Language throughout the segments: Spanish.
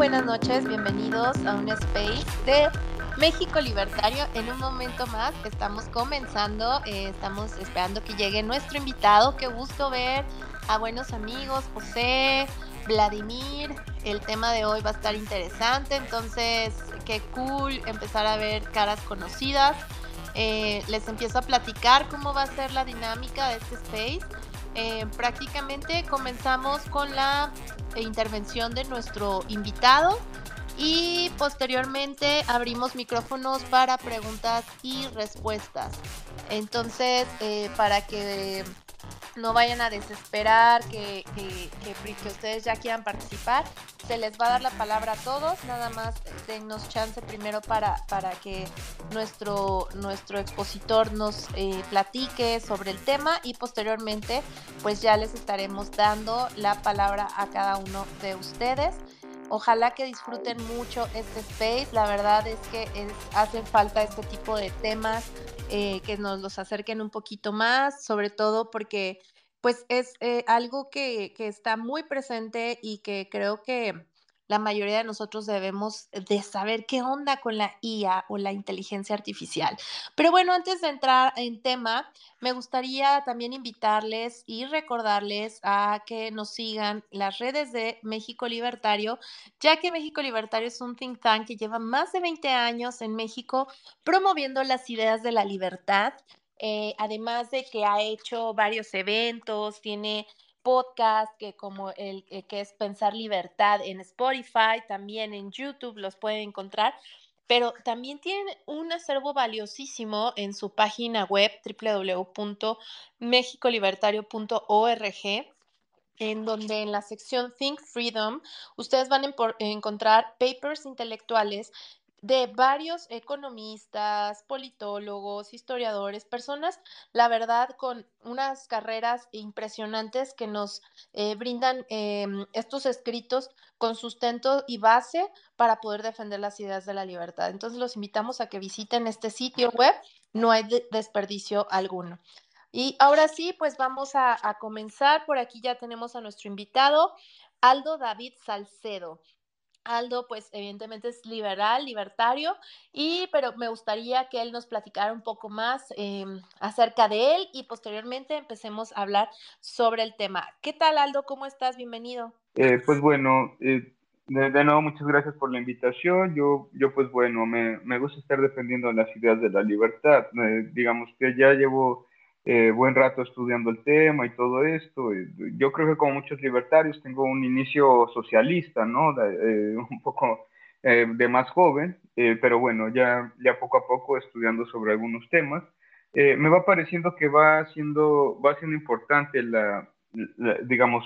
Buenas noches, bienvenidos a un space de México Libertario. En un momento más estamos comenzando, eh, estamos esperando que llegue nuestro invitado. Qué gusto ver a buenos amigos, José, Vladimir. El tema de hoy va a estar interesante, entonces qué cool empezar a ver caras conocidas. Eh, les empiezo a platicar cómo va a ser la dinámica de este space. Eh, prácticamente comenzamos con la intervención de nuestro invitado y posteriormente abrimos micrófonos para preguntas y respuestas. Entonces, eh, para que no vayan a desesperar, que, que, ustedes ya quieran participar. Se les va a dar la palabra a todos, nada más dennos chance primero para, para que nuestro, nuestro expositor nos eh, platique sobre el tema y posteriormente pues ya les estaremos dando la palabra a cada uno de ustedes. Ojalá que disfruten mucho este space. La verdad es que es, hacen falta este tipo de temas eh, que nos los acerquen un poquito más, sobre todo porque pues es eh, algo que, que, está muy presente y que creo que la mayoría de nosotros debemos de saber qué onda con la IA o la inteligencia artificial. Pero bueno, antes de entrar en tema, me gustaría también invitarles y recordarles a que nos sigan las redes de México Libertario, ya que México Libertario es un think tank que lleva más de 20 años en México promoviendo las ideas de la libertad. Eh, además de que ha hecho varios eventos, tiene podcast que como el eh, que es Pensar Libertad en Spotify, también en YouTube los pueden encontrar, pero también tienen un acervo valiosísimo en su página web www.mexicolibertario.org en donde en la sección Think Freedom ustedes van a encontrar papers intelectuales de varios economistas, politólogos, historiadores, personas, la verdad, con unas carreras impresionantes que nos eh, brindan em, estos escritos con sustento y base para poder defender las ideas de la libertad. Entonces los invitamos a que visiten este sitio web, no hay desperdicio alguno. Y ahora sí, pues vamos a comenzar. Por aquí ya tenemos a nuestro invitado, Aldo David Salcedo. Aldo, pues evidentemente es liberal, libertario, y pero me gustaría que él nos platicara un poco más em, acerca de él y posteriormente empecemos a hablar sobre el tema. ¿Qué tal, Aldo? ¿Cómo estás? Bienvenido. Eh, pues bueno, eh, de, nuevo muchas gracias por la invitación. Yo, yo pues bueno, me, me gusta estar defendiendo las ideas de la libertad. Eh, digamos que ya llevo eh, buen rato estudiando el tema y todo esto. Yo creo que como muchos libertarios tengo un inicio socialista, ¿no? Eh, un poco eh, de más joven, pero bueno, ya, ya poco a poco estudiando sobre algunos temas. me va pareciendo que va siendo, va siendo importante la, digamos,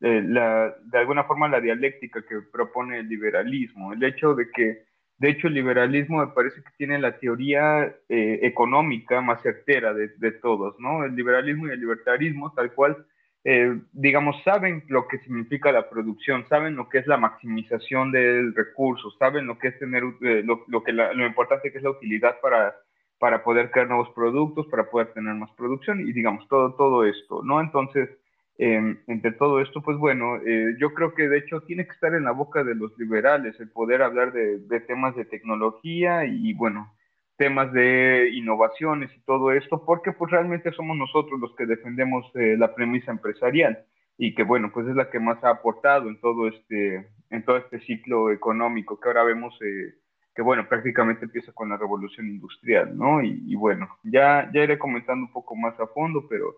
la, de alguna forma la dialéctica que propone el liberalismo, el hecho de que de hecho, el liberalismo me parece que tiene la teoría eh, económica más certera de, todos, ¿no? El liberalismo y el libertarismo, tal cual, eh, digamos, saben lo que significa la producción, saben lo que es la maximización del recurso, saben lo que es tener, eh, lo, que lo importante que es la utilidad para, para poder crear nuevos productos, para poder tener más producción y, digamos, todo, todo esto, ¿no? Entonces, Em, entre todo esto, pues bueno, eh, yo creo que de hecho tiene que estar en la boca de los liberales el poder hablar de, temas de tecnología y bueno, temas de innovaciones y todo esto, porque pues realmente somos nosotros los que defendemos eh, la premisa empresarial y que bueno, pues es la que más ha aportado en todo este, en todo este ciclo económico que ahora vemos eh, que bueno, prácticamente empieza con la revolución industrial, ¿no? Y, y bueno, ya, ya iré comentando un poco más a fondo, pero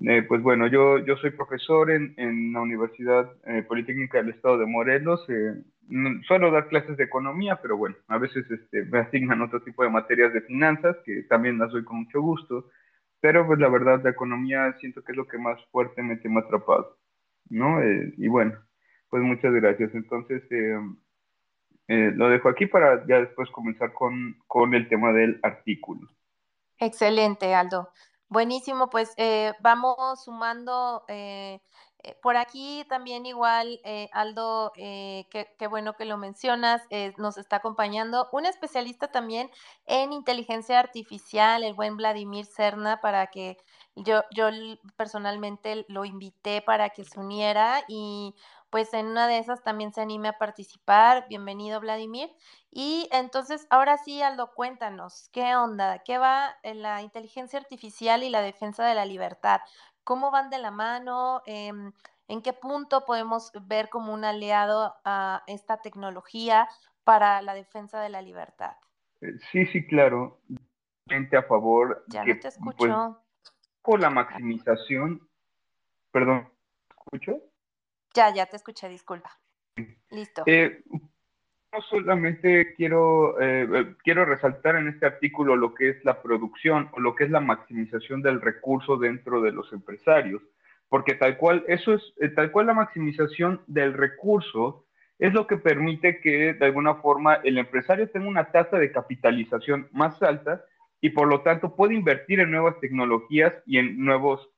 eh, pues bueno, yo, yo soy profesor en, en la Universidad eh, Politécnica del Estado de Morelos. Eh, suelo dar clases de economía, pero bueno, a veces este, me asignan otro tipo de materias de finanzas, que también las doy con mucho gusto. Pero pues la verdad, la economía siento que es lo que más fuertemente me ha atrapado, ¿no? y bueno, pues muchas gracias. Entonces, lo dejo aquí para ya después comenzar con, con el tema del artículo. Excelente, Aldo. Buenísimo, pues eh, vamos sumando. Eh, eh, por aquí también igual, Aldo, qué, bueno que lo mencionas, nos está acompañando un especialista también en inteligencia artificial, el buen Vladimir Cerna, para que yo, yo personalmente lo invité para que se uniera y pues en una de esas también se anime a participar. Bienvenido, Vladimir. Y entonces, ahora sí, Aldo, cuéntanos, ¿qué onda? ¿Qué va en la inteligencia artificial y la defensa de la libertad? ¿Cómo van de la mano? Em, ¿En qué punto podemos ver como un aliado a esta tecnología para la defensa de la libertad? Eh, sí, sí, claro. A favor. Ya no te pues, escucho. por la maximización. Perdón, ¿escucho? Ya, ya te escuché, disculpa. Listo. Eh, no solamente quiero, eh, eh, quiero resaltar en este artículo lo que es la producción o lo que es la maximización del recurso dentro de los empresarios, porque tal cual, eso es, tal cual la maximización del recurso es lo que permite que de alguna forma el empresario tenga una tasa de capitalización más alta y por lo tanto puede invertir en nuevas tecnologías y en nuevos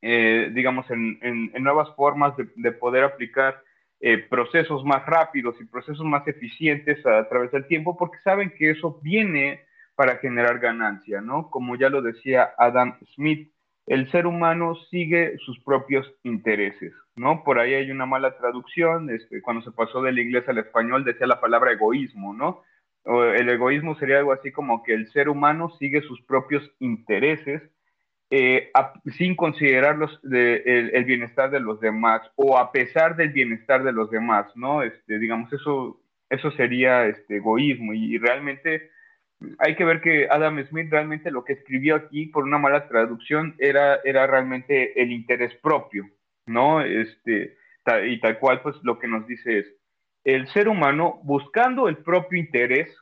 eh, digamos, en, nuevas formas de, poder aplicar eh, procesos más rápidos y procesos más eficientes a, través del tiempo, porque saben que eso viene para generar ganancia, ¿no? Como ya lo decía Adam Smith, el ser humano sigue sus propios intereses, ¿no? Por ahí hay una mala traducción, este, cuando se pasó del inglés al español decía la palabra egoísmo, ¿no? el egoísmo sería algo así como que el ser humano sigue sus propios intereses eh, sin considerar el, bienestar de los demás o a pesar del bienestar de los demás, ¿no? Este, digamos, eso, eso sería este, egoísmo y, realmente hay que ver que Adam Smith realmente lo que escribió aquí por una mala traducción era, era realmente el interés propio, ¿no? Este, y tal cual, pues lo que nos dice es, el ser humano buscando el propio interés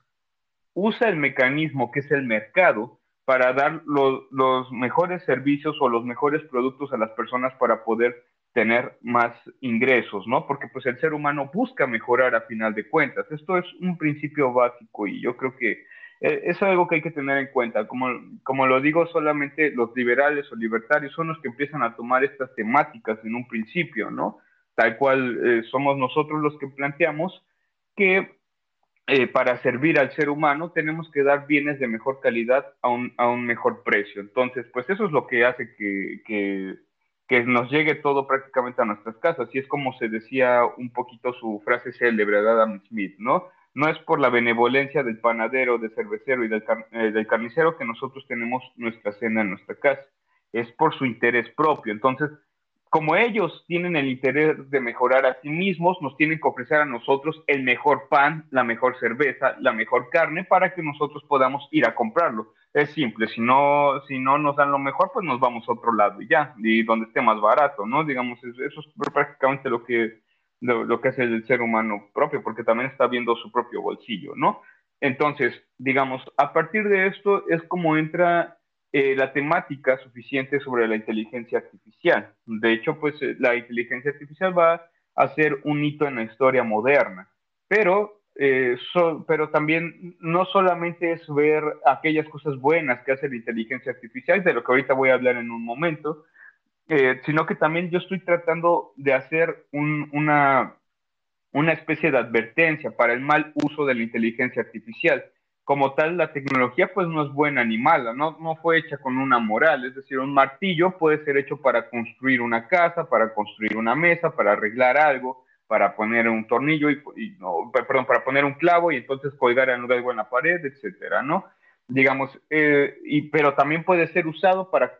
usa el mecanismo que es el mercado para dar los mejores servicios o los mejores productos a las personas para poder tener más ingresos, ¿no? Porque pues el ser humano busca mejorar a final de cuentas. Esto es un principio básico y yo creo que eh, es algo que hay que tener en cuenta. Como, como lo digo, solamente los liberales o libertarios son los que empiezan a tomar estas temáticas en un principio, ¿no? Tal cual eh, somos nosotros los que planteamos que eh, para servir al ser humano tenemos que dar bienes de mejor calidad a un, a un mejor precio. Entonces, pues eso es lo que hace que, que, que, nos llegue todo prácticamente a nuestras casas. Y es como se decía un poquito su frase célebre de Adam Smith, ¿no? No es por la benevolencia del panadero, del cervecero y del, eh, del carnicero que nosotros tenemos nuestra cena en nuestra casa. Es por su interés propio. Entonces, como ellos tienen el interés de mejorar a sí mismos, nos tienen que ofrecer a nosotros el mejor pan, la mejor cerveza, la mejor carne para que nosotros podamos ir a comprarlo. Es simple, si no, si no nos dan lo mejor, pues nos vamos a otro lado y ya, y donde esté más barato, ¿no? Digamos, eso es prácticamente lo que, lo, lo que hace el ser humano propio, porque también está viendo su propio bolsillo, ¿no? Entonces, digamos, a partir de esto es como entra eh, la temática suficiente sobre la inteligencia artificial. De hecho, pues eh, la inteligencia artificial va a ser un hito en la historia moderna, pero, eh, pero también no solamente es ver aquellas cosas buenas que hace la inteligencia artificial, de lo que ahorita voy a hablar en un momento, sino que también yo estoy tratando de hacer una, una especie de advertencia para el mal uso de la inteligencia artificial como tal, la tecnología pues no es buena ni mala, no, no fue hecha con una moral, es decir, un martillo puede ser hecho para construir una casa, para construir una mesa, para arreglar algo, para poner un tornillo y, no, perdón, para poner un clavo y entonces colgar algo en la pared, etcétera, ¿no? Digamos, eh, y, pero también puede ser usado para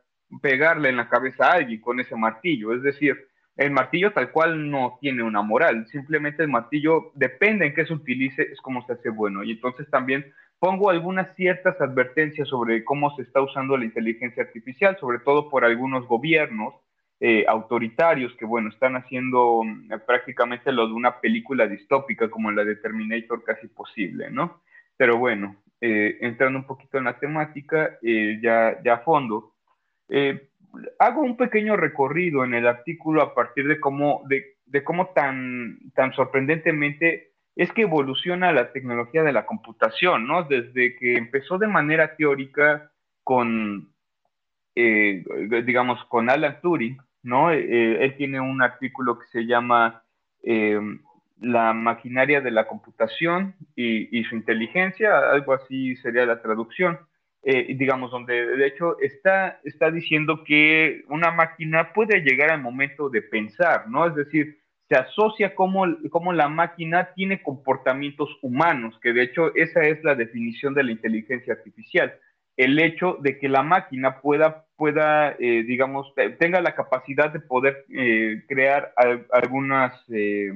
pegarle en la cabeza a alguien con ese martillo, es decir, el martillo tal cual no tiene una moral, simplemente el martillo depende en qué se utilice, es como se hace bueno, y entonces también pongo algunas ciertas advertencias sobre cómo se está usando la inteligencia artificial, sobre todo por algunos gobiernos eh, autoritarios que, bueno, están haciendo mm, prácticamente lo de una película distópica como la de Terminator casi posible, ¿no? Pero bueno, eh, entrando un poquito en la temática, eh, ya, ya a fondo, hago un pequeño recorrido en el artículo a partir de cómo, de, de cómo tan, tan sorprendentemente es que evoluciona la tecnología de la computación, ¿no? Desde que empezó de manera teórica con, eh, digamos, con Alan Turing, ¿no? Eh, él tiene un artículo que se llama eh, La maquinaria de la computación y, su inteligencia, algo así sería la traducción, digamos, donde de hecho está, está diciendo que una máquina puede llegar al momento de pensar, ¿no? Es decir, se asocia como, como la máquina tiene comportamientos humanos, que de hecho esa es la definición de la inteligencia artificial. El hecho de que la máquina pueda, pueda eh, digamos, tenga la capacidad de poder eh, crear algunas eh,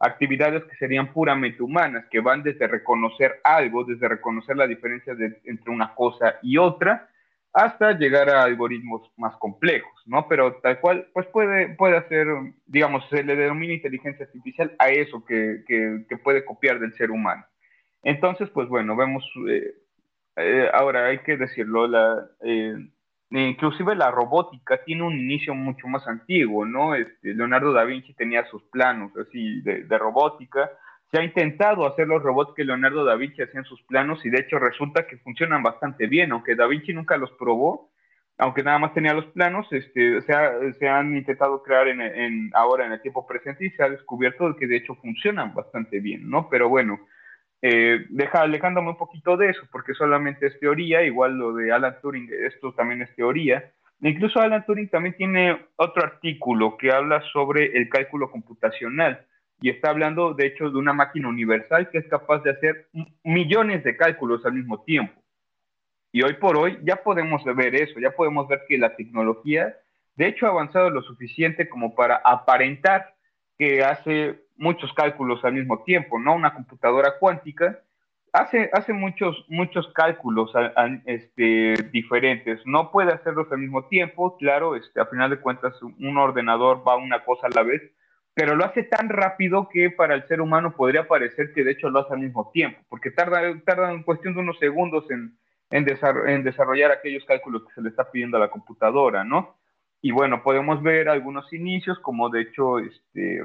actividades que serían puramente humanas, que van desde reconocer algo, desde reconocer la diferencia entre una cosa y otra, hasta llegar a algoritmos más complejos, ¿no? Pero tal cual, pues puede, puede hacer, digamos, se le denomina inteligencia artificial a eso que, que, puede copiar del ser humano. Entonces, pues bueno, vemos, eh, eh, ahora hay que decirlo, la, eh, inclusive la robótica tiene un inicio mucho más antiguo, ¿no? Este, Leonardo da Vinci tenía sus planos así de, de robótica, se ha intentado hacer los robots que Leonardo da Vinci hacía en sus planos y de hecho resulta que funcionan bastante bien, aunque da Vinci nunca los probó, aunque nada más tenía los planos, este, se, han intentado crear en, ahora en el tiempo presente y se ha descubierto que de hecho funcionan bastante bien, ¿no? Pero bueno, eh, deja, alejándome un poquito de eso, porque solamente es teoría, igual lo de Alan Turing, esto también es teoría. Incluso Alan Turing también tiene otro artículo que habla sobre el cálculo computacional y está hablando, de hecho, de una máquina universal que es capaz de hacer millones de cálculos al mismo tiempo. Y hoy por hoy ya podemos ver eso, ya podemos ver que la tecnología, de hecho, ha avanzado lo suficiente como para aparentar que hace muchos cálculos al mismo tiempo, ¿no? Una computadora cuántica hace, hace muchos, muchos cálculos este, diferentes, no puede hacerlos al mismo tiempo, claro, este, a final de cuentas un ordenador va una cosa a la vez, pero lo hace tan rápido que para el ser humano podría parecer que de hecho lo hace al mismo tiempo, porque tarda, tarda en cuestión de unos segundos en, en, desarrollar aquellos cálculos que se le está pidiendo a la computadora, ¿no? Y bueno, podemos ver algunos inicios, como de hecho, este,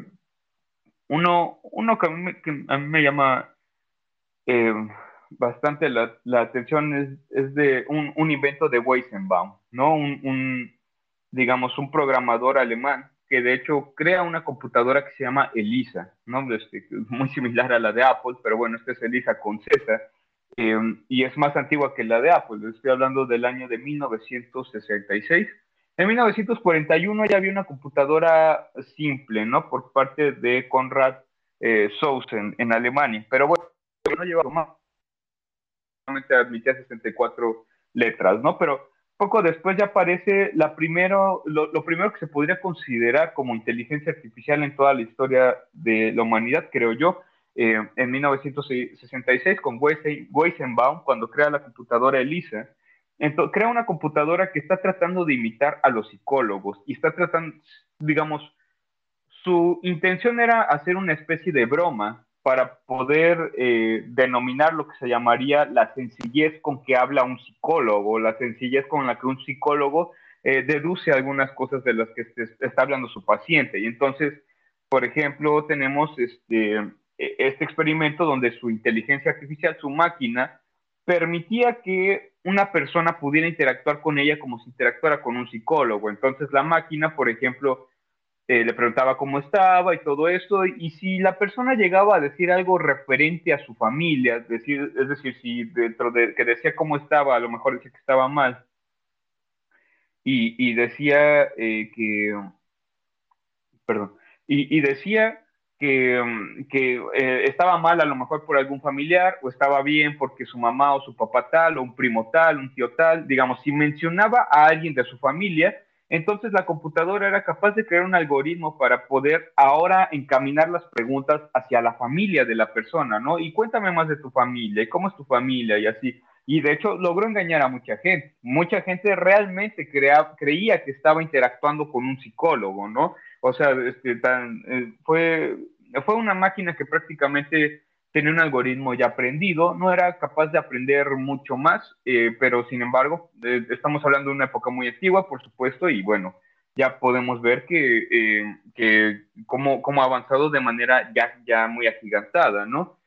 uno, uno que, a mí, me llama eh, bastante la, atención es, es de un, un, invento de Weizenbaum, ¿no? Un, digamos, un programador alemán que de hecho crea una computadora que se llama ELISA, ¿no? Este, muy similar a la de Apple, pero bueno, esta es ELISA con Z, eh, y es más antigua que la de Apple, estoy hablando del año de 1966. En 1941 ya había una computadora simple, ¿no? Por parte de Konrad eh, en Alemania, pero bueno, no llevaba más, solamente admitía 64 letras, ¿no? Pero poco después ya aparece la primero, lo, primero que se podría considerar como inteligencia artificial en toda la historia de la humanidad, creo yo, eh, en 1966 con Weizenbaum, cuando crea la computadora ELISA. Entonces, crea una computadora que está tratando de imitar a los psicólogos y está tratando, digamos, su intención era hacer una especie de broma para poder eh, denominar lo que se llamaría la sencillez con que habla un psicólogo, la sencillez con la que un psicólogo eh, deduce algunas cosas de las que está hablando su paciente. Y entonces, por ejemplo, tenemos este, e, este experimento donde su inteligencia artificial, su máquina, permitía que una persona pudiera interactuar con ella como si interactuara con un psicólogo. Entonces la máquina, por ejemplo, eh, le preguntaba cómo estaba y todo esto, y si la persona llegaba a decir algo referente a su familia, es decir, es decir si dentro de que decía cómo estaba, a lo mejor decía que estaba mal, y, decía eh, que, perdón, y, decía que, mm, que eh, estaba mal a lo mejor por algún familiar, o estaba bien porque su mamá o su papá tal, o un primo tal, un tío tal, digamos, si mencionaba a alguien de su familia, entonces la computadora era capaz de crear un algoritmo para poder ahora encaminar las preguntas hacia la familia de la persona, ¿no? Y cuéntame más de tu familia, y cómo es tu familia y así. Y de hecho logró engañar a mucha gente. Mucha gente realmente creía que estaba interactuando con un psicólogo, ¿no? O sea, este, eh, fue, fue una máquina que prácticamente tenía un algoritmo ya aprendido, no era capaz de aprender mucho más, eh, pero sin embargo, eh, estamos hablando de una época muy antigua, por supuesto, y bueno, ya podemos ver que, eh, que cómo, cómo, ha avanzado de manera ya, ya muy agigantada, ¿no?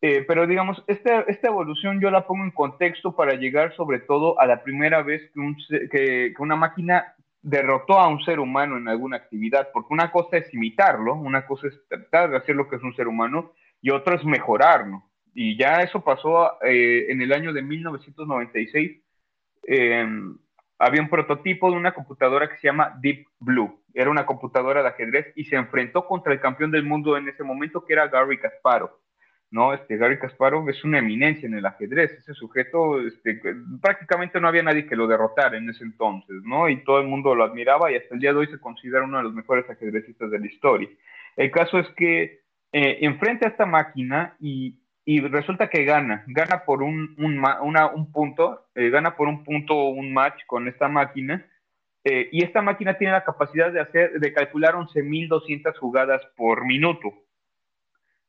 pero digamos, esta, esta evolución yo la pongo en contexto para llegar sobre todo a la primera vez que, un, que, que una máquina derrotó a un ser humano en alguna actividad, porque una cosa es imitarlo, una cosa es tratar de hacer lo que es un ser humano, y otro es mejorarlo. Y ya eso pasó eh, en el año de 1996, em, había un prototipo de una computadora que se llama Deep Blue. Era una computadora de ajedrez y se enfrentó contra el campeón del mundo en ese momento, que era Gary Kasparov. ¿no? Este, Gary Kasparov es una eminencia en el ajedrez. Ese sujeto, este, prácticamente no había nadie que lo derrotara en ese entonces, ¿no? Y todo el mundo lo admiraba y hasta el día de hoy se considera uno de los mejores ajedrecistas de la historia. El caso es que eh, enfrenta a esta máquina y, resulta que gana, gana por un, punto, eh, gana por un punto un match con esta máquina. Eh, y esta máquina tiene la capacidad de hacer, de calcular 11.200 jugadas por minuto.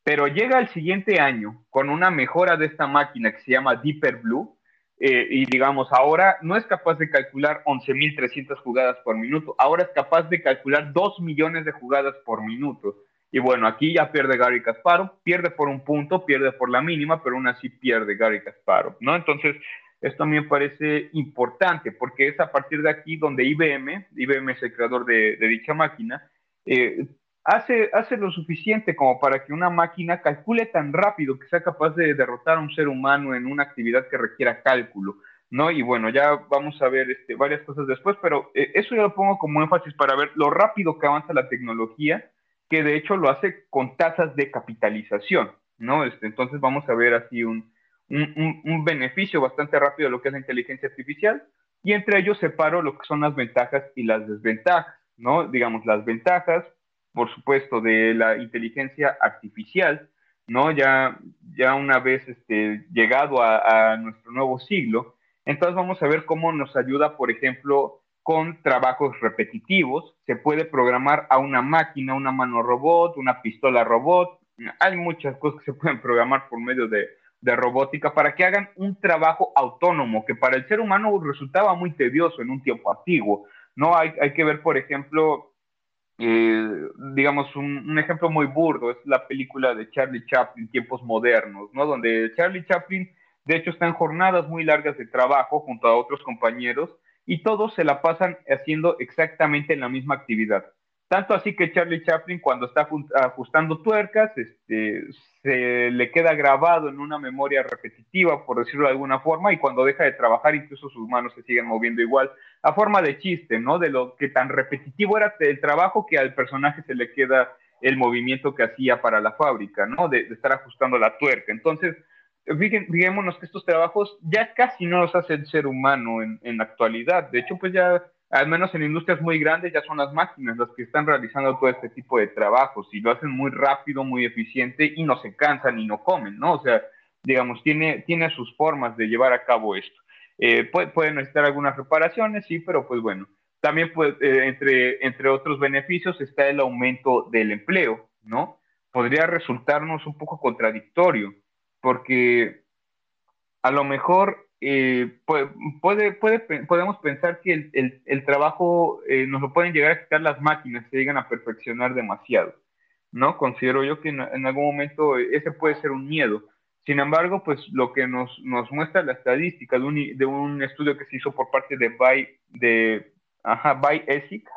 Pero llega el siguiente año con una mejora de esta máquina que se llama Deeper Blue, eh, y digamos, ahora no es capaz de calcular 11.300 jugadas por minuto, ahora es capaz de calcular 2 millones de jugadas por minuto. Y bueno, aquí ya pierde Gary Kasparov, pierde por un punto, pierde por la mínima, pero aún así pierde Gary Kasparov, ¿no? Entonces, esto me parece importante porque es a partir de aquí donde IBM, IBM es el creador de, dicha máquina, eh, hace, hace lo suficiente como para que una máquina calcule tan rápido que sea capaz de derrotar a un ser humano en una actividad que requiera cálculo. ¿no? Y bueno, ya vamos a ver este, varias cosas después, pero eh, eso ya lo pongo como énfasis para ver lo rápido que avanza la tecnología, que de hecho lo hace con tasas de capitalización, ¿no? Este, entonces vamos a ver así un, un, beneficio bastante rápido de lo que es la inteligencia artificial, y entre ellos separo lo que son las ventajas y las desventajas, ¿no? Digamos, las ventajas, por supuesto, de la inteligencia artificial, ¿no? Ya, ya una vez este, llegado a, nuestro nuevo siglo, entonces vamos a ver cómo nos ayuda, por ejemplo, con trabajos repetitivos. Se puede programar a una máquina, una mano robot, una pistola robot. Hay muchas cosas que se pueden programar por medio de, robótica para que hagan un trabajo autónomo, que para el ser humano resultaba muy tedioso en un tiempo antiguo. No hay, hay que ver, por ejemplo, eh, digamos, un, ejemplo muy burdo es la película de Charlie Chaplin, Tiempos Modernos, ¿no? Donde Charlie Chaplin, de hecho, está en jornadas muy largas de trabajo junto a otros compañeros y todos se la pasan haciendo exactamente la misma actividad. Tanto así que Charlie Chaplin, cuando está ajustando tuercas, este, se le queda grabado en una memoria repetitiva, por decirlo de alguna forma, y cuando deja de trabajar, incluso sus manos se siguen moviendo igual, a forma de chiste, ¿no? De lo que tan repetitivo era el trabajo que al personaje se le queda el movimiento que hacía para la fábrica, ¿no? De, estar ajustando la tuerca. Entonces, fijémonos que estos trabajos ya casi no los hace el ser humano en, en la actualidad. De hecho, pues ya al menos en industrias muy grandes, ya son las máquinas las que están realizando todo este tipo de trabajos y lo hacen muy rápido, muy eficiente y no se cansan y no comen, ¿no? O sea, digamos, tiene, tiene sus formas de llevar a cabo esto. Eh, puede, necesitar algunas reparaciones, sí, pero pues bueno, también puede, eh, entre, entre otros beneficios está el aumento del empleo, ¿no? Podría resultarnos un poco contradictorio, porque a lo mejor eh, puede, podemos pensar que el, el, trabajo eh, nos lo pueden llegar a quitar las máquinas, se llegan a perfeccionar demasiado, ¿no? Considero yo que en, algún momento ese puede ser un miedo. Sin embargo, pues lo que nos, nos muestra la estadística de un, de un estudio que se hizo por parte de By, de, ajá, ESIC,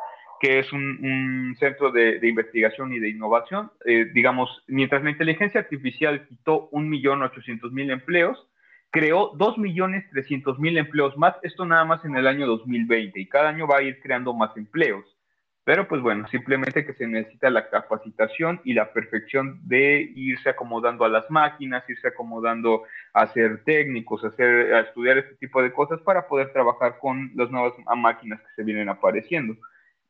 que es un, centro de, investigación y de innovación, eh, digamos, mientras la inteligencia artificial quitó 1.800.000 empleos, creó 2.300.000 empleos más, esto nada más en el año 2020, y cada año va a ir creando más empleos. Pero pues bueno, simplemente que se necesita la capacitación y la perfección de irse acomodando a las máquinas, irse acomodando a ser técnicos, a, a estudiar este tipo de cosas para poder trabajar con las nuevas máquinas que se vienen apareciendo.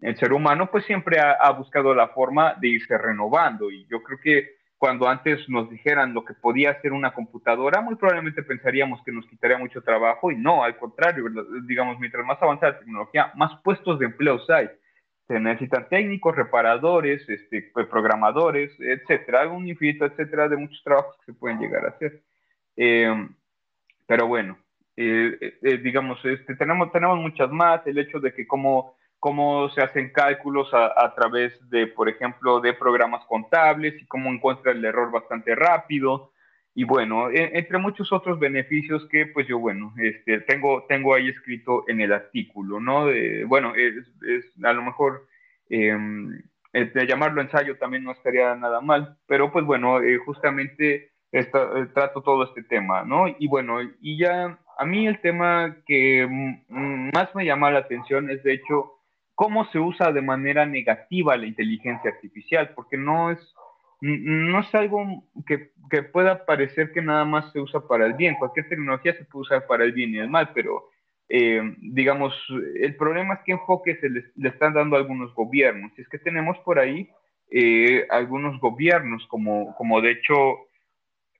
El ser humano pues siempre ha, ha buscado la forma de irse renovando y yo creo que cuando antes nos dijeran lo que podía hacer una computadora, muy probablemente pensaríamos que nos quitaría mucho trabajo y no, al contrario, digamos, mientras más avanza la tecnología, más puestos de empleos hay. Se necesitan técnicos, reparadores, este, pues, programadores, etcétera, un infinito, etcétera, de muchos trabajos que se pueden llegar a hacer. Em, pero bueno, eh, eh, digamos, este, tenemos, tenemos muchas más, el hecho de que como cómo se hacen cálculos a, través de, por ejemplo, de programas contables y cómo encuentra el error bastante rápido. Y bueno, e, entre muchos otros beneficios que pues yo, bueno, este, tengo, tengo ahí escrito en el artículo, ¿no? bueno, es, a lo mejor eh, llamarlo ensayo también no estaría nada mal, pero pues bueno, eh, justamente trato todo este tema, ¿no? Y bueno, y ya a mí el tema que más me llama la atención es, de hecho, cómo se usa de manera negativa la inteligencia artificial, porque no es, no es algo que, pueda parecer que nada más se usa para el bien. Cualquier tecnología se puede usar para el bien y el mal, pero eh, digamos, el problema es qué enfoque se le, están dando a algunos gobiernos. Es que tenemos por ahí eh, algunos gobiernos, como, como de hecho,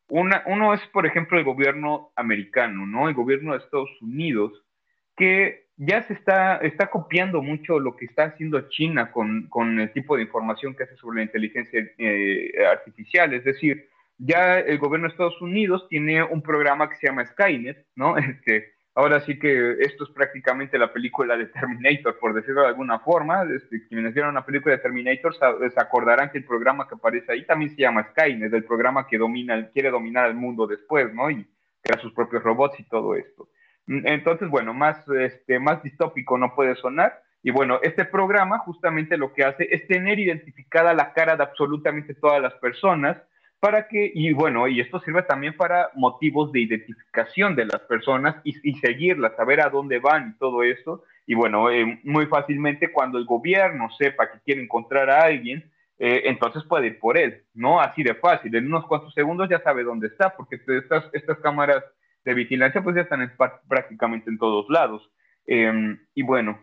uno es, por ejemplo, el gobierno americano, ¿no? El gobierno de Estados Unidos, que ya se está, está copiando mucho lo que está haciendo China con, con el tipo de información que hace sobre la inteligencia eh, artificial. Es decir, ya el gobierno de Estados Unidos tiene un programa que se llama Skynet, ¿no? Este, ahora sí que esto es prácticamente la película de Terminator, por decirlo de alguna forma. Este, quienes vieron la película de Terminator se acordarán que el programa que aparece ahí también se llama Skynet, el programa que domina, quiere dominar el mundo después, ¿no? Y crea sus propios robots y todo esto. Entonces, bueno, más, este, más distópico no puede sonar. Y bueno, este programa justamente lo que hace es tener identificada la cara de absolutamente todas las personas para que, y bueno, y esto sirve también para motivos de identificación de las personas y, seguirlas, saber a dónde van y todo eso. Y bueno, eh, muy fácilmente cuando el gobierno sepa que quiere encontrar a alguien, eh, entonces puede ir por él, ¿no? Así de fácil, en unos cuantos segundos ya sabe dónde está, porque estas, estas cámaras de vigilancia pues ya están prácticamente en todos lados. Em, y bueno,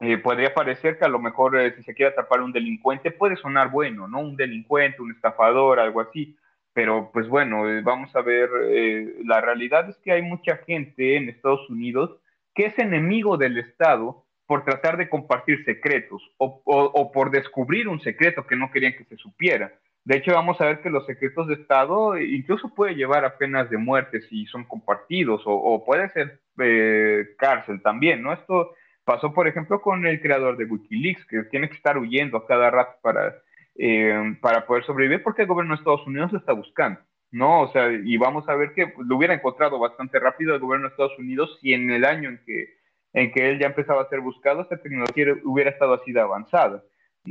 eh, podría parecer que a lo mejor eh, si se quiere atrapar a un delincuente puede sonar bueno, ¿no? Un delincuente, un estafador, algo así. Pero pues bueno, eh, vamos a ver, la realidad es que hay mucha gente en Estados Unidos que es enemigo del Estado por tratar de compartir secretos o por descubrir un secreto que no querían que se supiera. De hecho, vamos a ver que los secretos de Estado incluso puede llevar a penas de muerte si son compartidos o, puede ser eh, cárcel también, ¿no? Esto pasó, por ejemplo, con el creador de Wikileaks, que tiene que estar huyendo a cada rato para, eh, para poder sobrevivir porque el gobierno de Estados Unidos lo está buscando, ¿no? O sea, y vamos a ver que lo hubiera encontrado bastante rápido el gobierno de Estados Unidos si en el año en que, en que él ya empezaba a ser buscado, esta tecnología hubiera estado así de avanzada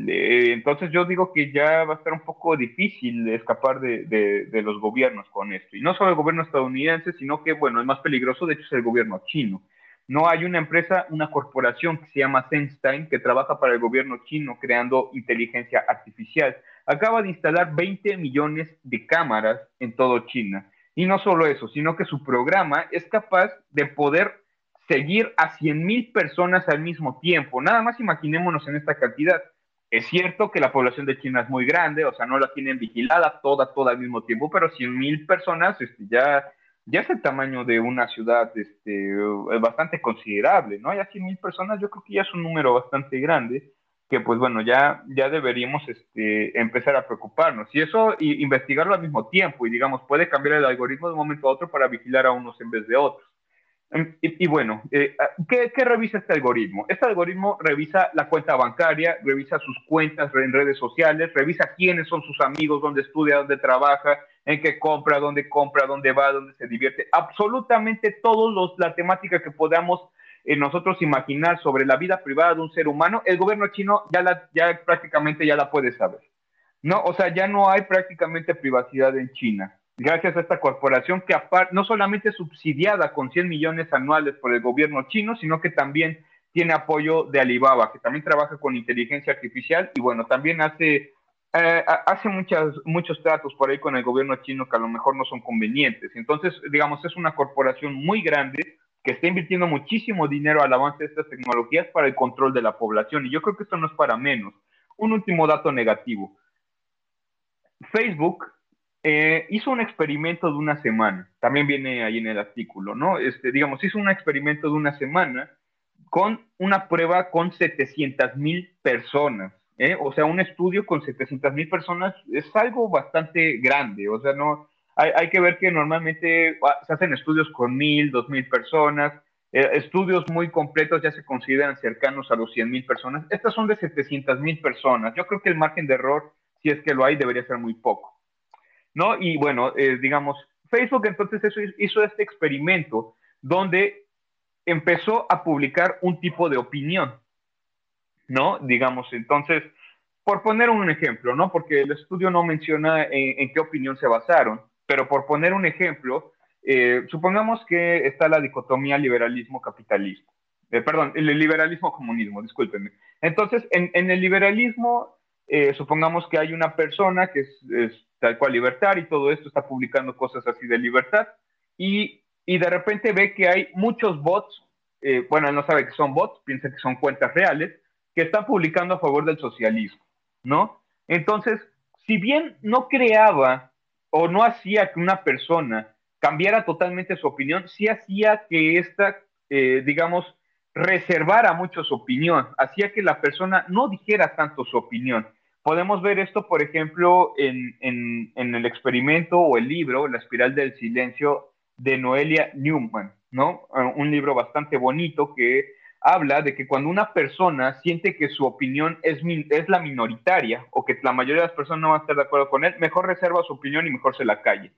entonces yo digo que ya va a estar un poco difícil escapar de, de, los gobiernos con esto. Y no solo el gobierno estadounidense, sino que, bueno, el más peligroso de hecho es el gobierno chino. No hay una empresa, una corporación que se llama Senstein que trabaja para el gobierno chino creando inteligencia artificial. Acaba de instalar 20 millones de cámaras en todo China. Y no solo eso, sino que su programa es capaz de poder seguir a 100 mil personas al mismo tiempo. Nada más imaginémonos en esta cantidad. Es cierto que la población de China es muy grande, o sea, no la tienen vigilada toda, toda al mismo tiempo, pero 100 mil personas este, ya, ya es el tamaño de una ciudad este, bastante considerable, ¿no? Ya 100 mil personas yo creo que ya es un número bastante grande, que pues bueno, ya, ya deberíamos este, empezar a preocuparnos. Y eso, y investigarlo al mismo tiempo, y digamos, puede cambiar el algoritmo de un momento a otro para vigilar a unos en vez de otros. Em, y, bueno, eh, ah, ¿qué, revisa este algoritmo? Este algoritmo revisa la cuenta bancaria, revisa sus cuentas en redes sociales, revisa quiénes son sus amigos, dónde estudia, dónde trabaja, en qué compra, dónde compra, dónde va, dónde se divierte. Absolutamente todos los, la temática que podamos eh, nosotros imaginar sobre la vida privada de un ser humano, el gobierno chino ya, la, ya prácticamente ya la puede saber. No, o sea, ya no hay prácticamente privacidad en China gracias a esta corporación que no solamente subsidiada con 100 millones anuales por el gobierno chino, sino que también tiene apoyo de Alibaba, que también trabaja con inteligencia artificial y bueno, también hace, eh, hace muchas, muchos tratos por ahí con el gobierno chino que a lo mejor no son convenientes. Entonces, digamos, es una corporación muy grande que está invirtiendo muchísimo dinero al avance de estas tecnologías para el control de la población. Y yo creo que esto no es para menos. Un último dato negativo. Facebook eh, hizo un experimento de una semana, también viene ahí en el artículo, ¿no? Este, digamos, hizo un experimento de una semana con una prueba con 700 mil personas, ¿eh? O sea, un estudio con 700 mil personas es algo bastante grande, o sea, no, hay, que ver que normalmente ah, se hacen estudios con mil, dos mil personas, eh, estudios muy completos ya se consideran cercanos a los 100 mil personas, estas son de 700 mil personas, yo creo que el margen de error, si es que lo hay, debería ser muy poco. ¿No? Y bueno, eh, digamos, Facebook entonces hizo este experimento donde empezó a publicar un tipo de opinión, ¿no? Digamos, entonces, por poner un ejemplo, ¿no? Porque el estudio no menciona en, qué opinión se basaron, pero por poner un ejemplo, eh, supongamos que está la dicotomía liberalismo-capitalismo. Eh, perdón, el liberalismo-comunismo, discúlpenme. Entonces, en, el liberalismo, supongamos que hay una persona que es, tal cual libertad y todo esto está publicando cosas así de libertad y, y de repente ve que hay muchos bots, bueno, él no sabe que son bots, piensa que son cuentas reales, que están publicando a favor del socialismo, ¿no? Entonces, si bien no creaba o no hacía que una persona cambiara totalmente su opinión, sí hacía que esta, eh, digamos, reservara mucho su opinión, hacía que la persona no dijera tanto su opinión. Podemos ver esto, por ejemplo, en, en, el experimento o el libro, La espiral del silencio, de Noelia Newman, ¿no? Un libro bastante bonito que habla de que cuando una persona siente que su opinión es, es la minoritaria o que la mayoría de las personas no van a estar de acuerdo con él, mejor reserva su opinión y mejor se la calle.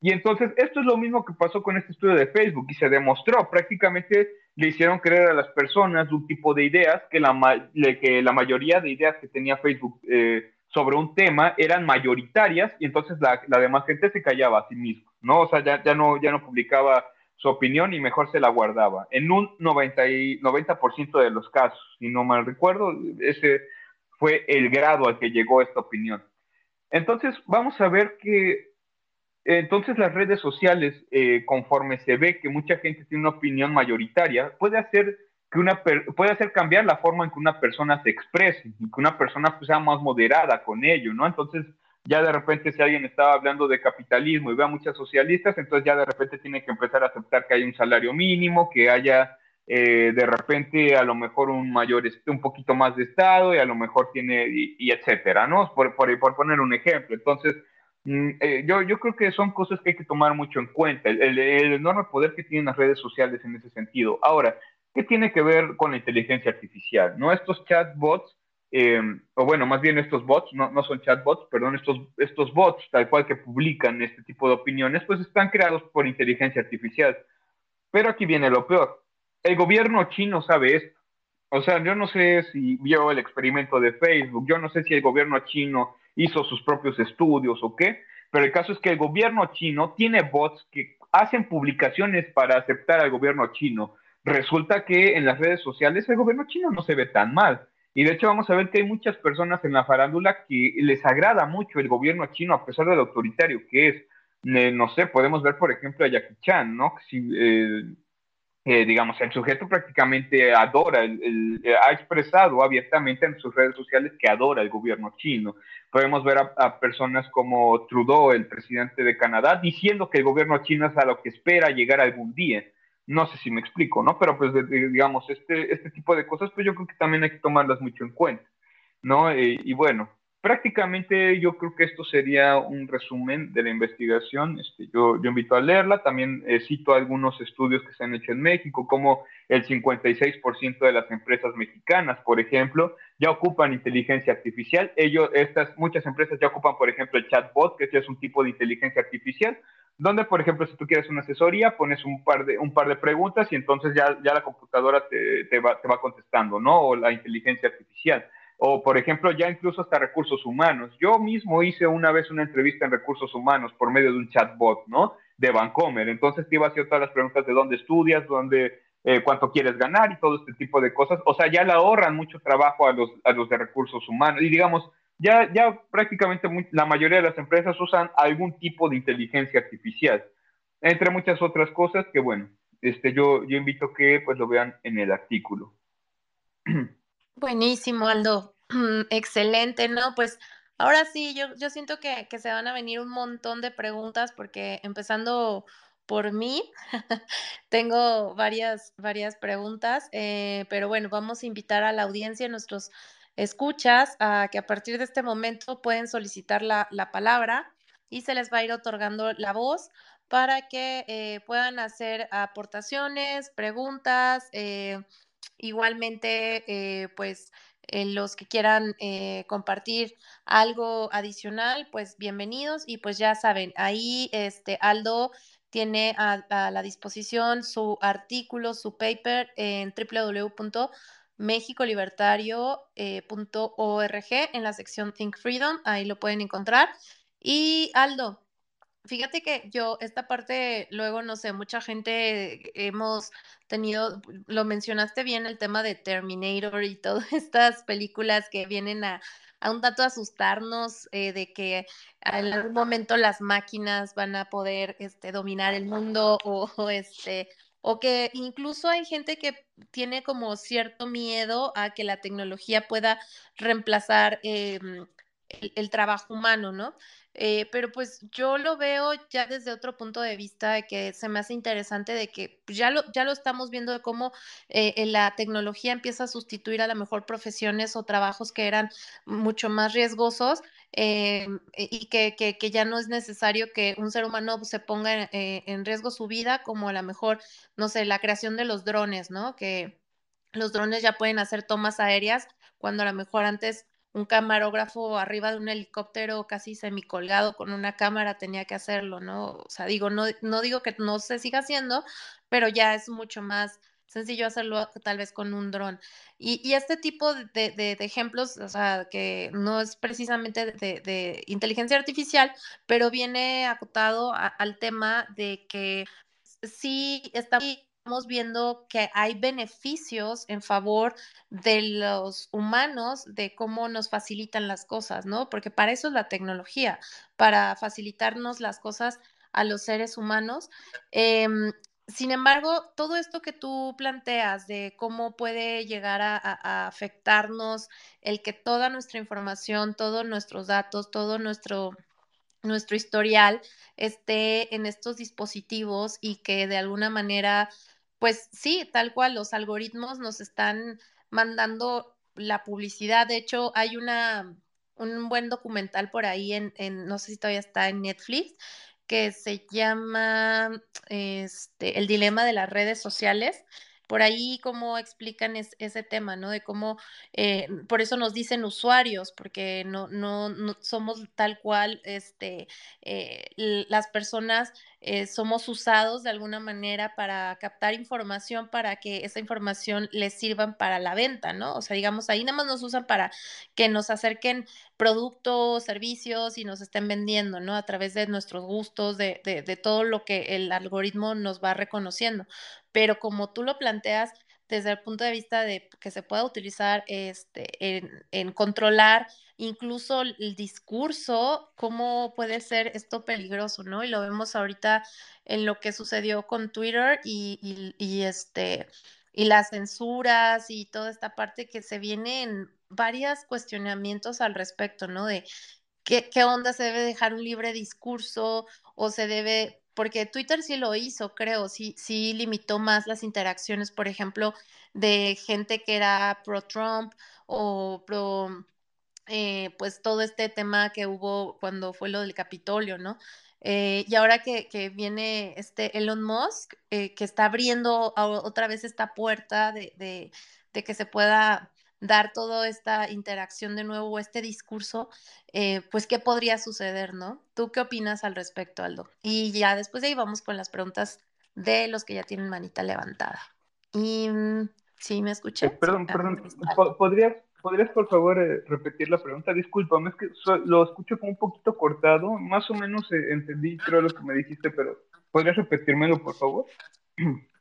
Y entonces esto es lo mismo que pasó con este estudio de Facebook y se demostró, prácticamente le hicieron creer a las personas un tipo de ideas que la, que la mayoría de ideas que tenía Facebook eh, sobre un tema eran mayoritarias y entonces la, la, demás gente se callaba a sí mismo, ¿no? O sea, ya, ya, no, ya no publicaba su opinión y mejor se la guardaba. En un 90, y, 90 de los casos, si no mal recuerdo, ese fue el grado al que llegó esta opinión. Entonces, vamos a ver que entonces las redes sociales, eh, conforme se ve que mucha gente tiene una opinión mayoritaria, puede hacer que una puede hacer cambiar la forma en que una persona se exprese y que una persona pues, sea más moderada con ello, ¿no? Entonces, ya de repente si alguien estaba hablando de capitalismo y ve a muchas socialistas, entonces ya de repente tiene que empezar a aceptar que hay un salario mínimo, que haya eh, de repente a lo mejor un mayor, un poquito más de Estado y a lo mejor tiene, y, etcétera, ¿no? Por, por, poner un ejemplo. Entonces, eh, yo, yo creo que son cosas que hay que tomar mucho en cuenta, el, el enorme poder que tienen las redes sociales en ese sentido. Ahora, ¿qué tiene que ver con la inteligencia artificial? ¿No? Estos chatbots eh, o bueno, más bien estos bots, no, no, son chatbots, perdón, estos, estos bots tal cual que publican este tipo de opiniones, pues están creados por inteligencia artificial. Pero aquí viene lo peor. El gobierno chino sabe esto. O sea, yo no sé si vio el experimento de Facebook, yo no sé si el gobierno chino hizo sus propios estudios o qué, pero el caso es que el gobierno chino tiene bots que hacen publicaciones para aceptar al gobierno chino. Resulta que en las redes sociales el gobierno chino no se ve tan mal y de hecho vamos a ver que hay muchas personas en la farándula que les agrada mucho el gobierno chino a pesar del autoritario que es. No sé, podemos ver por ejemplo a Jackie Chan, ¿no? Si, eh, eh, digamos, el sujeto prácticamente adora, ha expresado abiertamente en sus redes sociales que adora el gobierno chino. Podemos ver a, personas como Trudeau, el presidente de Canadá, diciendo que el gobierno chino es a lo que espera llegar algún día. No sé si me explico, ¿no? Pero pues digamos, este, este tipo de cosas, pues yo creo que también hay que tomarlas mucho en cuenta, ¿no? Eh, y bueno, prácticamente yo creo que esto sería un resumen de la investigación. Este, yo, invito a leerla. También eh, cito algunos estudios que se han hecho en México, como el 56% de las empresas mexicanas, por ejemplo, ya ocupan inteligencia artificial. Ellos, estas, muchas empresas ya ocupan, por ejemplo, el chatbot, que es un tipo de inteligencia artificial, donde, por ejemplo, si tú quieres una asesoría, pones un par de, preguntas y entonces ya, la computadora te, va, te va contestando, ¿no? O la inteligencia artificial. O, por ejemplo, ya incluso hasta recursos humanos. Yo mismo hice una vez una entrevista en recursos humanos por medio de un chatbot, ¿no? De Vancomer. Entonces te iba hacer todas las preguntas de dónde estudias, dónde, eh, cuánto quieres ganar y todo este tipo de cosas. O sea, ya le ahorran mucho trabajo a los, a los de recursos humanos. Y digamos, ya, ya prácticamente la mayoría de las empresas usan algún tipo de inteligencia artificial, entre muchas otras cosas que, bueno, este, yo, yo invito que pues lo vean en el artículo. Buenísimo, Aldo. Excelente, ¿no? Pues ahora sí, yo, yo siento que, que se van a venir un montón de preguntas porque empezando por mí. Tengo varias, varias preguntas, eh, pero bueno, vamos a invitar a la audiencia, nuestros escuchas, a que a partir de este momento pueden solicitar la, palabra y se les va a ir otorgando la voz para que eh, puedan hacer aportaciones, preguntas, eh, igualmente, eh, pues los que quieran compartir algo adicional, pues bienvenidos y pues ya saben, ahí este Aldo tiene a, la disposición su artículo, su paper en www mexicolibertario.org eh, en la sección Think Freedom, ahí lo pueden encontrar. Y Aldo, Fíjate que yo, esta parte, luego, no sé, mucha gente hemos tenido, lo mencionaste bien, el tema de Terminator y todas estas películas que vienen a, a un tanto asustarnos eh, de que en algún momento las máquinas van a poder este, dominar el mundo o, este, o que incluso hay gente que tiene como cierto miedo a que la tecnología pueda reemplazar el, el, trabajo humano, ¿no? Eh, pero pues yo lo veo ya desde otro punto de vista de que se me hace interesante de que pues, ya lo, ya lo estamos viendo de cómo eh, la tecnología empieza a sustituir a lo mejor profesiones o trabajos que eran mucho más riesgosos eh, y que, que, que, ya no es necesario que un ser humano se ponga eh, en riesgo su vida, como a lo mejor, no sé, la creación de los drones, ¿no? Que los drones ya pueden hacer tomas aéreas cuando a lo mejor antes un camarógrafo arriba de un helicóptero casi semicolgado con una cámara tenía que hacerlo, ¿no? O sea, digo, no, no digo que no se siga haciendo, pero ya es mucho más sencillo hacerlo tal vez con un dron. Y, y, este tipo de, de, ejemplos, o sea, que no es precisamente de, inteligencia artificial, pero viene acotado al tema de que sí está estamos viendo que hay beneficios en favor de los humanos, de cómo nos facilitan las cosas, ¿no? Porque para eso es la tecnología, para facilitarnos las cosas a los seres humanos. Eh, sin embargo, todo esto que tú planteas de cómo puede llegar a, a, a, afectarnos el que toda nuestra información, todos nuestros datos, todo nuestro nuestro historial esté en estos dispositivos y que de alguna manera pues sí, tal cual, los algoritmos nos están mandando la publicidad. De hecho, hay una, un buen documental por ahí en, en, no sé si todavía está en Netflix, que se llama este, El dilema de las redes sociales por ahí cómo explican es, ese tema, ¿no? De cómo, eh, por eso nos dicen usuarios, porque no, no, no somos tal cual, este, eh, las personas eh, somos usados de alguna manera para captar información, para que esa información les sirvan para la venta, ¿no? O sea, digamos, ahí nada más nos usan para que nos acerquen productos, servicios y nos estén vendiendo, ¿no? A través de nuestros gustos, de, de, de todo lo que el algoritmo nos va reconociendo pero como tú lo planteas desde el punto de vista de que se pueda utilizar este, en, controlar incluso el discurso, cómo puede ser esto peligroso, ¿no? Y lo vemos ahorita en lo que sucedió con Twitter y, y, y este y las censuras y toda esta parte que se vienen varios cuestionamientos al respecto, ¿no? De qué, qué onda se debe dejar un libre discurso o se debe porque Twitter sí lo hizo, creo, sí, sí limitó más las interacciones, por ejemplo, de gente que era pro Trump o pro, eh, pues todo este tema que hubo cuando fue lo del Capitolio, ¿no? Eh, y ahora que, que, viene este Elon Musk, eh, que está abriendo otra vez esta puerta de, de que se pueda dar toda esta interacción de nuevo, este discurso, eh, pues qué podría suceder, ¿no? ¿Tú qué opinas al respecto, Aldo? Y ya después de ahí vamos con las preguntas de los que ya tienen manita levantada. Y sí, me escuché. Eh, perdón, perdón, ¿podrías, ¿podrías por favor eh, repetir la pregunta? Disculpame, es que so lo escucho como un poquito cortado, más o menos eh, entendí creo lo que me dijiste, pero ¿podrías repetírmelo por favor?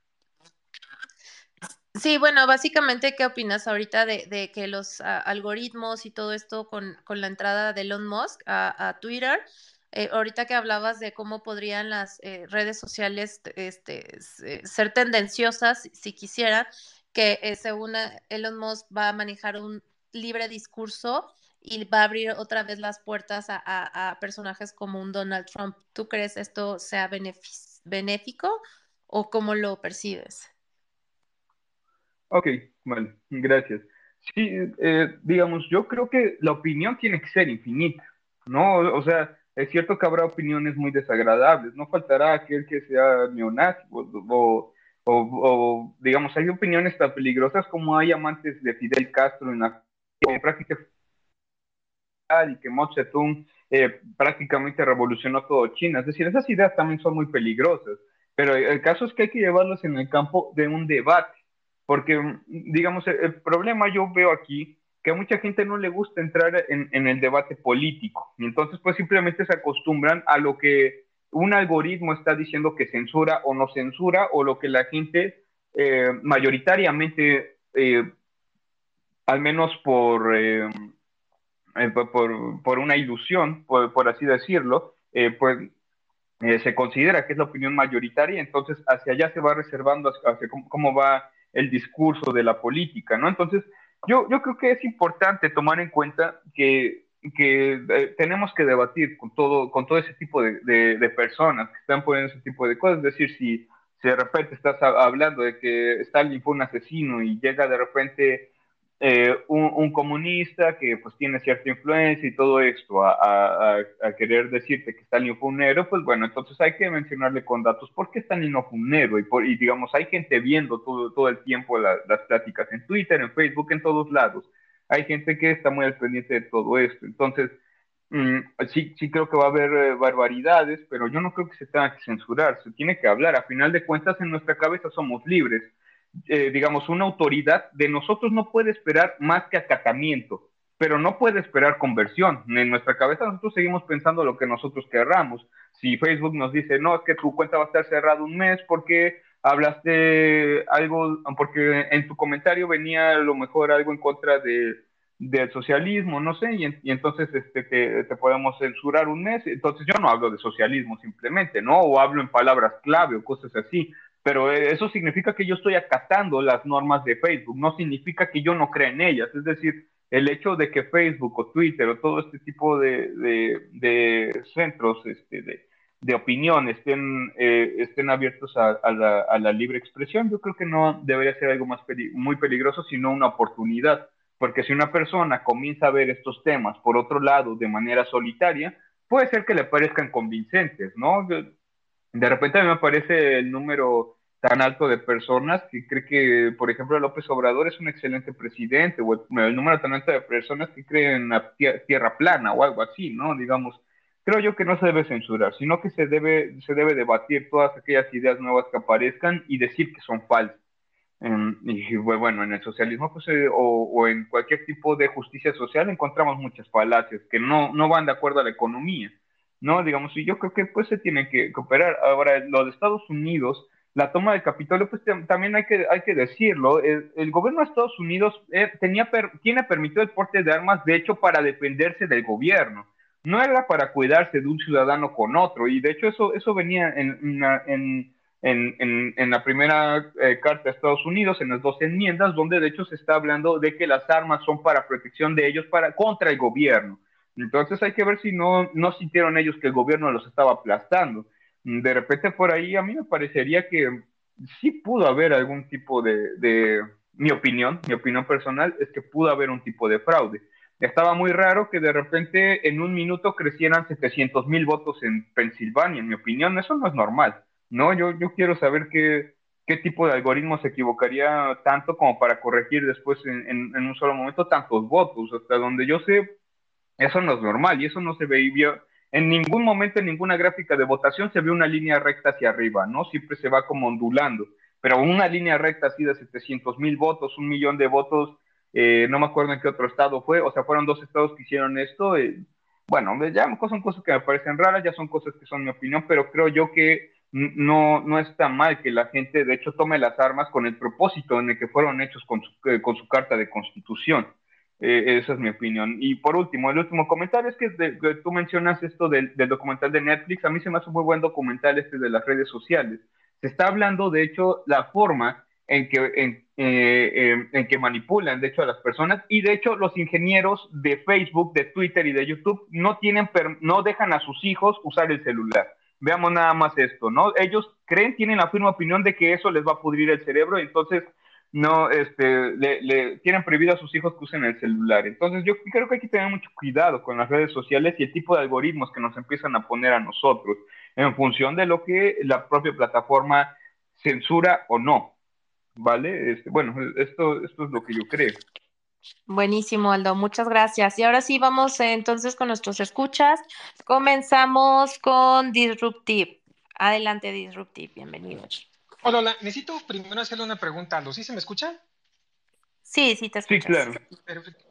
Sí, bueno, básicamente, ¿qué opinas ahorita de, de que los uh, algoritmos y todo esto con, la entrada de Elon Musk a, Twitter? Eh, ahorita que hablabas de cómo podrían las eh, redes sociales este, ser tendenciosas, si quisieran, que eh, según Elon Musk va a manejar un libre discurso y va a abrir otra vez las puertas a personajes como un Donald Trump. ¿Tú crees esto sea benéfico o cómo lo percibes? Ok, vale, gracias. Sí, eh, digamos, yo creo que la opinión tiene que ser infinita, ¿no? O sea, es cierto que habrá opiniones muy desagradables, no faltará aquel que sea neonazi o, o, digamos, hay opiniones tan peligrosas como hay amantes de Fidel Castro en la práctica y que Mao Zedong eh, prácticamente revolucionó todo China. Es decir, esas ideas también son muy peligrosas, pero el caso es que hay que llevarlos en el campo de un debate porque, digamos, el problema yo veo aquí que a mucha gente no le gusta entrar en, el debate político, y entonces pues simplemente se acostumbran a lo que un algoritmo está diciendo que censura o no censura, o lo que la gente eh, mayoritariamente, eh, al menos por, eh, por, por, una ilusión, por, por así decirlo, pues se considera que es la opinión mayoritaria, entonces hacia allá se va reservando hacia, cómo, cómo, va el discurso de la política, ¿no? Entonces, yo, yo creo que es importante tomar en cuenta que que eh, tenemos que debatir con todo, con todo ese tipo de, de, personas que están poniendo ese tipo de cosas. Es decir, si, si de repente estás hablando de que Stalin fue un asesino y llega de repente eh, un, comunista que pues tiene cierta influencia y todo esto a, querer decirte que Stalin fue un pues bueno, entonces hay que mencionarle con datos por qué Stalin no un y, por, digamos, hay gente viendo todo, todo el tiempo las pláticas en Twitter, en Facebook, en todos lados hay gente que está muy al pendiente de todo esto. Entonces, mm, sí, sí creo que va a haber eh, barbaridades, pero yo no creo que se tenga que censurar, se tiene que hablar. A final de cuentas, en nuestra cabeza somos libres. Eh, digamos, una autoridad de nosotros no puede esperar más que acatamiento, pero no puede esperar conversión. En nuestra cabeza nosotros seguimos pensando lo que nosotros querramos. Si Facebook nos dice, no, es que tu cuenta va a estar cerrada un mes porque hablaste algo, porque en tu comentario venía a lo mejor algo en contra de, del socialismo, no sé, y, y entonces este, te, te, podemos censurar un mes. Entonces yo no hablo de socialismo simplemente, ¿no? O hablo en palabras clave o cosas así. Pero eso significa que yo estoy acatando las normas de Facebook, no significa que yo no crea en ellas. Es decir, el hecho de que Facebook o Twitter o todo este tipo de, de, de centros este, de, de opinión estén, eh, estén abiertos a, la, libre expresión, yo creo que no debería ser algo más muy peligroso, sino una oportunidad, porque si una persona comienza a ver estos temas por otro lado de manera solitaria, puede ser que le parezcan convincentes, ¿no? De repente me parece el número tan alto de personas que cree que, por ejemplo, López Obrador es un excelente presidente, o el, número tan alto de personas que creen en tierra plana o algo así, ¿no? Digamos, creo yo que no se debe censurar, sino que se debe, se debe debatir todas aquellas ideas nuevas que aparezcan y decir que son falsas. Y bueno, en el socialismo pues, eh, o, en cualquier tipo de justicia social encontramos muchas falacias que no, no van de acuerdo a la economía, ¿no? Digamos, y yo creo que pues se tienen que cooperar. Ahora, lo de Estados Unidos, la toma del Capitolio, pues también hay que, hay que decirlo, el, gobierno de Estados Unidos eh, tenía tiene permitido el porte de armas, de hecho, para defenderse del gobierno no era para cuidarse de un ciudadano con otro, y de hecho eso, eso venía en, en, en, en la primera eh, carta de Estados Unidos, en las dos enmiendas, donde de hecho se está hablando de que las armas son para protección de ellos para, contra el gobierno. Entonces hay que ver si no, no sintieron ellos que el gobierno los estaba aplastando. De repente por ahí a mí me parecería que sí pudo haber algún tipo de, de mi opinión, mi opinión personal es que pudo haber un tipo de fraude estaba muy raro que de repente en un minuto crecieran 700 mil votos en Pensilvania, en mi opinión, eso no es normal, ¿no? Yo, yo quiero saber qué, qué tipo de algoritmo se equivocaría tanto como para corregir después en, en, un solo momento tantos votos, hasta donde yo sé, eso no es normal y eso no se veía en ningún momento en ninguna gráfica de votación se ve una línea recta hacia arriba, ¿no? Siempre se va como ondulando, pero una línea recta así de 700 mil votos, un millón de votos, eh, no me acuerdo en qué otro estado fue, o sea, fueron dos estados que hicieron esto. Eh, bueno, ya son cosas que me parecen raras, ya son cosas que son mi opinión, pero creo yo que no, no está mal que la gente, de hecho, tome las armas con el propósito en el que fueron hechos con su, eh, con su carta de constitución. Esa es mi opinión. Y por último, el último comentario es que, tú mencionas esto del, documental de Netflix. A mí se me hace un muy buen documental este de las redes sociales. Se está hablando, de hecho, la forma en que, en, eh, en, que manipulan, de hecho, a las personas. Y de hecho, los ingenieros de Facebook, de Twitter y de YouTube no, tienen no dejan a sus hijos usar el celular. Veamos nada más esto, ¿no? Ellos creen, tienen la firme opinión de que eso les va a pudrir el cerebro entonces no, este, le, tienen prohibido a sus hijos que usen el celular. Entonces yo creo que hay que tener mucho cuidado con las redes sociales y el tipo de algoritmos que nos empiezan a poner a nosotros en función de lo que la propia plataforma censura o no. ¿vale? Este, bueno, esto, esto es lo que yo creo. Buenísimo, Aldo, muchas gracias. Y ahora sí, vamos eh, entonces con nuestros escuchas. Comenzamos con Disruptive. Adelante, Disruptive, bienvenidos. Hola, hola, necesito primero hacerle una pregunta, Aldo. ¿Sí se me escucha? Sí, sí te escucho. Sí, claro.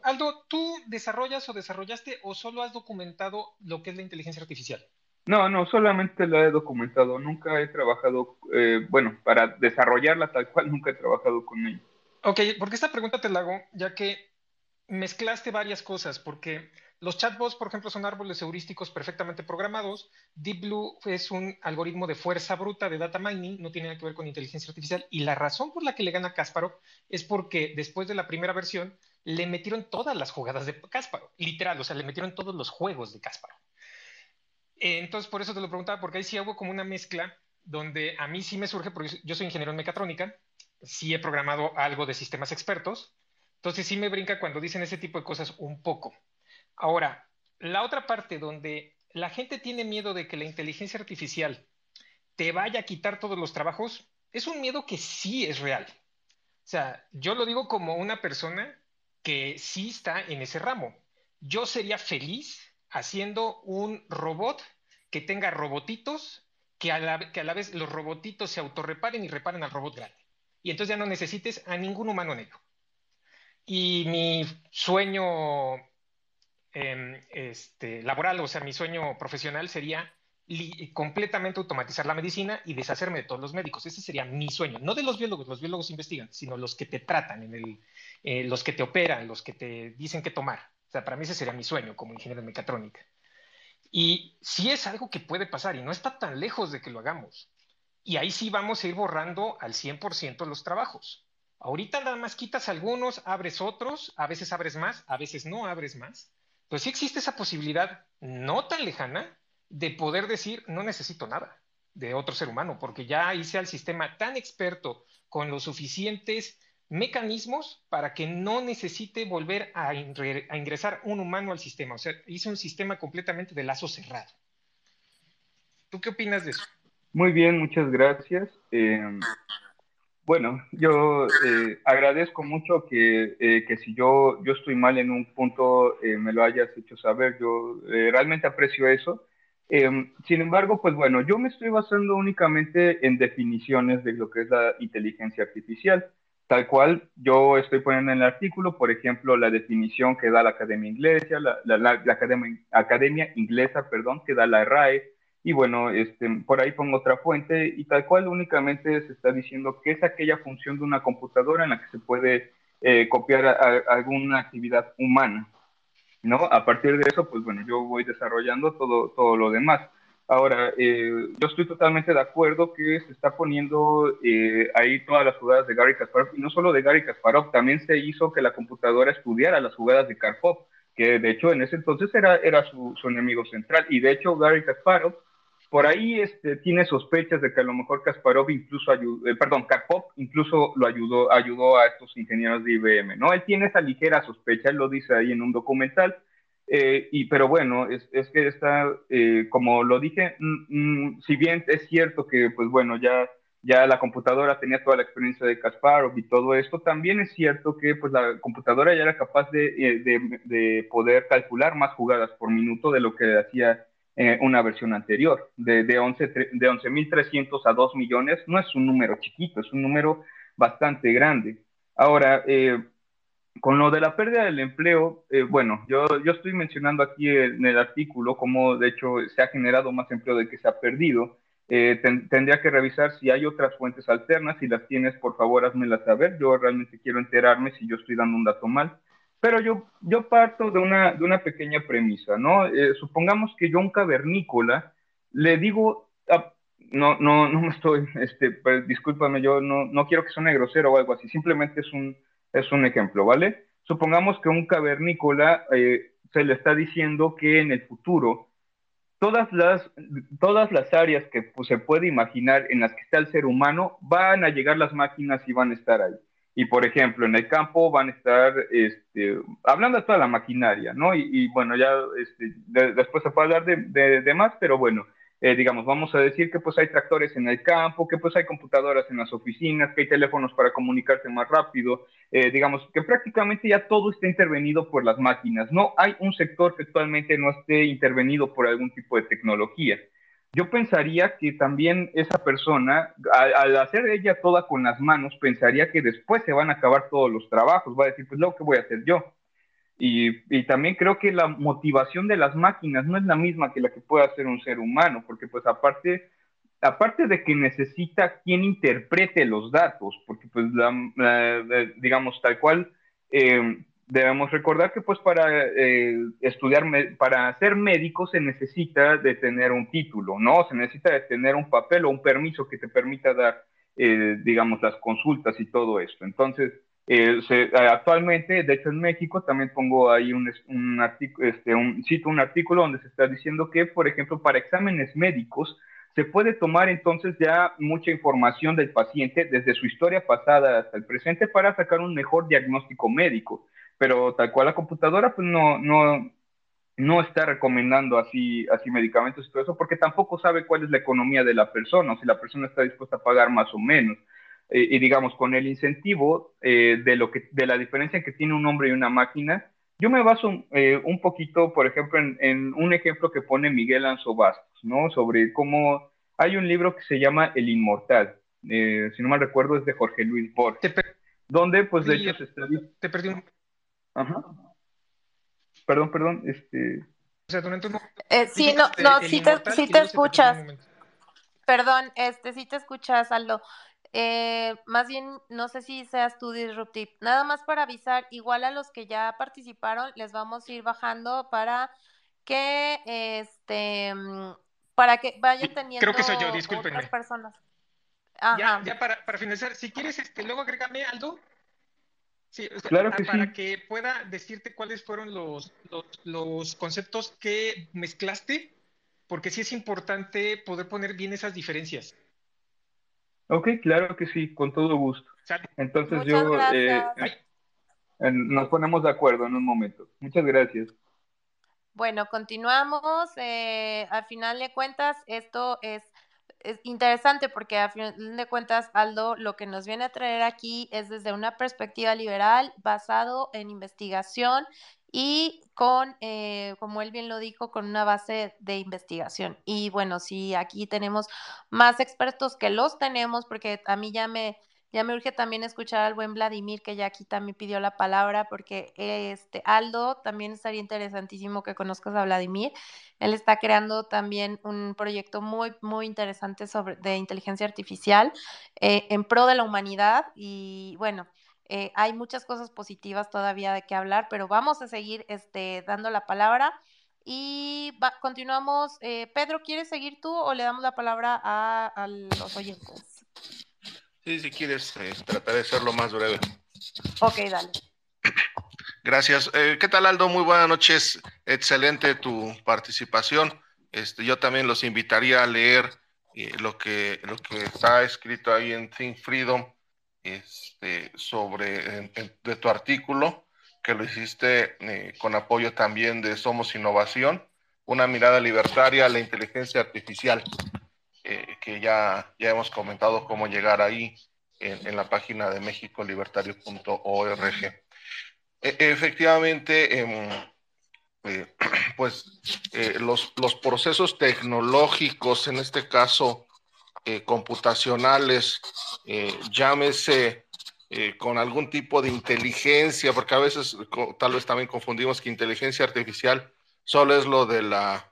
Aldo, ¿tú desarrollas o desarrollaste o solo has documentado lo que es la inteligencia artificial? No, no, solamente la he documentado, nunca he trabajado, eh, bueno, para desarrollarla tal cual, nunca he trabajado con ella. Ok, porque esta pregunta te la hago, ya que mezclaste varias cosas, porque los chatbots, por ejemplo, son árboles heurísticos perfectamente programados. Deep Blue es un algoritmo de fuerza bruta de data mining, no tiene nada que ver con inteligencia artificial. Y la razón por la que le gana Kasparov es porque después de la primera versión le metieron todas las jugadas de Kasparov, literal, o sea, le metieron todos los juegos de Kasparov. Entonces, por eso te lo preguntaba, porque ahí sí hago como una mezcla donde a mí sí me surge, porque yo soy ingeniero en mecatrónica, sí he programado algo de sistemas expertos, entonces sí me brinca cuando dicen ese tipo de cosas un poco. Ahora, la otra parte donde la gente tiene miedo de que la inteligencia artificial te vaya a quitar todos los trabajos, es un miedo que sí es real. O sea, yo lo digo como una persona que sí está en ese ramo. Yo sería feliz haciendo un robot que tenga robotitos, que a la, que a la vez los robotitos se autorreparen y reparen al robot grande. Y entonces ya no necesites a ningún humano en ello. Y mi sueño em, este, laboral, o sea, mi sueño profesional sería completamente automatizar la medicina y deshacerme de todos los médicos. Ese sería mi sueño. No de los biólogos, los biólogos investigan, sino los que te tratan, en el, eh, los que te operan, los que te dicen qué tomar. O sea, para mí ese sería mi sueño como ingeniero de mecatrónica. Y sí es algo que puede pasar y no está tan lejos de que lo hagamos. Y ahí sí vamos a ir borrando al 100% los trabajos. Ahorita nada más quitas algunos, abres otros, a veces abres más, a veces no abres más. Pues sí existe esa posibilidad no tan lejana de poder decir, no necesito nada de otro ser humano, porque ya hice al sistema tan experto con los suficientes mecanismos para que no necesite volver a, ingresar un humano al sistema. O sea, hice un sistema completamente de lazo cerrado. ¿Tú qué opinas de eso? Muy bien, muchas gracias. Eh, bueno, yo eh, agradezco mucho que, eh, que, si yo, yo estoy mal en un punto eh, me lo hayas hecho saber. Yo realmente aprecio eso. Em, sin embargo, pues bueno, yo me estoy basando únicamente en definiciones de lo que es la inteligencia artificial. Tal cual yo estoy poniendo en el artículo, por ejemplo, la definición que da la Academia Inglesa, la, la, la Academia, Academia Inglesa, perdón, que da la RAE, y bueno, este, por ahí pongo otra fuente y tal cual únicamente se está diciendo que es aquella función de una computadora en la que se puede eh, copiar alguna actividad humana, ¿no? A partir de eso, pues bueno, yo voy desarrollando todo, todo lo demás. Ahora, eh, yo estoy totalmente de acuerdo que se está poniendo eh, ahí todas las jugadas de Gary Kasparov, y no solo de Gary Kasparov, también se hizo que la computadora estudiara las jugadas de Karpov, que de hecho en ese entonces era, era su, su enemigo central, y de hecho Gary Kasparov por ahí este, tiene sospechas de que a lo mejor Kasparov incluso ayudó, eh, perdón, Karpov incluso lo ayudó, ayudó a estos ingenieros de IBM, ¿no? Él tiene esa ligera sospecha, él lo dice ahí en un documental, eh, y, pero bueno, es, es que está, eh, como lo dije, mm, mm, si bien es cierto que, pues bueno, ya, ya la computadora tenía toda la experiencia de Kasparov y todo esto, también es cierto que pues la computadora ya era capaz de, de, de poder calcular más jugadas por minuto de lo que hacía eh, una versión anterior. De, de 11.300 a 2 millones no es un número chiquito, es un número bastante grande. Ahora, eh, con lo de la pérdida del empleo, eh, bueno, yo, yo estoy mencionando aquí en el artículo cómo de hecho se ha generado más empleo de que se ha perdido. tendría que revisar si hay otras fuentes alternas. Si las tienes, por favor, házmelas saber. Yo realmente quiero enterarme si yo estoy dando un dato mal. Pero yo, yo parto de una, de una pequeña premisa, ¿no? Eh, supongamos que yo un cavernícola le digo, ah, no, no, no me estoy, este, pues, discúlpame, yo no, no quiero que suene grosero o algo así, simplemente es un, es un ejemplo, ¿vale? Supongamos que un cavernícola eh, se le está diciendo que en el futuro todas las, todas las áreas que pues, se puede imaginar en las que está el ser humano van a llegar las máquinas y van a estar ahí. Y por ejemplo, en el campo van a estar este, hablando de toda la maquinaria, ¿no? Y, bueno, ya este, después se puede hablar de, más, pero bueno, eh, digamos, vamos a decir que pues hay tractores en el campo, que pues hay computadoras en las oficinas, que hay teléfonos para comunicarse más rápido, eh, digamos, que prácticamente ya todo está intervenido por las máquinas. No hay un sector que actualmente no esté intervenido por algún tipo de tecnología yo pensaría que también esa persona, al, hacer ella toda con las manos, pensaría que después se van a acabar todos los trabajos, va a decir, pues luego, ¿qué voy a hacer yo? y, también creo que la motivación de las máquinas no es la misma que la que puede hacer un ser humano, porque pues aparte, aparte de que necesita quien interprete los datos, porque pues digamos tal cual, eh, debemos recordar que pues para eh, estudiar, para ser médico se necesita de tener un título, ¿no? Se necesita de tener un papel o un permiso que te permita dar, eh, digamos, las consultas y todo esto. Entonces, eh, actualmente, de hecho en México, también pongo ahí un, un artículo, este, cito un artículo donde se está diciendo que, por ejemplo, para exámenes médicos, se puede tomar entonces ya mucha información del paciente desde su historia pasada hasta el presente para sacar un mejor diagnóstico médico. Pero tal cual la computadora, pues no, no, no está recomendando así, así medicamentos y todo eso, porque tampoco sabe cuál es la economía de la persona, o si la persona está dispuesta a pagar más o menos. Eh, y digamos, con el incentivo eh, de, lo que, de la diferencia que tiene un hombre y una máquina, yo me baso eh, un poquito, por ejemplo, en, un ejemplo que pone Miguel Anzo Bastos, ¿no? Sobre cómo hay un libro que se llama El Inmortal, si no mal recuerdo es de Jorge Luis Borges, donde pues de hecho se está... Te perdí un... Ajá. Perdón, perdón, este... O sea, durante un... sí, no, no, sí te, sí te escuchas. Perdón, este, sí te escuchas, Aldo. Eh, más bien, no sé si seas tú disruptive. Nada más para avisar, igual a los que ya participaron, les vamos a ir bajando para que este para que vayan teniendo Creo que soy yo, discúlpenme. otras personas. Ya, ya para, para, finalizar, si quieres, este, luego agrégame, Aldo. Sí, claro que para que pueda decirte cuáles fueron los, los, los conceptos que mezclaste, porque sí es importante poder poner bien esas diferencias. Ok, claro que sí, con todo gusto. Entonces yo eh, nos ponemos de acuerdo en un momento. Muchas gracias. Bueno, continuamos. Eh, al final de cuentas, esto es, es, interesante porque a final de cuentas, Aldo, lo que nos viene a traer aquí es desde una perspectiva liberal basado en investigación y con, eh, como él bien lo dijo, con una base de investigación. Y bueno, sí, aquí tenemos más expertos que los tenemos, porque a mí ya me, ya me urge también escuchar al buen Vladimir, que ya aquí también pidió la palabra, porque este Aldo también estaría interesantísimo que conozcas a Vladimir. Él está creando también un proyecto muy, muy interesante sobre, de inteligencia artificial eh, en pro de la humanidad. Y bueno, eh, hay muchas cosas positivas todavía de qué hablar, pero vamos a seguir este, dando la palabra. Y continuamos. Eh, Pedro, ¿quieres seguir tú o le damos la palabra a, los oyentes? Sí, si quieres, eh, trataré de ser lo más breve. Ok, dale. Gracias. ¿Qué tal, Aldo? Muy buenas noches. Excelente tu participación. Este, yo también los invitaría a leer lo, que, lo que está escrito ahí en Think Freedom este, sobre de tu artículo, que lo hiciste eh, con apoyo también de Somos Innovación, una mirada libertaria a la inteligencia artificial, eh, que ya, ya hemos comentado cómo llegar ahí en, la página de mexicolibertario.org. E, efectivamente, em, eh, pues los, los procesos tecnológicos, en este caso, eh, computacionales, eh, llámese eh, con algún tipo de inteligencia, porque a veces tal vez también confundimos que inteligencia artificial solo es lo de la,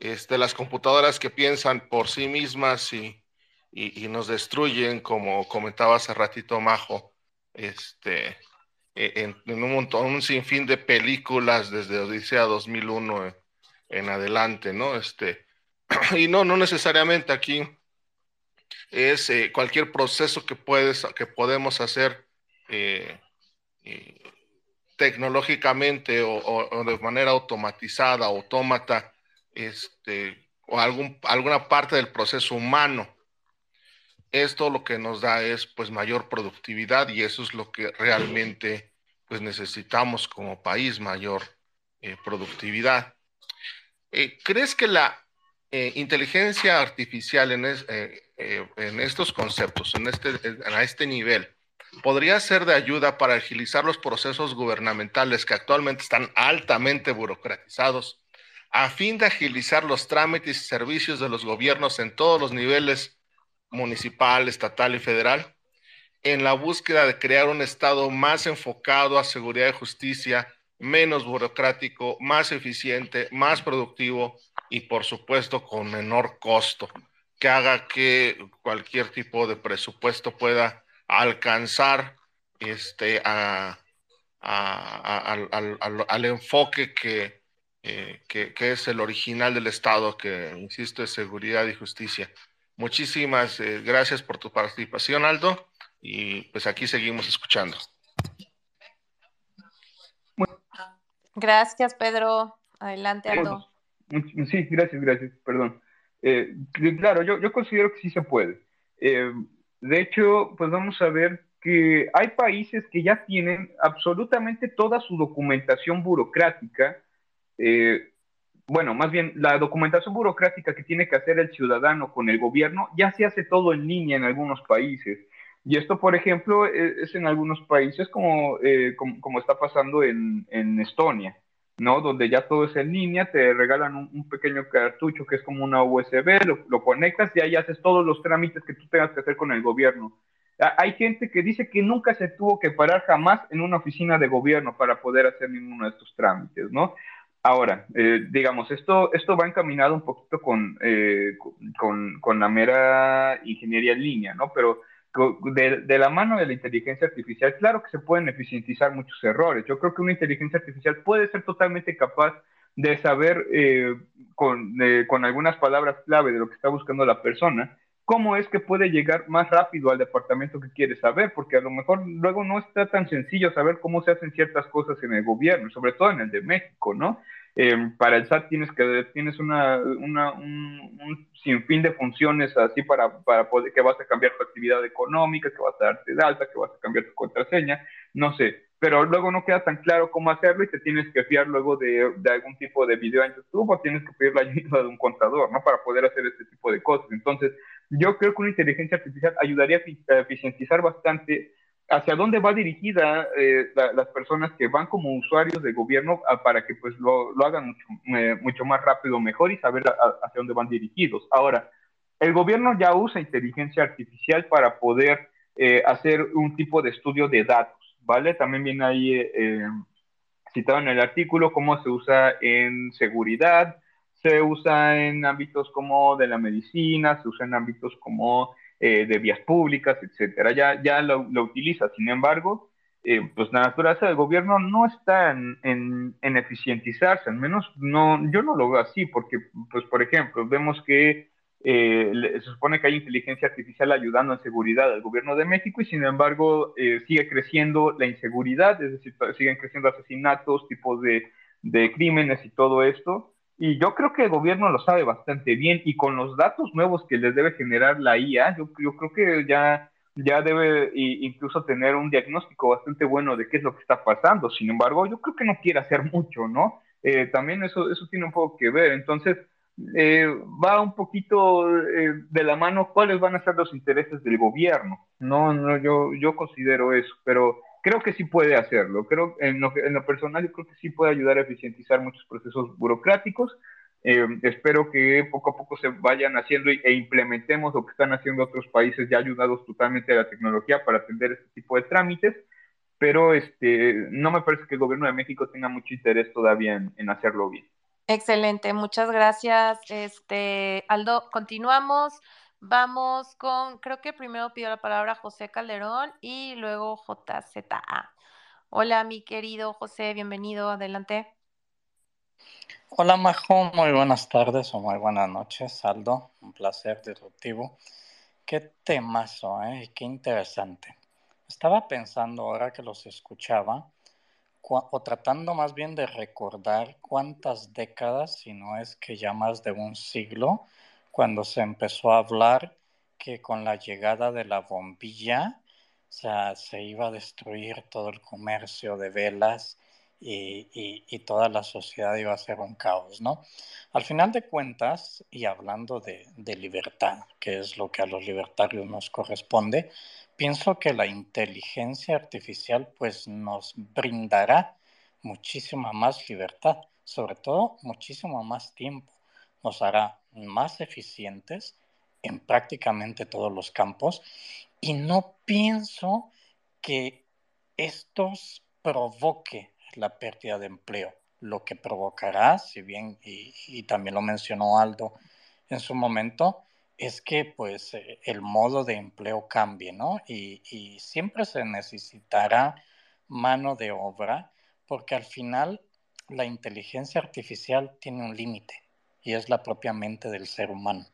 este, las computadoras que piensan por sí mismas y, y, nos destruyen, como comentaba hace ratito Majo, este, e, en, un montón, un sinfín de películas desde Odisea 2001 en, adelante, ¿no? Este, y no, no necesariamente aquí es eh, cualquier proceso que, puedes, que podemos hacer eh, tecnológicamente o, de manera automatizada, autómata, este, o algún, alguna parte del proceso humano. Esto lo que nos da es pues mayor productividad y eso es lo que realmente pues necesitamos como país, mayor productividad. ¿Crees que la inteligencia artificial eh, en estos conceptos, en este, a este nivel, podría ser de ayuda para agilizar los procesos gubernamentales que actualmente están altamente burocratizados, a fin de agilizar los trámites y servicios de los gobiernos en todos los niveles municipal, estatal y federal, en la búsqueda de crear un Estado más enfocado a seguridad y justicia menos burocrático, más eficiente, más productivo y por supuesto con menor costo, que haga que cualquier tipo de presupuesto pueda alcanzar este, al, enfoque eh, que, que, es el original del Estado, que, insisto, es seguridad y justicia. Muchísimas eh, gracias por tu participación, Aldo, y pues aquí seguimos escuchando. Gracias, Pedro. Adelante, Aldo. Sí, gracias, gracias, perdón. Eh, claro, yo, yo, considero que sí se puede. Eh, de hecho, pues vamos a ver que hay países que ya tienen absolutamente toda su documentación burocrática. Eh, bueno, más bien la documentación burocrática que tiene que hacer el ciudadano con el gobierno ya se hace todo en línea en algunos países. Y esto, por ejemplo, e, es, en algunos países como, como, está pasando en, Estonia. ¿no? Donde ya todo es en línea, te regalan un, pequeño cartucho que es como una USB, lo, conectas y ahí haces todos los trámites que tú tengas que hacer con el gobierno. Hay gente que dice que nunca se tuvo que parar jamás en una oficina de gobierno para poder hacer ninguno de estos trámites, ¿no? Ahora, eh, digamos, esto, esto va encaminado un poquito con, eh, con, con, la mera ingeniería en línea, ¿no? Pero de, la mano de la inteligencia artificial, claro que se pueden eficientizar muchos errores. Yo creo que una inteligencia artificial puede ser totalmente capaz de saber eh, con, con, algunas palabras clave de lo que está buscando la persona, cómo es que puede llegar más rápido al departamento que quiere saber, porque a lo mejor luego no está tan sencillo saber cómo se hacen ciertas cosas en el gobierno, sobre todo en el de México, ¿no? Eh, para el SAT tienes que tienes una, una un, sinfín de funciones así para, para poder, que vas a cambiar tu actividad económica, que vas a darte de alta, que vas a cambiar tu contraseña, no sé, pero luego no queda tan claro cómo hacerlo y te tienes que fiar luego de, de algún tipo de video en YouTube o tienes que pedir la ayuda de un contador, ¿no? Para poder hacer este tipo de cosas. Entonces, yo creo que una inteligencia artificial ayudaría a eficientizar bastante hacia dónde va dirigida eh, las personas que van como usuarios de gobierno para que pues lo, lo hagan mucho, eh, mucho, más rápido, mejor y saber hacia dónde van dirigidos. Ahora, el gobierno ya usa inteligencia artificial para poder eh, hacer un tipo de estudio de datos, ¿vale? También viene ahí citado en el artículo cómo se usa en seguridad, se usa en ámbitos como de la medicina, se usa en ámbitos como eh, de vías públicas, etcétera. Ya, ya lo, utiliza. Sin embargo, eh, pues la naturaleza del gobierno no está en, en, eficientizarse, al menos no, yo no lo veo así, porque, pues, por ejemplo, vemos que eh, se supone que hay inteligencia artificial ayudando en seguridad al gobierno de México y sin embargo sigue creciendo la inseguridad, es decir, siguen creciendo asesinatos, tipos de, de crímenes y todo esto. Y yo creo que el gobierno lo sabe bastante bien y con los datos nuevos que les debe generar la IA, yo, yo creo que ya, ya debe incluso tener un diagnóstico bastante bueno de qué es lo que está pasando. Sin embargo, yo creo que no quiere hacer mucho, ¿no? Eh, también eso, eso tiene un poco que ver. Entonces, eh, va un poquito eh, de la mano cuáles van a ser los intereses del gobierno. No, no, yo, yo considero eso, pero creo que sí puede hacerlo. Creo en lo, en lo personal yo creo que sí puede ayudar a eficientizar muchos procesos burocráticos. Eh, espero que poco a poco se vayan haciendo e implementemos lo que están haciendo otros países ya ayudados totalmente a la tecnología para atender este tipo de trámites, pero este, no me parece que el gobierno de México tenga mucho interés todavía en, en hacerlo bien. Excelente, muchas gracias. Este, Aldo, continuamos. Vamos con, creo que primero pido la palabra José Calderón y luego JZA. Hola, mi querido José, bienvenido, adelante. Hola, Majo, muy buenas tardes o muy buenas noches, Aldo, un placer disruptivo. Qué temazo, ¿eh? Qué interesante. Estaba pensando ahora que los escuchaba, o tratando más bien de recordar cuántas décadas, si no es que ya más de un siglo, cuando se empezó a hablar que con la llegada de la bombilla, o sea, se iba a destruir todo el comercio de velas y, y, toda la sociedad iba a ser un caos, ¿no? Al final de cuentas, y hablando de, de libertad, que es lo que a los libertarios nos corresponde, pienso que la inteligencia artificial pues nos brindará muchísima más libertad, sobre todo muchísimo más tiempo nos hará más eficientes en prácticamente todos los campos y no pienso que esto provoque la pérdida de empleo. Lo que provocará, si bien, y, también lo mencionó Aldo en su momento, es que pues eh, el modo de empleo cambie, ¿no? Y, y, siempre se necesitará mano de obra porque al final la inteligencia artificial tiene un límite y es la propia mente del ser humano.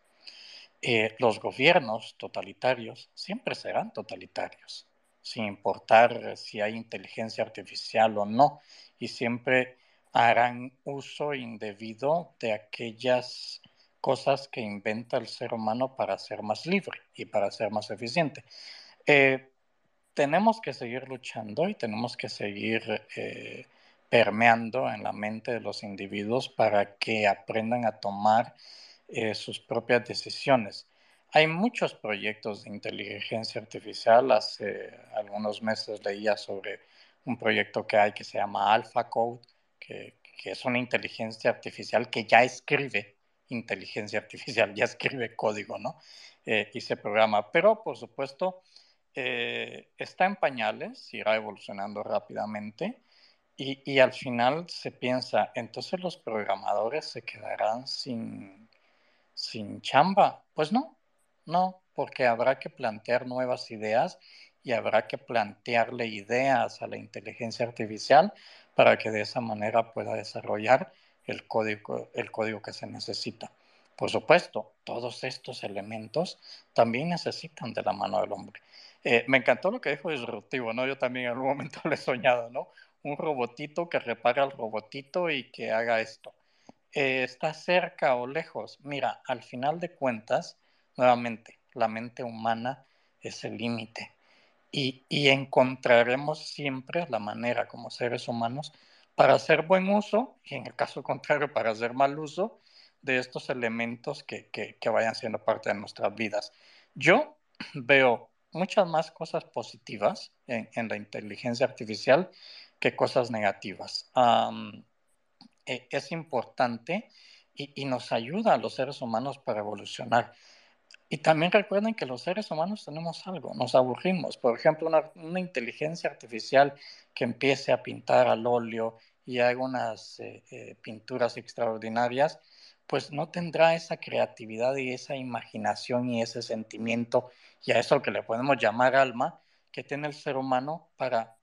Eh, los gobiernos totalitarios siempre serán totalitarios, sin importar si hay inteligencia artificial o no, y siempre harán uso indebido de aquellas cosas que inventa el ser humano para ser más libre y para ser más eficiente. Eh, tenemos que seguir luchando y tenemos que seguir eh, permeando en la mente de los individuos para que aprendan a tomar eh, sus propias decisiones. Hay muchos proyectos de inteligencia artificial. Hace algunos meses leía sobre un proyecto que hay que se llama AlphaCode, que, que es una inteligencia artificial que ya escribe inteligencia artificial, ya escribe código, ¿no? Eh, y se programa. Pero, por supuesto, eh, está en pañales, irá evolucionando rápidamente y, al final se piensa, entonces los programadores se quedarán sin, sin chamba. Pues no, no, porque habrá que plantear nuevas ideas y habrá que plantearle ideas a la inteligencia artificial para que de esa manera pueda desarrollar el código, el código que se necesita. Por supuesto, todos estos elementos también necesitan de la mano del hombre. Eh, me encantó lo que dijo disruptivo, ¿no? Yo también en algún momento lo he soñado, ¿no? Un robotito que repara al robotito y que haga esto. Eh, ¿Está cerca o lejos? Mira, al final de cuentas, nuevamente, la mente humana es el límite. Y, y, encontraremos siempre la manera como seres humanos para hacer buen uso y en el caso contrario para hacer mal uso de estos elementos que, que, que vayan siendo parte de nuestras vidas. Yo veo muchas más cosas positivas en, en la inteligencia artificial que cosas negativas. E, es importante y, nos ayuda a los seres humanos para evolucionar. Y también recuerden que los seres humanos tenemos algo, nos aburrimos. Por ejemplo, una, inteligencia artificial que empiece a pintar al óleo y haga unas eh, eh, pinturas extraordinarias, pues no tendrá esa creatividad y esa imaginación y ese sentimiento y a eso que le podemos llamar alma que tiene el ser humano para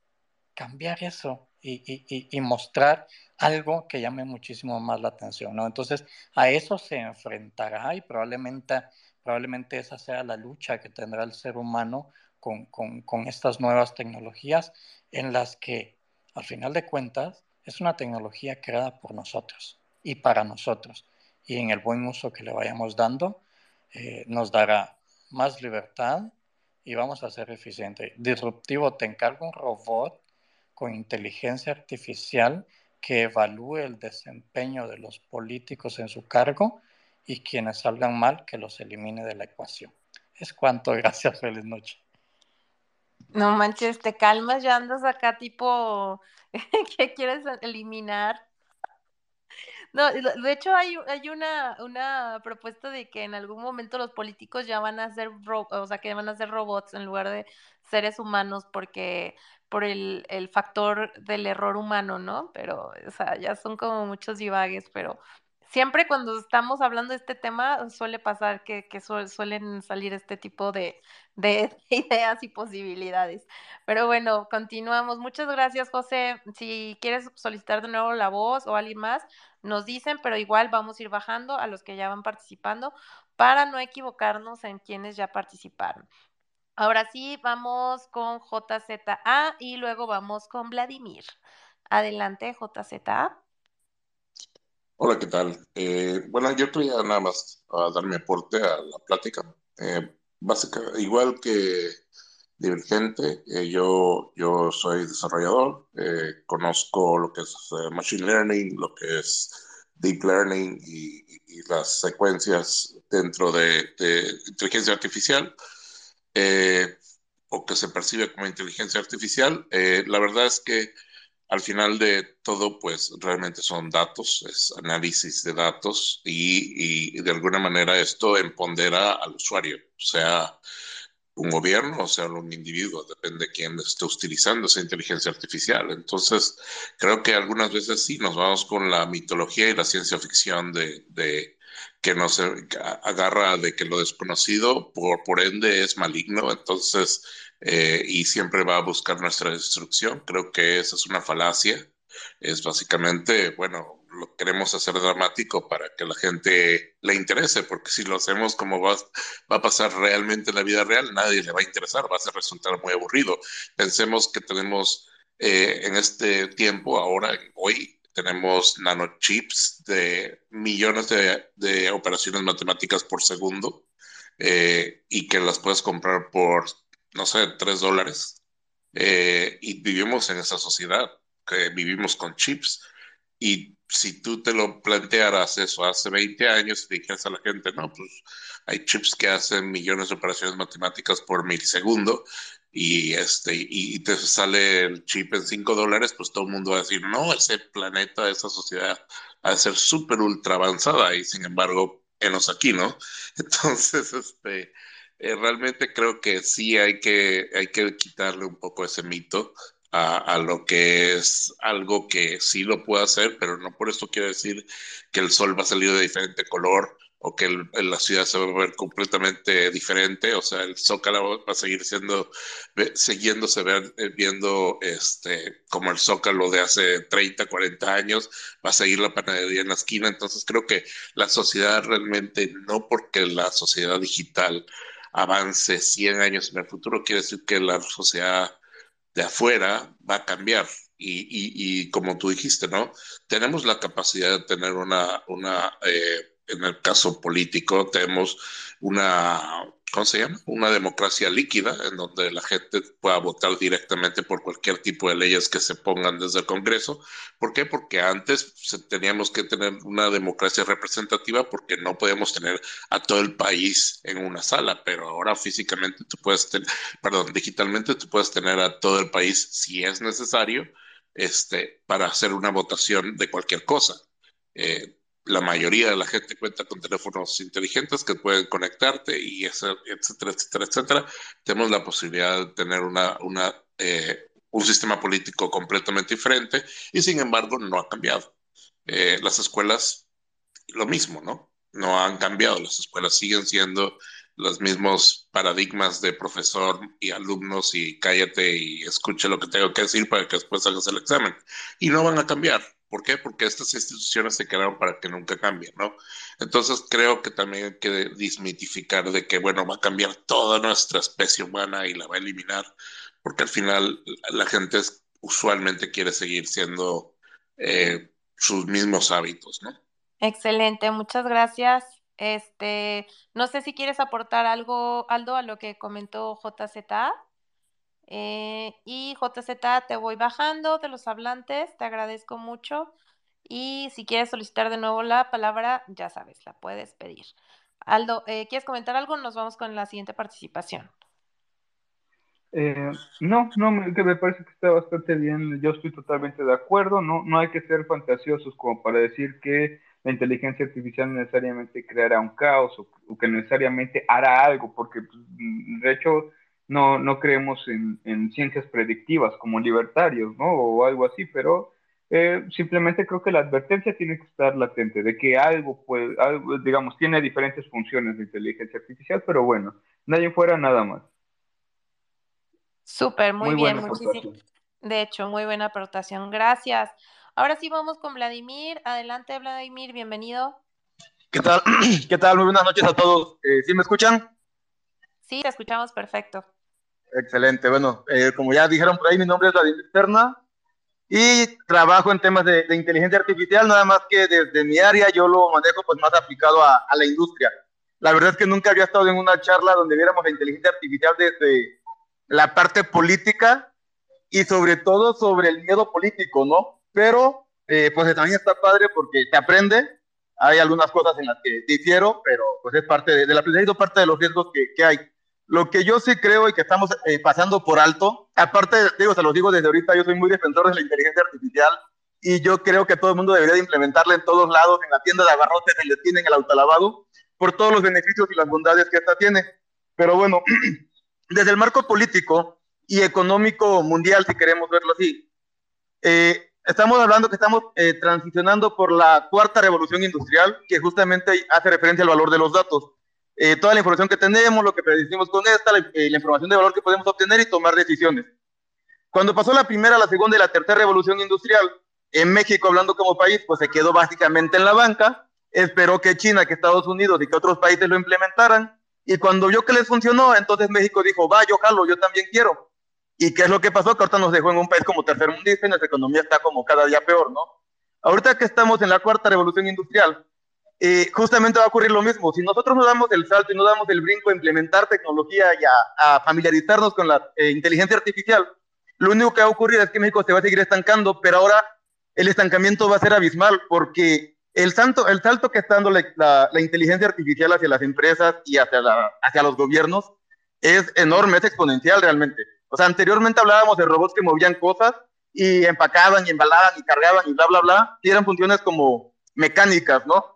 cambiar eso y, mostrar algo que llame muchísimo más la atención, ¿no? Entonces, a eso se enfrentará y probablemente, probablemente esa sea la lucha que tendrá el ser humano con, con estas nuevas tecnologías en las que, al final de cuentas, es una tecnología creada por nosotros y para nosotros. Y en el buen uso que le vayamos dando, eh, nos dará más libertad y vamos a ser eficientes. Disruptivo, te encargo un robot con inteligencia artificial que evalúe el desempeño de los políticos en su cargo y quienes salgan mal, que los elimine de la ecuación. Es cuanto, gracias, feliz noche. No manches, te calmas, ya andas acá tipo, ¿qué quieres eliminar? No, de hecho hay, hay una, una propuesta de que en algún momento los políticos ya van a ser, o sea, que van a ser robots en lugar de seres humanos porque por el, el factor del error humano, ¿no? Pero, o sea, ya son como muchos divagues, pero siempre cuando estamos hablando de este tema suele pasar que, que suelen salir este tipo de, de, ideas y posibilidades. Pero bueno, continuamos. Muchas gracias, José. Si quieres solicitar de nuevo la voz o alguien más, nos dicen, pero igual vamos a ir bajando a los que ya van participando para no equivocarnos en quienes ya participaron. Ahora sí, vamos con JZA y luego vamos con Vladimir. Adelante, JZA. Hola, ¿qué tal? Eh, bueno, yo quería nada más a dar mi aporte a la plática. Eh, igual que Divergente, eh, yo, yo soy desarrollador, eh, conozco lo que es Machine Learning, lo que es Deep Learning y, las secuencias dentro de, de inteligencia artificial. Eh, o que se percibe como inteligencia artificial, eh, la verdad es que al final de todo, pues realmente son datos, es análisis de datos y, de alguna manera esto empodera al usuario. Sea, un gobierno o sea un individuo, depende de quién esté utilizando esa inteligencia artificial. Entonces, creo que algunas veces sí nos vamos con la mitología y la ciencia ficción de que nos agarra de que lo desconocido, por, por ende, es maligno, entonces, eh, y siempre va a buscar nuestra destrucción. Creo que esa es una falacia. Es básicamente, bueno, lo queremos hacer dramático para que la gente le interese, porque si lo hacemos como va, va a pasar realmente en la vida real, nadie le va a interesar, va a resultar muy aburrido. Pensemos que tenemos eh, en este tiempo, ahora, hoy, tenemos nanochips de millones de, operaciones matemáticas por segundo eh, y que las puedes comprar por, no sé, tres dólares. Eh, y vivimos en esa sociedad, que vivimos con chips. Y si tú te lo plantearas eso hace 20 años y dijeras a la gente, no, pues hay chips que hacen millones de operaciones matemáticas por milisegundo y, este, y te sale el chip en 5 dólares, pues todo el mundo va a decir, no, ese planeta, esa sociedad va a ser súper ultra avanzada y sin embargo, enos aquí, ¿no? Entonces, este, eh, realmente creo que sí hay que, hay que quitarle un poco ese mito a, lo que es algo que sí lo puede hacer, pero no por eso quiere decir que el sol va a salir de diferente color o que la ciudad se va a ver completamente diferente, o sea, el Zócalo va a seguir siendo, siguiéndose eh, viendo este, como el Zócalo de hace 30, 40 años, va a seguir la panadería en la esquina, entonces creo que la sociedad realmente, no porque la sociedad digital avance 100 años en el futuro, quiere decir que la sociedad de afuera va a cambiar. Y, y, como tú dijiste, ¿no? Tenemos la capacidad de tener una, una eh, en el caso político, tenemos una, ¿cómo se llama? Una democracia líquida en donde la gente pueda votar directamente por cualquier tipo de leyes que se pongan desde el Congreso. ¿Por qué? Porque antes teníamos que tener una democracia representativa porque no podíamos tener a todo el país en una sala, pero ahora físicamente tú puedes tener, perdón, digitalmente tú puedes tener a todo el país si es necesario este, para hacer una votación de cualquier cosa. Eh, la mayoría de la gente cuenta con teléfonos inteligentes que pueden conectarte y etcétera, etcétera, etcétera. Tenemos la posibilidad de tener una, eh, un sistema político completamente diferente y sin embargo no ha cambiado. Eh, las escuelas, lo mismo, ¿no? No han cambiado. Las escuelas siguen siendo los mismos paradigmas de profesor y alumnos y cállate y escuche lo que tengo que decir para que después hagas el examen. Y no van a cambiar. ¿Por qué? Porque estas instituciones se crearon para que nunca cambien, ¿no? Entonces creo que también hay que desmitificar de que, bueno, va a cambiar toda nuestra especie humana y la va a eliminar, porque al final la gente usualmente quiere seguir siendo eh, sus mismos hábitos, ¿no? Excelente, muchas gracias. Este, no sé si quieres aportar algo, Aldo, a lo que comentó JZ. Eh, y JZ, te voy bajando de los hablantes, te agradezco mucho. Y si quieres solicitar de nuevo la palabra, ya sabes, la puedes pedir. Aldo, eh, ¿quieres comentar algo? Nos vamos con la siguiente participación. Eh, no, no, me, parece que está bastante bien. Yo estoy totalmente de acuerdo. No, no hay que ser fantasiosos como para decir que la inteligencia artificial necesariamente creará un caos o, o que necesariamente hará algo, porque pues, de hecho no, no creemos en, en, ciencias predictivas como libertarios, ¿no? O algo así, pero eh, simplemente creo que la advertencia tiene que estar latente de que algo, puede, algo, digamos, tiene diferentes funciones de inteligencia artificial, pero bueno, nadie fuera nada más. Súper, muy, bien, muchísimo. De hecho, muy buena aportación, gracias. Ahora sí vamos con Vladimir. Adelante, Vladimir, bienvenido. ¿Qué tal? ¿Qué tal? Muy buenas noches a todos. Eh, ¿Sí me escuchan? Sí, te escuchamos perfecto. Excelente. Bueno, eh, como ya dijeron por ahí, mi nombre es Vladimir Terna y trabajo en temas de, inteligencia artificial, nada más que desde mi área yo lo manejo pues más aplicado a, a, la industria. La verdad es que nunca había estado en una charla donde viéramos la inteligencia artificial desde la parte política y sobre todo sobre el miedo político, ¿no? Pero eh, pues también está padre porque te aprende. Hay algunas cosas en las que difiero, pero pues es parte de, de la parte de los riesgos que, que hay. Lo que yo sí creo y que estamos eh, pasando por alto, aparte, digo, se los digo desde ahorita, yo soy muy defensor de la inteligencia artificial y yo creo que todo el mundo debería de implementarla en todos lados, en la tienda de abarrotes, en el tienda, en el autolavado, por todos los beneficios y las bondades que esta tiene. Pero bueno, desde el marco político y económico mundial, si queremos verlo así, eh, estamos hablando que estamos eh, transicionando por la cuarta revolución industrial, que justamente hace referencia al valor de los datos. Eh, toda la información que tenemos, lo que predecimos con esta, la, la, información de valor que podemos obtener y tomar decisiones. Cuando pasó la primera, la segunda y la tercera revolución industrial, en México, hablando como país, pues se quedó básicamente en la banca, esperó que China, que Estados Unidos y que otros países lo implementaran, y cuando vio que les funcionó, entonces México dijo, va, yo jalo, yo también quiero. ¿Y qué es lo que pasó? Que ahorita nos dejó en un país como tercer mundista y nuestra economía está como cada día peor, ¿no? Ahorita que estamos en la cuarta revolución industrial, eh, justamente va a ocurrir lo mismo. Si nosotros no damos el salto y no damos el brinco a implementar tecnología y a, a familiarizarnos con la eh, inteligencia artificial, lo único que va a ocurrir es que México se va a seguir estancando, pero ahora el estancamiento va a ser abismal porque el salto, el salto que está dando la, la, la inteligencia artificial hacia las empresas y hacia, la, hacia los gobiernos es enorme, es exponencial realmente. O sea, anteriormente hablábamos de robots que movían cosas y empacaban y embalaban y cargaban y bla, bla, bla, y eran funciones como mecánicas, ¿no?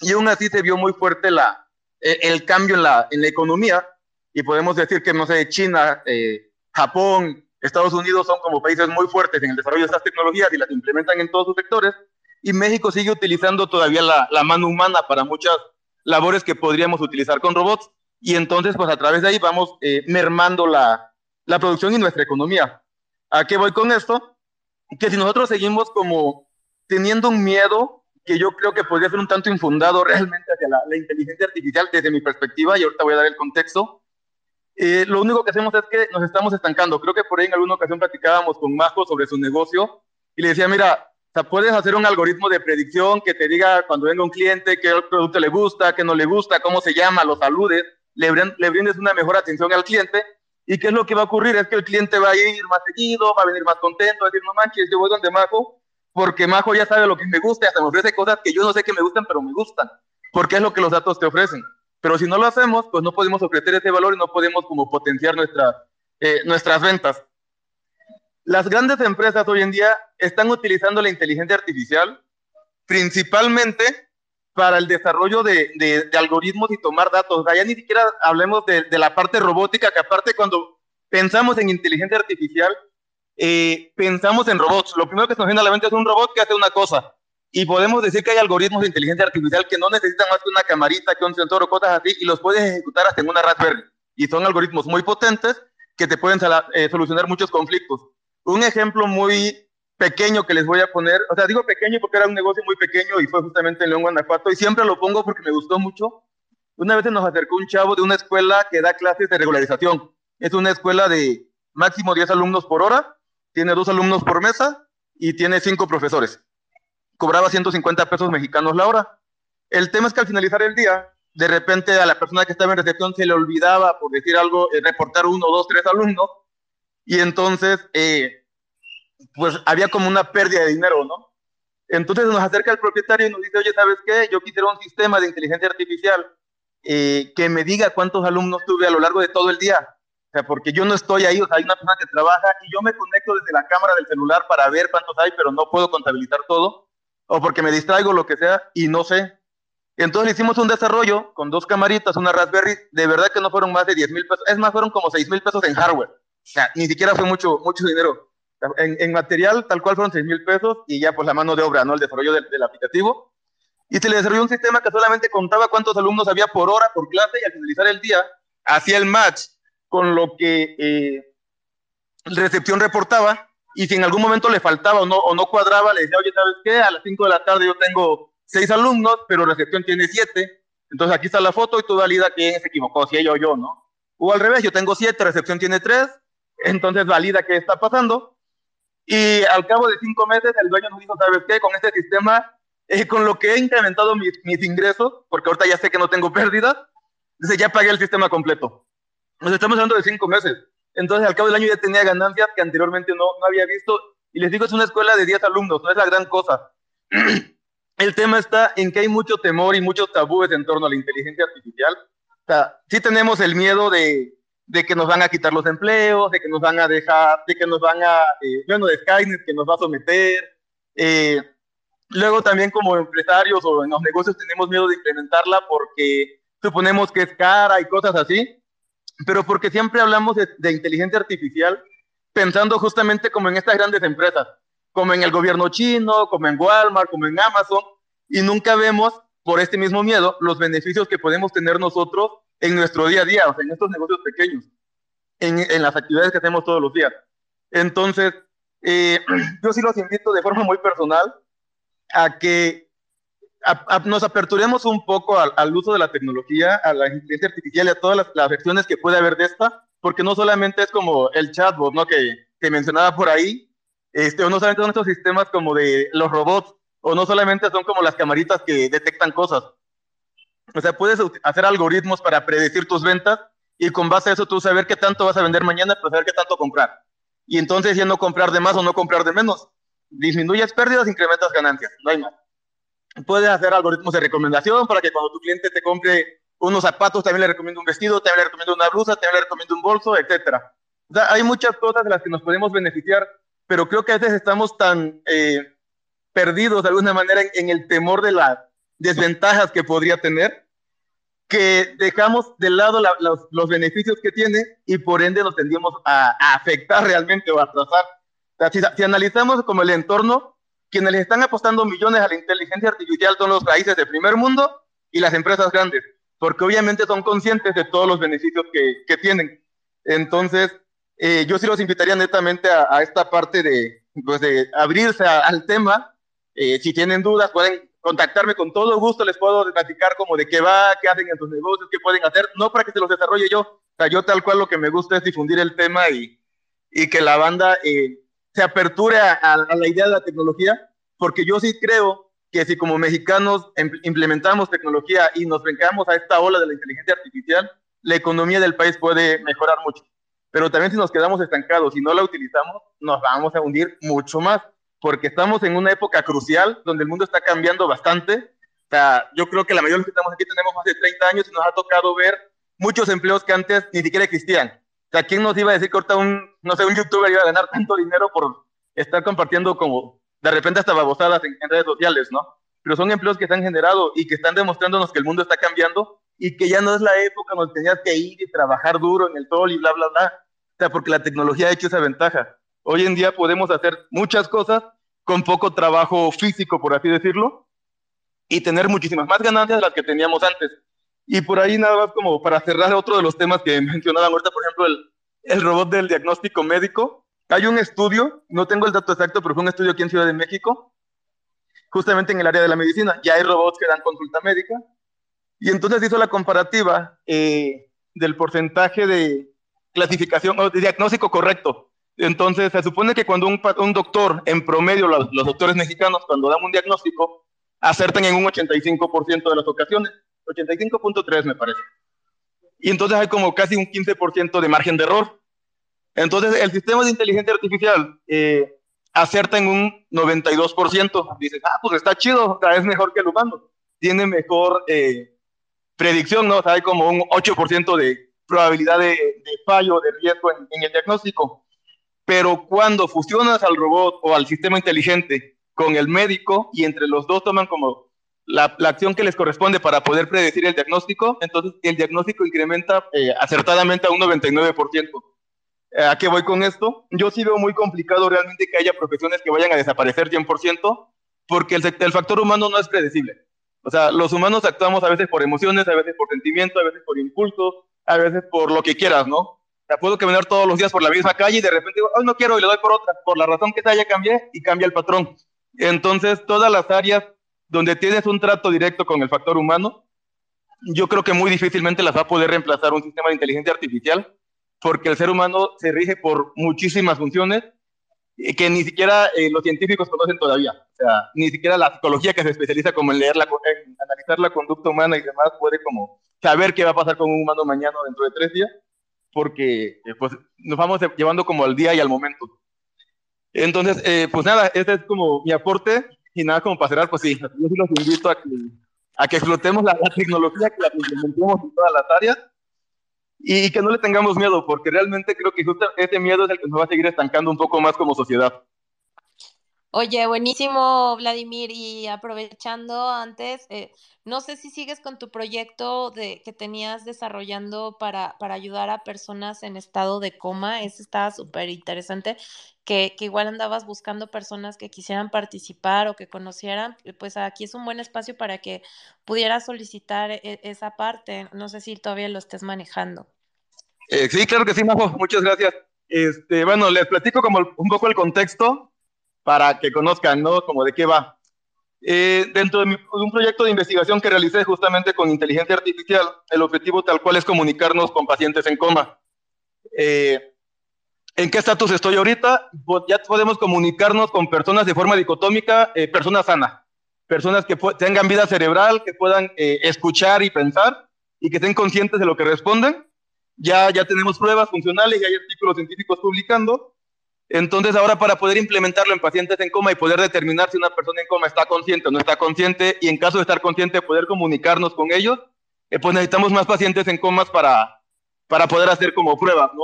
Y aún así se vio muy fuerte la, el, el cambio en la, en la economía y podemos decir que, no sé, China, eh, Japón, Estados Unidos son como países muy fuertes en el desarrollo de estas tecnologías y las implementan en todos sus sectores, y México sigue utilizando todavía la, la mano humana para muchas labores que podríamos utilizar con robots, y entonces pues a través de ahí vamos eh, mermando la, la producción y nuestra economía. ¿A qué voy con esto? Que si nosotros seguimos como teniendo un miedo que yo creo que podría ser un tanto infundado realmente hacia la, la inteligencia artificial desde mi perspectiva, y ahorita voy a dar el contexto, eh, lo único que hacemos es que nos estamos estancando. Creo que por ahí en alguna ocasión platicábamos con Majo sobre su negocio y le decía, mira, o sea, puedes hacer un algoritmo de predicción que te diga cuando venga un cliente qué producto le gusta, qué no le gusta, cómo se llama, lo saludes, le, le brindes una mejor atención al cliente. ¿Y qué es lo que va a ocurrir? Es que el cliente va a ir más seguido, va a venir más contento, va a decir, no manches, yo voy donde Majo, porque Majo ya sabe lo que me gusta, hasta me ofrece cosas que yo no sé que me gustan, pero me gustan, porque es lo que los datos te ofrecen. Pero si no lo hacemos, pues no podemos ofrecer ese valor y no podemos como potenciar nuestra, eh, nuestras ventas. Las grandes empresas hoy en día están utilizando la inteligencia artificial principalmente para el desarrollo de, de, de algoritmos y tomar datos. Ya ni siquiera hablemos de, de, la parte robótica, que aparte cuando pensamos en inteligencia artificial, eh, pensamos en robots. Lo primero que se nos viene a la mente es un robot que hace una cosa. Y podemos decir que hay algoritmos de inteligencia artificial que no necesitan más que una camarita, que un sensor o cosas así, y los puedes ejecutar hasta en una Raspberry. Y son algoritmos muy potentes que te pueden eh, solucionar muchos conflictos. Un ejemplo muy pequeño que les voy a poner, o sea, digo pequeño porque era un negocio muy pequeño y fue justamente en León, Guanajuato, y siempre lo pongo porque me gustó mucho. Una vez nos acercó un chavo de una escuela que da clases de regularización. Es una escuela de máximo 10 alumnos por hora, tiene dos alumnos por mesa y tiene cinco profesores cobraba 150 pesos mexicanos la hora. El tema es que al finalizar el día, de repente a la persona que estaba en recepción se le olvidaba, por decir algo, eh, reportar uno, dos, tres alumnos, y entonces, eh, pues había como una pérdida de dinero, ¿no? Entonces nos acerca el propietario y nos dice, oye, ¿sabes qué? Yo quisiera un sistema de inteligencia artificial eh, que me diga cuántos alumnos tuve a lo largo de todo el día. O sea, porque yo no estoy ahí, o sea, hay una persona que trabaja y yo me conecto desde la cámara del celular para ver cuántos hay, pero no puedo contabilizar todo o porque me distraigo, lo que sea, y no sé. Entonces hicimos un desarrollo con dos camaritas, una Raspberry, de verdad que no fueron más de 10 mil pesos, es más, fueron como 6 mil pesos en hardware. O sea, ni siquiera fue mucho, mucho dinero. En, en, material, tal cual fueron 6 mil pesos y ya pues la mano de obra, ¿no? El desarrollo del, del, aplicativo. Y se le desarrolló un sistema que solamente contaba cuántos alumnos había por hora, por clase, y al finalizar el día, hacía el match con lo que eh, recepción reportaba y si en algún momento le faltaba o no, o no cuadraba, le decía, oye, ¿sabes qué? A las 5 de la tarde yo tengo seis alumnos, pero recepción tiene siete. Entonces aquí está la foto y tú valida quién se equivocó, si ella o yo, ¿no? O al revés, yo tengo siete, recepción tiene tres, entonces valida qué está pasando. Y al cabo de cinco meses, el dueño nos dijo, ¿sabes qué? Con este sistema, eh, con lo que he incrementado mis, mis, ingresos, porque ahorita ya sé que no tengo pérdidas, dice, ya pagué el sistema completo. Nos estamos hablando de cinco meses. Entonces, al cabo del año ya tenía ganancias que anteriormente no, no había visto. Y les digo, es una escuela de 10 alumnos, no es la gran cosa. El tema está en que hay mucho temor y muchos tabúes en torno a la inteligencia artificial. O sea, sí tenemos el miedo de, de que nos van a quitar los empleos, de que nos van a dejar, de que nos van a, eh, bueno, de Skynet que nos va a someter. Eh, luego también como empresarios o en los negocios tenemos miedo de implementarla porque suponemos que es cara y cosas así. Pero porque siempre hablamos de, de inteligencia artificial pensando justamente como en estas grandes empresas, como en el gobierno chino, como en Walmart, como en Amazon, y nunca vemos, por este mismo miedo, los beneficios que podemos tener nosotros en nuestro día a día, o sea, en estos negocios pequeños, en, en las actividades que hacemos todos los días. Entonces, eh, yo sí los invito de forma muy personal a que a, a, nos aperturemos un poco al, al, uso de la tecnología, a la inteligencia artificial y a todas las, las, versiones que puede haber de esta, porque no solamente es como el chatbot, ¿no? Que, que mencionaba por ahí, este, o no solamente son estos sistemas como de los robots, o no solamente son como las camaritas que detectan cosas. O sea, puedes hacer algoritmos para predecir tus ventas y con base a eso tú saber qué tanto vas a vender mañana, pero saber qué tanto comprar. Y entonces ya no comprar de más o no comprar de menos. Disminuyes pérdidas, incrementas ganancias, no hay más. Puedes hacer algoritmos de recomendación para que cuando tu cliente te compre unos zapatos, también le recomiendo un vestido, también le recomiendo una blusa, también le recomiendo un bolso, etcétera. O sea, hay muchas cosas de las que nos podemos beneficiar, pero creo que a veces estamos tan eh, perdidos de alguna manera en, en el temor de las desventajas que podría tener, que dejamos de lado la, los, los, beneficios que tiene y por ende nos tendríamos a, a afectar realmente o a atrasar. O sea, si, si, analizamos como el entorno, quienes le están apostando millones a la inteligencia artificial son los países de primer mundo y las empresas grandes, porque obviamente son conscientes de todos los beneficios que, que tienen. Entonces, eh, yo sí los invitaría netamente a, a esta parte de, pues de abrirse a, al tema. Eh, si tienen dudas, pueden contactarme con todo gusto, les puedo platicar como de qué va, qué hacen en sus negocios, qué pueden hacer, no para que se los desarrolle yo, o sea, yo tal cual lo que me gusta es difundir el tema y, y que la banda eh, se aperture a, a, la idea de la tecnología, porque yo sí creo que si como mexicanos implementamos tecnología y nos brincamos a esta ola de la inteligencia artificial, la economía del país puede mejorar mucho. Pero también si nos quedamos estancados y no la utilizamos, nos vamos a hundir mucho más porque estamos en una época crucial donde el mundo está cambiando bastante. O sea, yo creo que la mayoría de los que estamos aquí tenemos más de 30 años y nos ha tocado ver muchos empleos que antes ni siquiera existían. Sea, ¿quién nos iba a decir que ahorita un, no sé, un youtuber iba a ganar tanto dinero por estar compartiendo como de repente hasta babosadas en, en redes sociales, ¿no? Pero son empleos que se han generado y que están demostrándonos que el mundo está cambiando y que ya no es la época donde tenías que ir y trabajar duro en el sol y bla, bla, bla. O sea, porque la tecnología ha hecho esa ventaja. Hoy en día podemos hacer muchas cosas con poco trabajo físico, por así decirlo, y tener muchísimas más ganancias de las que teníamos antes. Y por ahí nada más como para cerrar otro de los temas que mencionaban ahorita, por ejemplo, el, el robot del diagnóstico médico. Hay un estudio, no tengo el dato exacto, pero fue un estudio aquí en Ciudad de México, justamente en el área de la medicina. Ya hay robots que dan consulta médica. Y entonces hizo la comparativa eh, del porcentaje de clasificación o de diagnóstico correcto entonces, se supone que cuando un, un doctor, en promedio, los, los, doctores mexicanos, cuando dan un diagnóstico, acertan en un 85% de las ocasiones, 85.3 me parece. Y entonces hay como casi un 15% de margen de error. Entonces, el sistema de inteligencia artificial eh, acerta en un 92%. Dices, ah, pues está chido, o sea, es mejor que el humano. Tiene mejor eh, predicción, ¿no? O sea, hay como un 8% de probabilidad de, de fallo, de riesgo en, en el diagnóstico pero cuando fusionas al robot o al sistema inteligente con el médico y entre los dos toman como la, la acción que les corresponde para poder predecir el diagnóstico, entonces el diagnóstico incrementa eh, acertadamente a un 99%. Eh, ¿A qué voy con esto? Yo sí veo muy complicado realmente que haya profesiones que vayan a desaparecer 100%, porque el, el factor humano no es predecible. O sea, los humanos actuamos a veces por emociones, a veces por sentimiento, a veces por impulso, a veces por lo que quieras, ¿no? sea, puedo caminar todos los días por la misma calle y de repente digo, no quiero y le doy por otra, por la razón que sea ya cambié y cambia el patrón. Entonces, todas las áreas donde tienes un trato directo con el factor humano, yo creo que muy difícilmente las va a poder reemplazar un sistema de inteligencia artificial, porque el ser humano se rige por muchísimas funciones que ni siquiera eh, los científicos conocen todavía. O sea, ni siquiera la psicología que se especializa como en leer la, en analizar la conducta humana y demás puede como saber qué va a pasar con un humano mañana o dentro de tres días porque eh, pues, nos vamos llevando como al día y al momento. Entonces, eh, pues nada, este es como mi aporte y nada como para cerrar, pues sí, yo sí los invito a que, a que explotemos la, la tecnología, que la implementemos en todas las áreas y, y, que no le tengamos miedo, porque realmente creo que justo ese miedo es el que nos va a seguir estancando un poco más como sociedad. Oye, buenísimo, Vladimir, y aprovechando antes, eh, no sé si sigues con tu proyecto de que tenías desarrollando para, para ayudar a personas en estado de coma, ese estaba súper interesante, que, que igual andabas buscando personas que quisieran participar o que conocieran, pues aquí es un buen espacio para que pudieras solicitar e- esa parte, no sé si todavía lo estés manejando. Eh, sí, claro que sí, Majo, muchas gracias. Este, bueno, les platico como un poco el contexto para que conozcan, ¿no? Como de qué va. Eh, dentro de, un proyecto de investigación que realicé justamente con inteligencia artificial, el objetivo tal cual es comunicarnos con pacientes en coma. Eh, ¿En qué estatus estoy ahorita? Ya podemos comunicarnos con personas de forma dicotómica, eh, personas sanas, personas que tengan vida cerebral, que puedan eh, escuchar y pensar y que estén conscientes de lo que responden. Ya, ya tenemos pruebas funcionales y hay artículos científicos publicando. Entonces, ahora para poder implementarlo en pacientes en coma y poder determinar si una persona en coma está consciente o no está consciente, y en caso de estar consciente, poder comunicarnos con ellos, eh, pues necesitamos más pacientes en comas para, para poder hacer como pruebas, ¿no?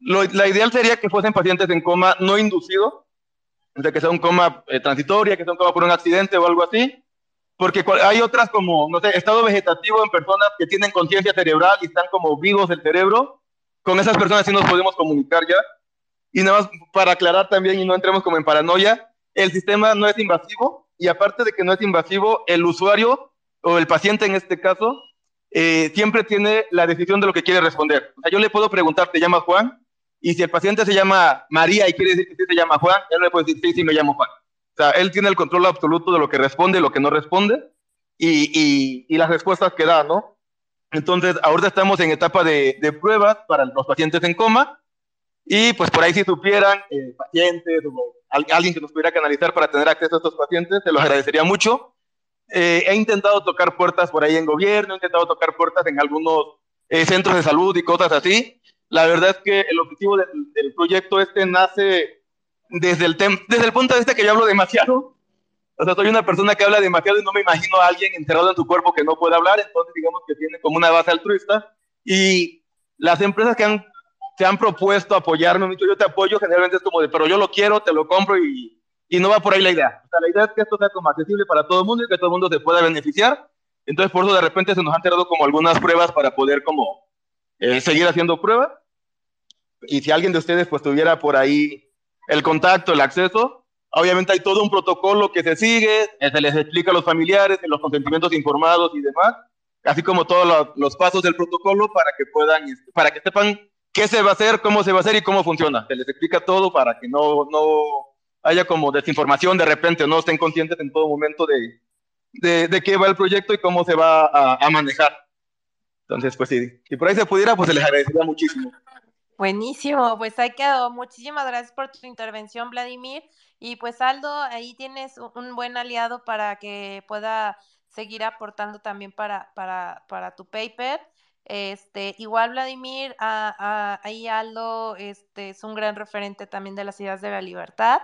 Lo, la ideal sería que fuesen pacientes en coma no inducido, o sea, que sea un coma eh, transitoria, que sea un coma por un accidente o algo así, porque hay otras como, no sé, estado vegetativo en personas que tienen conciencia cerebral y están como vivos del cerebro, con esas personas sí nos podemos comunicar ya. Y nada más para aclarar también y no entremos como en paranoia, el sistema no es invasivo y aparte de que no es invasivo, el usuario o el paciente en este caso eh, siempre tiene la decisión de lo que quiere responder. O sea, yo le puedo preguntar, ¿te llamas Juan? Y si el paciente se llama María y quiere decir que sí se llama Juan, él le puede decir, sí, sí, me llamo Juan. O sea, él tiene el control absoluto de lo que responde y lo que no responde y, y, y las respuestas que da, ¿no? Entonces, ahorita estamos en etapa de, de pruebas para los pacientes en coma y pues por ahí si supieran eh, pacientes o al- alguien que nos pudiera canalizar para tener acceso a estos pacientes, se los agradecería mucho. Eh, he intentado tocar puertas por ahí en gobierno, he intentado tocar puertas en algunos eh, centros de salud y cosas así. La verdad es que el objetivo del, del proyecto este nace desde el, desde el punto de vista que yo hablo demasiado. O sea, soy una persona que habla demasiado y no me imagino a alguien encerrado en su cuerpo que no puede hablar, entonces digamos que tiene como una base altruista. Y las empresas que han, se han propuesto apoyarme, yo te apoyo, generalmente es como de, pero yo lo quiero, te lo compro y, y no va por ahí la idea. O sea, la idea es que esto sea como accesible para todo el mundo y que todo el mundo se pueda beneficiar. Entonces, por eso de repente se nos han cerrado como algunas pruebas para poder como eh, seguir haciendo pruebas. Y si alguien de ustedes pues tuviera por ahí el contacto, el acceso, obviamente hay todo un protocolo que se sigue, se les explica a los familiares, los consentimientos informados y demás, así como todos los, los pasos del protocolo para que puedan, este, para que sepan qué se va a hacer, cómo se va a hacer y cómo funciona. Se les explica todo para que no, no haya como desinformación de repente, no estén conscientes en todo momento de, de, de qué va el proyecto y cómo se va a, a manejar. Entonces, pues sí, si por ahí se pudiera, pues se les agradecería muchísimo. Buenísimo, pues ahí quedó. Muchísimas gracias por tu intervención, Vladimir. Y pues Aldo, ahí tienes un buen aliado para que pueda seguir aportando también para, para, para tu paper. Este, igual Vladimir, ahí Aldo este, es un gran referente también de las ideas de la libertad.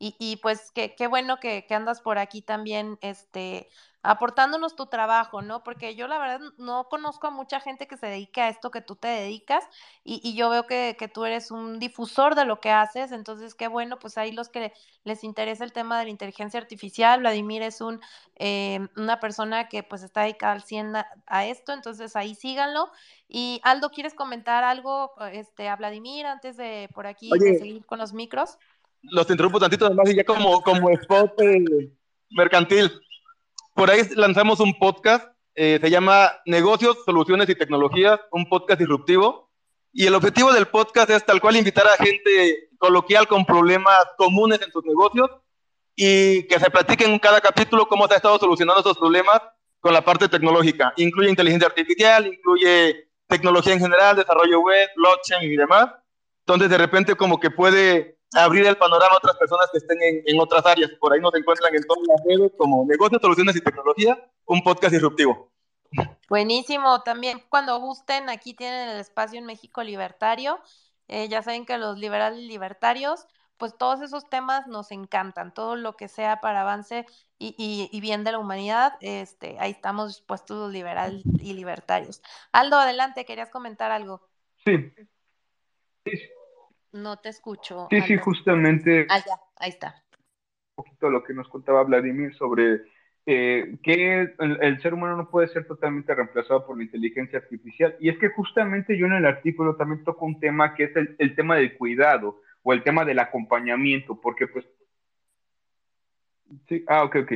Y, y pues qué, qué bueno que, que andas por aquí también, este, aportándonos tu trabajo, ¿no? Porque yo la verdad no conozco a mucha gente que se dedique a esto que tú te dedicas y, y yo veo que, que tú eres un difusor de lo que haces, entonces qué bueno, pues ahí los que les interesa el tema de la inteligencia artificial, Vladimir es un, eh, una persona que pues está dedicada al 100 a, a esto, entonces ahí síganlo. Y Aldo, ¿quieres comentar algo este, a Vladimir antes de por aquí de seguir con los micros? los interrumpo tantito además y ya como, como spot eh, mercantil. Por ahí lanzamos un podcast, eh, se llama Negocios, Soluciones y Tecnologías, un podcast disruptivo. Y el objetivo del podcast es tal cual invitar a gente coloquial con problemas comunes en sus negocios y que se platiquen en cada capítulo cómo se ha estado solucionando esos problemas con la parte tecnológica. Incluye inteligencia artificial, incluye tecnología en general, desarrollo web, blockchain y demás. Entonces, de repente, como que puede abrir el panorama a otras personas que estén en, en, otras áreas. Por ahí nos encuentran en todas las redes como Negocios, Soluciones y Tecnología, un podcast disruptivo. Buenísimo, también cuando gusten, aquí tienen el espacio en México Libertario. Eh, ya saben que los liberales libertarios, pues todos esos temas nos encantan, todo lo que sea para avance y, y, y bien de la humanidad, este, ahí estamos dispuestos los liberales y libertarios. Aldo, adelante, querías comentar algo. Sí. sí. No te escucho. Sí, sí, justamente. Ah, ya, ahí está. Un poquito lo que nos contaba Vladimir sobre eh, que el, ser humano no puede ser totalmente reemplazado por la inteligencia artificial. Y es que justamente yo en el artículo también toco un tema que es el, el tema del cuidado o el tema del acompañamiento, porque pues... Sí, ah, ok, ok.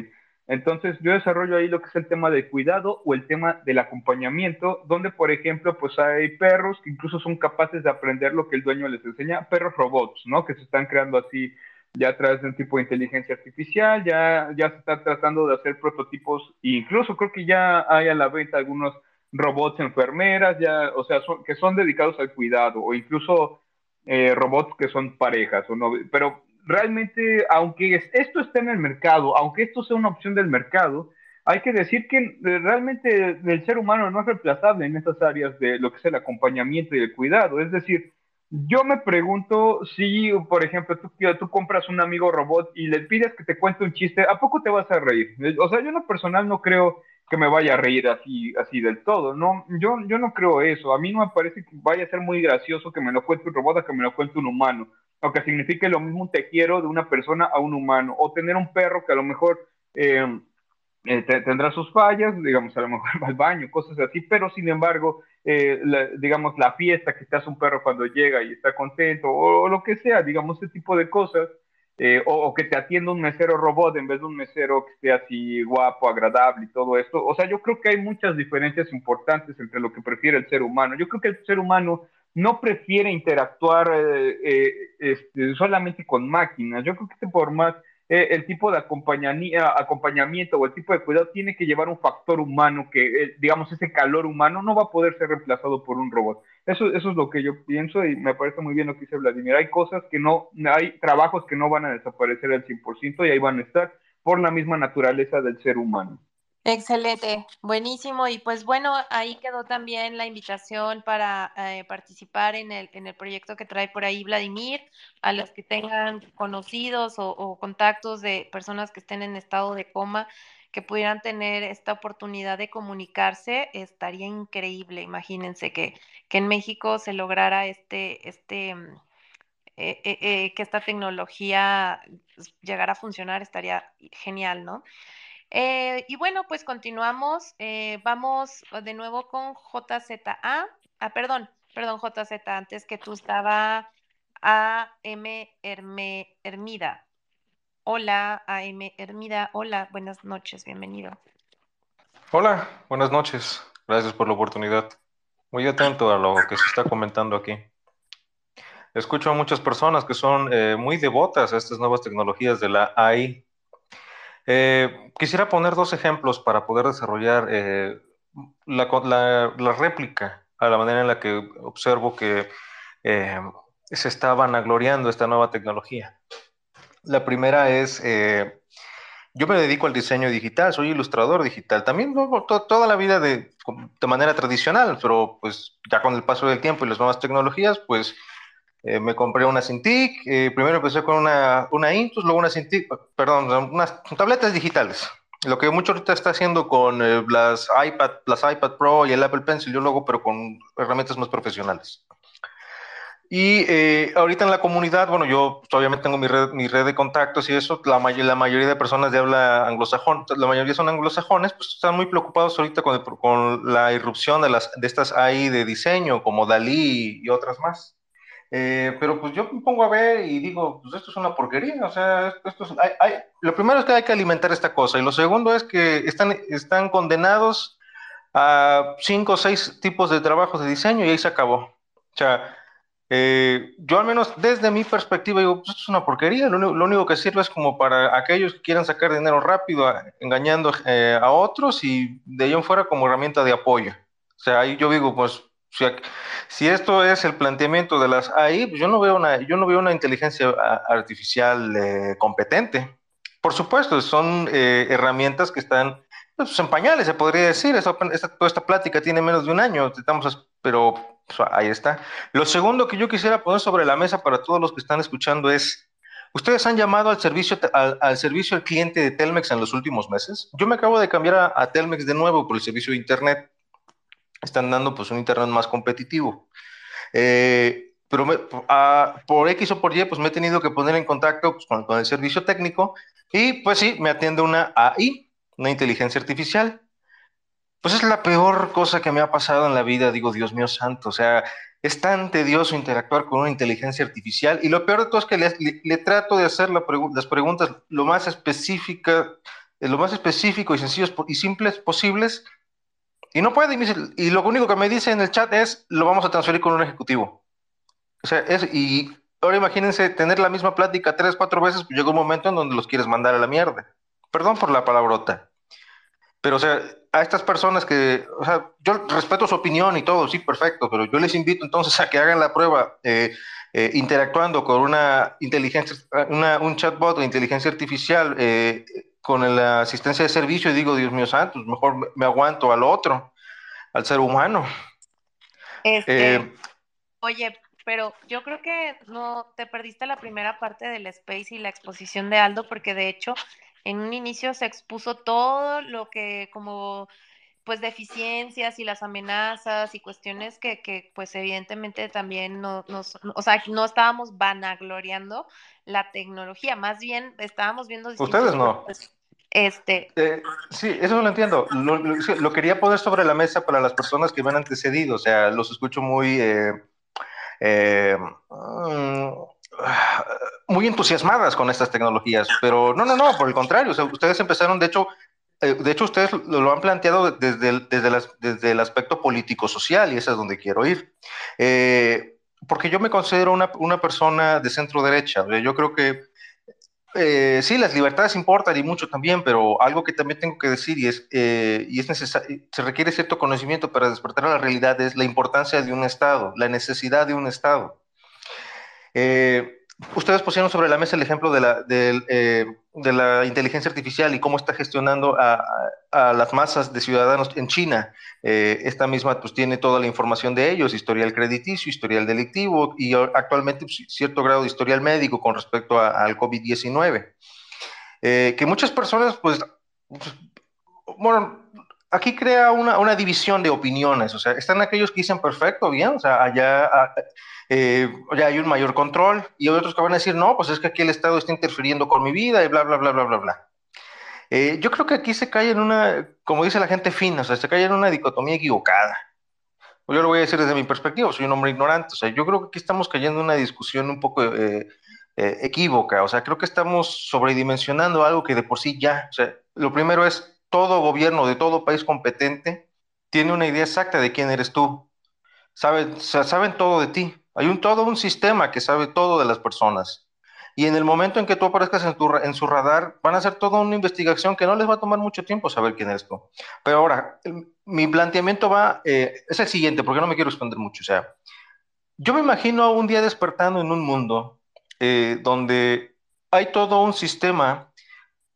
Entonces yo desarrollo ahí lo que es el tema del cuidado o el tema del acompañamiento, donde por ejemplo pues hay perros que incluso son capaces de aprender lo que el dueño les enseña, perros robots, ¿no? Que se están creando así ya a través de un tipo de inteligencia artificial, ya, ya se está tratando de hacer prototipos, e incluso creo que ya hay a la venta algunos robots enfermeras, ya, o sea, que son dedicados al cuidado, o incluso eh, robots que son parejas, o no, pero realmente, aunque esto esté en el mercado, aunque esto sea una opción del mercado, hay que decir que eh, realmente el ser humano no es reemplazable en estas áreas de lo que es el acompañamiento y el cuidado. Es decir, yo me pregunto si, por ejemplo, tú, tú compras un amigo robot y le pides que te cuente un chiste, ¿a poco te vas a reír? O sea, yo en lo personal no creo que me vaya a reír así, así del todo, ¿no? Yo, yo no creo eso. A mí no me parece que vaya a ser muy gracioso que me lo cuente un robot a que me lo cuente un humano o que signifique lo mismo un te quiero de una persona a un humano, o tener un perro que a lo mejor eh, eh, tendrá sus fallas, digamos, a lo mejor va al baño, cosas así, pero sin embargo, eh, digamos, la fiesta que te hace un perro cuando llega y está contento, o, lo que sea, digamos, ese tipo de cosas, o, o, que te atienda un mesero robot en vez de un mesero que esté así guapo, agradable y todo esto. O sea, yo creo que hay muchas diferencias importantes entre lo que prefiere el ser humano. Yo creo que el ser humano no prefiere interactuar eh, eh, este, solamente con máquinas. Yo creo que por más eh, el tipo de acompañamiento o el tipo de cuidado tiene que llevar un factor humano que, digamos, ese calor humano no va a poder ser reemplazado por un robot. Eso, eso es lo que yo pienso y me parece muy bien lo que dice Vladimir. Hay cosas que no, hay trabajos que no van a desaparecer al 100% y ahí van a estar por la misma naturaleza del ser humano. Excelente, buenísimo. Y pues bueno, ahí quedó también la invitación para eh, participar en el, en el proyecto que trae por ahí Vladimir, a los que tengan conocidos o, contactos de personas que estén en estado de coma, que pudieran tener esta oportunidad de comunicarse, estaría increíble. Imagínense que, que en México se lograra este, este, mm, eh, eh, que esta tecnología pues, llegara a funcionar, estaría genial, ¿no? Eh, y bueno, pues continuamos. Eh, vamos de nuevo con JZA. Ah, perdón, perdón, JZ, antes que tú estaba AM Herme, Hermida. Hola, AM Hermida. Hola, buenas noches, bienvenido. Hola, buenas noches. Gracias por la oportunidad. Muy atento a lo que se está comentando aquí. Escucho a muchas personas que son eh, muy devotas a estas nuevas tecnologías de la AI eh, quisiera poner dos ejemplos para poder desarrollar eh, la, réplica a la manera en la que observo que eh, se está vanagloriando esta nueva tecnología. La primera es, yo me dedico al diseño digital, soy ilustrador digital, también toda la vida de, de manera tradicional, pero pues ya con el paso del tiempo y las nuevas tecnologías, pues eh, me compré una Cintiq, eh, primero empecé con una, una Intus, luego una Cintiq, perdón, unas tabletas digitales. Lo que mucho ahorita está haciendo con eh, las iPad, las iPad Pro y el Apple Pencil, yo lo hago, pero con herramientas más profesionales. Y ahorita en la comunidad, bueno, yo obviamente tengo mi red, mi red de contactos y eso, la, la mayoría de personas de habla anglosajón, la mayoría son anglosajones, pues están muy preocupados ahorita con, con la irrupción de, las, de estas AI de diseño, como Dalí y otras más. Eh, pero pues yo me pongo a ver y digo, pues esto es una porquería, o sea, esto es, hay, lo primero es que hay que alimentar esta cosa y lo segundo es que están, están condenados a cinco o seis tipos de trabajos de diseño y ahí se acabó. O sea, eh, yo al menos desde mi perspectiva digo, pues esto es una porquería, lo, único que sirve es como para aquellos que quieran sacar dinero rápido engañando eh, a otros y de ahí en fuera como herramienta de apoyo. O sea, ahí yo digo, pues si esto es el planteamiento de las AI, pues yo no veo una, yo no veo una inteligencia artificial eh, competente. Por supuesto, son eh, herramientas que están pues, en pañales, se podría decir. Esta, toda esta plática tiene menos de un año, estamos, pero pues, ahí está. Lo segundo que yo quisiera poner sobre la mesa para todos los que están escuchando es, ¿ustedes han llamado al servicio al, servicio al cliente de Telmex en los últimos meses? Yo me acabo de cambiar a, a Telmex de nuevo por el servicio de Internet están dando pues un Internet más competitivo. Eh, pero ah, por X o por Y, pues me he tenido que poner en contacto pues, con, el servicio técnico y pues sí, me atiende una AI, una inteligencia artificial. Pues es la peor cosa que me ha pasado en la vida, digo, Dios mío santo, o sea, es tan tedioso interactuar con una inteligencia artificial y lo peor de todo es que le, trato de hacer las preguntas lo más específica, lo más específico y sencillos y simples posibles y no puede, y, lo único que me dice en el chat es, lo vamos a transferir con un ejecutivo. O sea, es, y ahora imagínense tener la misma plática tres, cuatro veces, pues llega un momento en donde los quieres mandar a la mierda. Perdón por la palabrota. Pero, o sea, a estas personas que, o sea, yo respeto su opinión y todo, sí, perfecto, pero yo les invito entonces a que hagan la prueba eh, eh, interactuando con una inteligencia, un chatbot o inteligencia artificial eh, con la asistencia de servicio y digo, Dios mío santo, mejor me aguanto al otro, al ser humano. Este, eh, oye, pero yo creo que no te perdiste la primera parte del space y la exposición de Aldo, porque de hecho en un inicio se expuso todo lo que como pues deficiencias y las amenazas y cuestiones que, que pues evidentemente también no, nos, o sea, no estábamos vanagloriando la tecnología, más bien estábamos viendo... Ustedes no. Este... Eh, sí, eso lo entiendo. Lo, quería poner sobre la mesa para las personas que me han antecedido, o sea, los escucho muy... Eh, eh, mm, muy entusiasmadas con estas tecnologías, pero no, no, no, por el contrario, o sea, ustedes empezaron, de hecho, de hecho, ustedes lo, han planteado desde el, desde, el aspecto político-social y ese es donde quiero ir. porque yo me considero una, una persona de centro derecha. Yo creo que eh, sí, las libertades importan y mucho también, pero algo que también tengo que decir y es, eh, y es se requiere cierto conocimiento para despertar a la realidad es la importancia de un Estado, la necesidad de un Estado. Eh, Ustedes pusieron sobre la mesa el ejemplo de la, eh, de, la inteligencia artificial y cómo está gestionando a, las masas de ciudadanos en China. Eh, esta misma pues tiene toda la información de ellos, historial crediticio, historial delictivo y actualmente pues, cierto grado de historial médico con respecto al COVID-19. Eh, que muchas personas pues, pues bueno, aquí crea una, una, división de opiniones, o sea, están aquellos que dicen perfecto, bien, o sea, allá, eh, ya hay un mayor control, y otros que van a decir, no, pues es que aquí el Estado está interfiriendo con mi vida y bla, bla, bla, bla, bla, bla. Eh, yo creo que aquí se cae en una, como dice la gente fina, o sea, se cae en una dicotomía equivocada. Yo lo voy a decir desde mi perspectiva, soy un hombre ignorante, o sea, yo creo que aquí estamos cayendo en una discusión un poco eh, equívoca, o sea, creo que estamos sobredimensionando algo que de por sí ya, o sea, lo primero es todo gobierno de todo país competente tiene una idea exacta de quién eres tú. Saben, saben todo de ti. Hay un todo un sistema que sabe todo de las personas. Y en el momento en que tú aparezcas en, tu, en su radar, van a hacer toda una investigación que no les va a tomar mucho tiempo saber quién eres tú. Pero ahora, mi planteamiento va, eh, es el siguiente, porque no me quiero responder mucho. O sea, yo me imagino un día despertando en un mundo eh, donde hay todo un sistema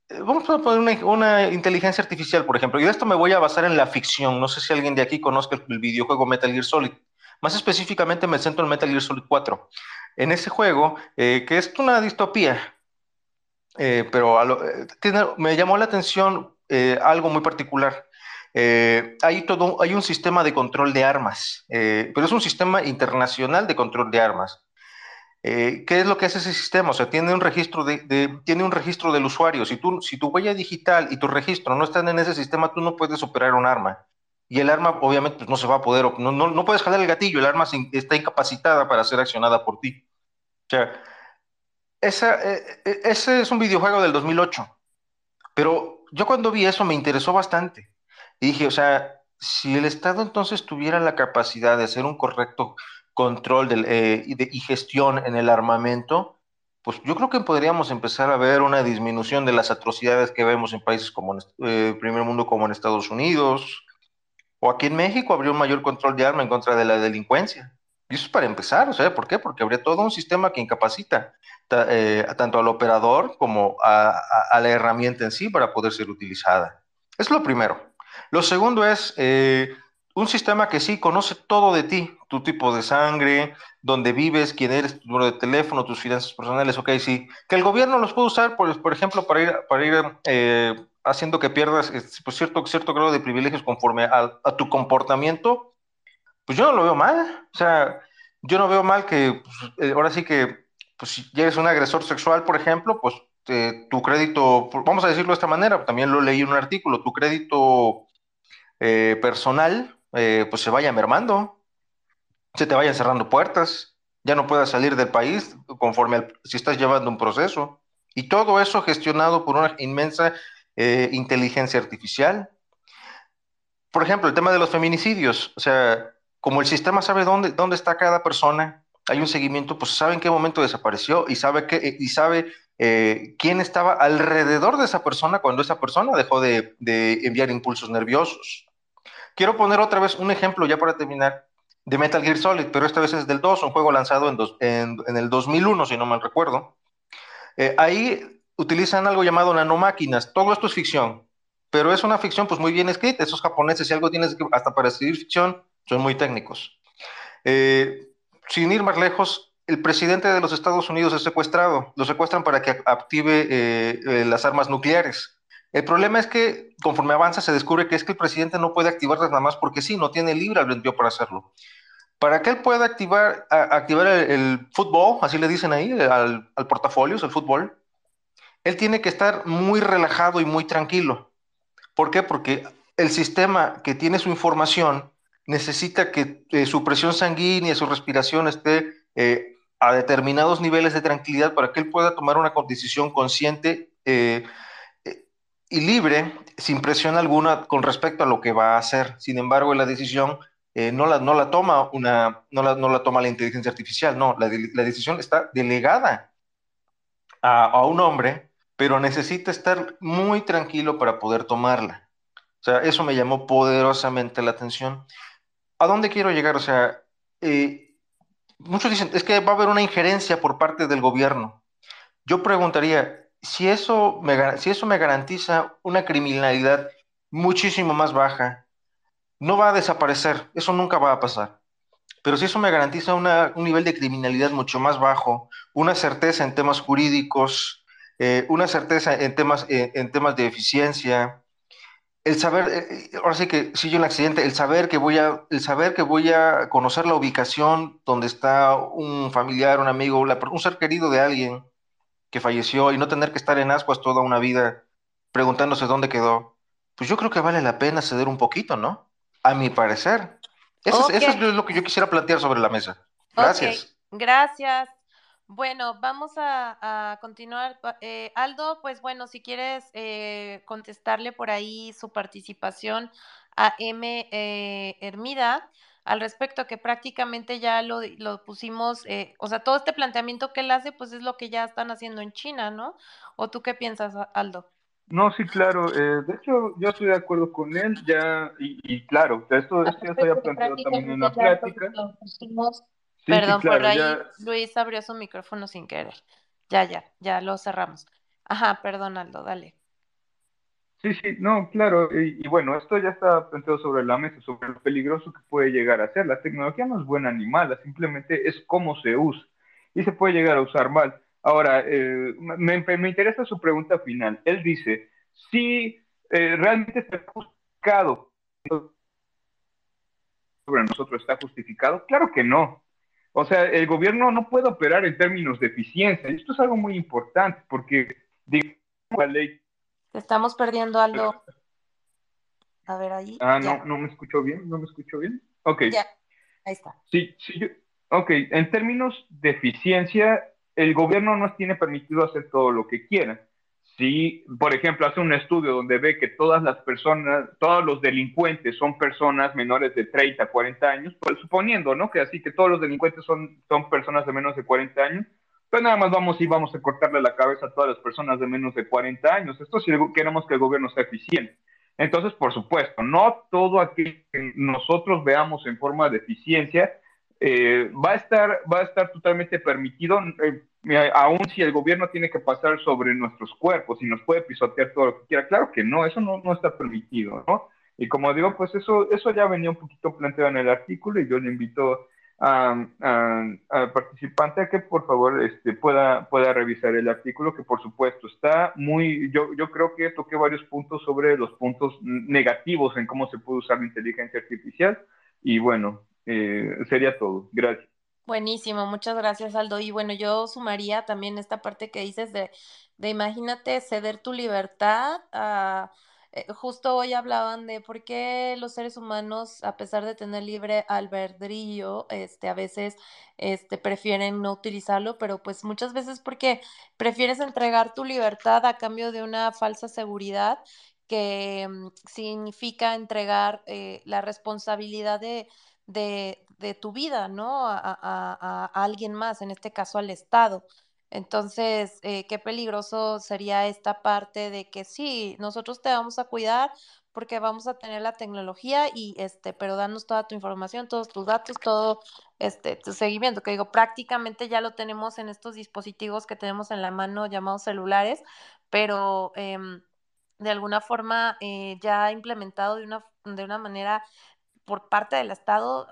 eh, vamos a poner una, inteligencia artificial, por ejemplo, y de esto me voy a basar en la ficción. No sé si alguien de aquí conozca el, videojuego Metal Gear Solid. Más específicamente me centro en Metal Gear Solid 4. En ese juego, eh, que es una distopía, eh, pero me llamó la atención algo muy particular. hay, todo, hay un sistema de control de armas, pero es un sistema internacional de control de armas. Eh, ¿Qué es lo que hace ese sistema? O sea, tiene un registro, de, tiene un registro del usuario. Si, tú, si tu huella digital y tu registro no están en ese sistema, tú no puedes operar un arma. Y el arma, obviamente, pues, no se va a poder, no, no, no puedes jalar el gatillo, el arma está incapacitada para ser accionada por ti. O sea, esa, eh, eh, ese es un videojuego del 2008. Pero yo cuando vi eso me interesó bastante. Y dije, o sea, si el Estado entonces tuviera la capacidad de hacer un correcto control del, eh, y, gestión en el armamento, pues yo creo que podríamos empezar a ver una disminución de las atrocidades que vemos en países como en eh, primer mundo, como en Estados Unidos, o aquí en México habría un mayor control de arma en contra de la delincuencia. Y eso es para empezar, o sea, ¿por qué? Porque habría todo un sistema que incapacita eh, tanto al operador como a, la herramienta en sí para poder ser utilizada. Es lo primero. Lo segundo es un sistema que sí conoce todo de ti, tu tipo de sangre, dónde vives, quién eres, tu número de teléfono, tus finanzas personales, ok, sí. Que el gobierno los puede usar, por, por ejemplo, para ir, para ir eh, haciendo que pierdas pues, cierto, cierto grado de privilegios conforme a, tu comportamiento, pues yo no lo veo mal. O sea, yo no veo mal que pues, eh, ahora sí que, pues si eres un agresor sexual, por ejemplo, pues tu crédito, vamos a decirlo de esta manera, también lo leí en un artículo, tu crédito eh, personal, eh, pues se vaya mermando, se te vayan cerrando puertas, ya no puedas salir del país conforme si estás llevando un proceso. Y todo eso gestionado por una inmensa inteligencia artificial. Por ejemplo, el tema de los feminicidios, o sea, como el sistema sabe dónde, dónde está cada persona, hay un seguimiento, pues sabe en qué momento desapareció y sabe, que, y sabe eh, quién estaba alrededor de esa persona cuando esa persona dejó de, enviar impulsos nerviosos. Quiero poner otra vez un ejemplo ya para terminar de Metal Gear Solid, pero esta vez es del 2, un juego lanzado en, en, el 2001, si no mal recuerdo. Eh, ahí utilizan algo llamado nanomáquinas. Todo esto es ficción, pero es una ficción pues muy bien escrita. Esos japoneses, si algo tienes que, hasta para escribir ficción, son muy técnicos. Eh, sin ir más lejos, el presidente de los Estados Unidos es secuestrado. Lo secuestran para que active eh, eh, las armas nucleares. El problema es que conforme avanza se descubre que es que el presidente no puede activarlas nada más porque sí, no tiene libre albedrío para hacerlo. Para que él pueda activar, activar el, fútbol, así le dicen ahí, al, al portafolio, el fútbol, él tiene que estar muy relajado y muy tranquilo. ¿Por qué? Porque el sistema que tiene su información necesita que eh, su presión sanguínea, su respiración esté eh, a determinados niveles de tranquilidad para que él pueda tomar una decisión consciente eh, y libre, sin presión alguna con respecto a lo que va a hacer. Sin embargo, la decisión no, la, no, la toma una, no, la, no la toma la inteligencia artificial, no, la, la decisión está delegada a, a un hombre, pero necesita estar muy tranquilo para poder tomarla. O sea, eso me llamó poderosamente la atención. ¿A dónde quiero llegar? O sea, eh, muchos dicen, es que va a haber una injerencia por parte del gobierno. Yo preguntaría, si eso me, si eso me garantiza una criminalidad muchísimo más baja, no va a desaparecer, eso nunca va a pasar. Pero si eso me garantiza un nivel de criminalidad mucho más bajo, una certeza en temas jurídicos, eh, una certeza en temas, eh, en temas de eficiencia, el saber, eh, eh, ahora sí que si yo un accidente, el saber que voy a, el saber que voy a conocer la ubicación donde está un familiar, un amigo, un ser querido de alguien que falleció y no tener que estar en ascuas toda una vida preguntándose dónde quedó, pues yo creo que vale la pena ceder un poquito, ¿no? A mi parecer. Eso, es, lo que yo quisiera plantear sobre la mesa. Gracias. Gracias. Bueno, vamos a, continuar. Eh, Aldo, pues bueno, si quieres eh, contestarle por ahí su participación a M. Eh, Hermida al respecto, que prácticamente ya lo, lo pusimos, o sea, todo este planteamiento que él hace, pues es lo que ya están haciendo en China, ¿no? ¿O tú qué piensas, Aldo? No, sí, claro. de hecho, yo estoy de acuerdo con él, ya, y, claro, esto, esto ya se había planteado también en la plática. Perdón, por ahí Luis abrió su micrófono sin querer. Ya, ya, ya lo cerramos. Ajá, perdón, Aldo, dale. Sí, sí, no, claro, y, bueno, esto ya está planteado sobre la mesa, sobre lo peligroso que puede llegar a ser. La tecnología no es buena ni mala, simplemente es cómo se usa y se puede llegar a usar mal. Ahora, eh, me, me, interesa su pregunta final. Él dice, si eh, realmente está justificado sobre nosotros, ¿está justificado? Claro que no. O sea, el gobierno no puede operar en términos de eficiencia. Y esto es algo muy importante porque, digamos, la ley... estamos perdiendo algo. A ver, ahí. Ah, no, no me escucho bien, no me escucho bien. Ok. Ya, ahí está. Sí, sí, ok. En términos de eficiencia, el gobierno nos tiene permitido hacer todo lo que quiera si, por ejemplo, hace un estudio donde ve que todas las personas, todos los delincuentes son personas menores de 30, 40 años, pues suponiendo, ¿no? Que así que todos los delincuentes son, son personas de menos de 40 años, pues nada más vamos y vamos a cortarle la cabeza a todas las personas de menos de 40 años. Esto si queremos que el gobierno sea eficiente. Entonces, por supuesto, no todo aquello que nosotros veamos en forma de eficiencia eh, va, a estar, va a estar totalmente permitido. Eh, aún si el gobierno tiene que pasar sobre nuestros cuerpos y nos puede pisotear todo lo que quiera, claro que no, eso no, no está permitido, ¿no? Y como digo, pues eso, eso ya venía un poquito planteado en el artículo y yo le invito al participante a que por favor este, pueda, pueda revisar el artículo, que por supuesto está muy, yo, yo creo que toqué varios puntos sobre los puntos negativos en cómo se puede usar la inteligencia artificial y bueno, eh, sería todo. Gracias. Buenísimo, muchas gracias Aldo. Y bueno, yo sumaría también esta parte que dices de, de imagínate ceder tu libertad a eh, justo hoy hablaban de por qué los seres humanos, a pesar de tener libre albedrío, este, a veces este, prefieren no utilizarlo, pero pues muchas veces porque prefieres entregar tu libertad a cambio de una falsa seguridad que mm, significa entregar eh, la responsabilidad de, de, de, tu vida, ¿no? A, a, a alguien más, en este caso al Estado. Entonces, eh, qué peligroso sería esta parte de que sí, nosotros te vamos a cuidar porque vamos a tener la tecnología y este, pero danos toda tu información, todos tus datos, todo este tu seguimiento, que digo, prácticamente ya lo tenemos en estos dispositivos que tenemos en la mano llamados celulares, pero eh, de alguna forma eh, ya implementado de una, de una manera por parte del Estado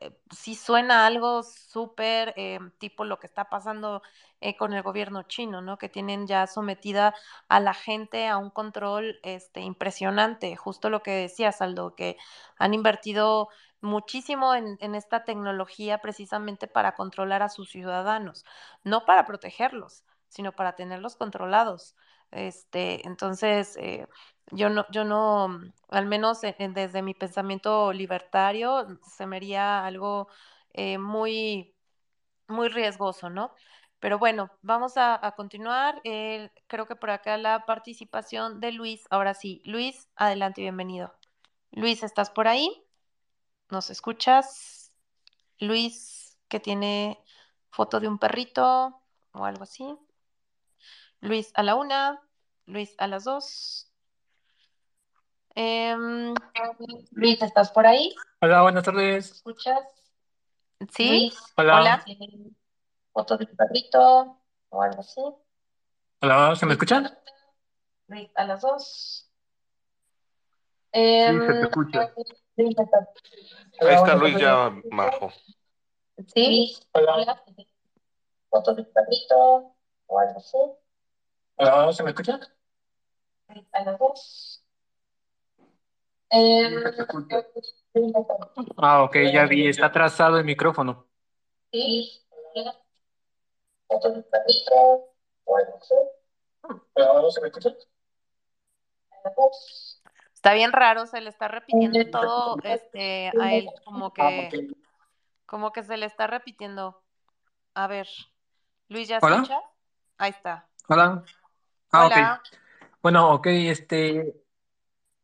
eh, sí suena algo súper eh, tipo lo que está pasando eh, con el gobierno chino, ¿no? Que tienen ya sometida a la gente a un control este, impresionante, justo lo que decías, Aldo, que han invertido muchísimo en, en esta tecnología precisamente para controlar a sus ciudadanos, no para protegerlos, sino para tenerlos controlados. Este, entonces, eh, yo no, yo no, al menos en, desde mi pensamiento libertario, se me haría algo eh, muy, muy riesgoso, ¿no? Pero bueno, vamos a, a continuar. Eh, creo que por acá la participación de Luis. Ahora sí, Luis, adelante, bienvenido. Luis, ¿estás por ahí? ¿Nos escuchas? Luis, que tiene foto de un perrito o algo así. Luis a la una, Luis a las dos. Eh, Luis, ¿estás por ahí? Hola, buenas tardes. ¿Escuchas? ¿Sí? Luis, Hola. Hola. Foto de un perrito o algo así. Hola, ¿se me escuchan? Luis a las dos. Sí, se te escucha. Ahí está Luis ya, Majo. ¿Sí? Hola. Hola. Foto de un perrito o algo así. Hola, ¿se me escuchan? Luis a las dos. Eh. Ah, ok, ya vi, está atrasado el micrófono. Sí. Está bien raro, se le está repitiendo todo este a él, como Ah, que, ok. como que se le está repitiendo. A ver, Luis, ¿ya Hola, escucha? Ahí está. hola. Ah, ok. Hola. Bueno, ok, este,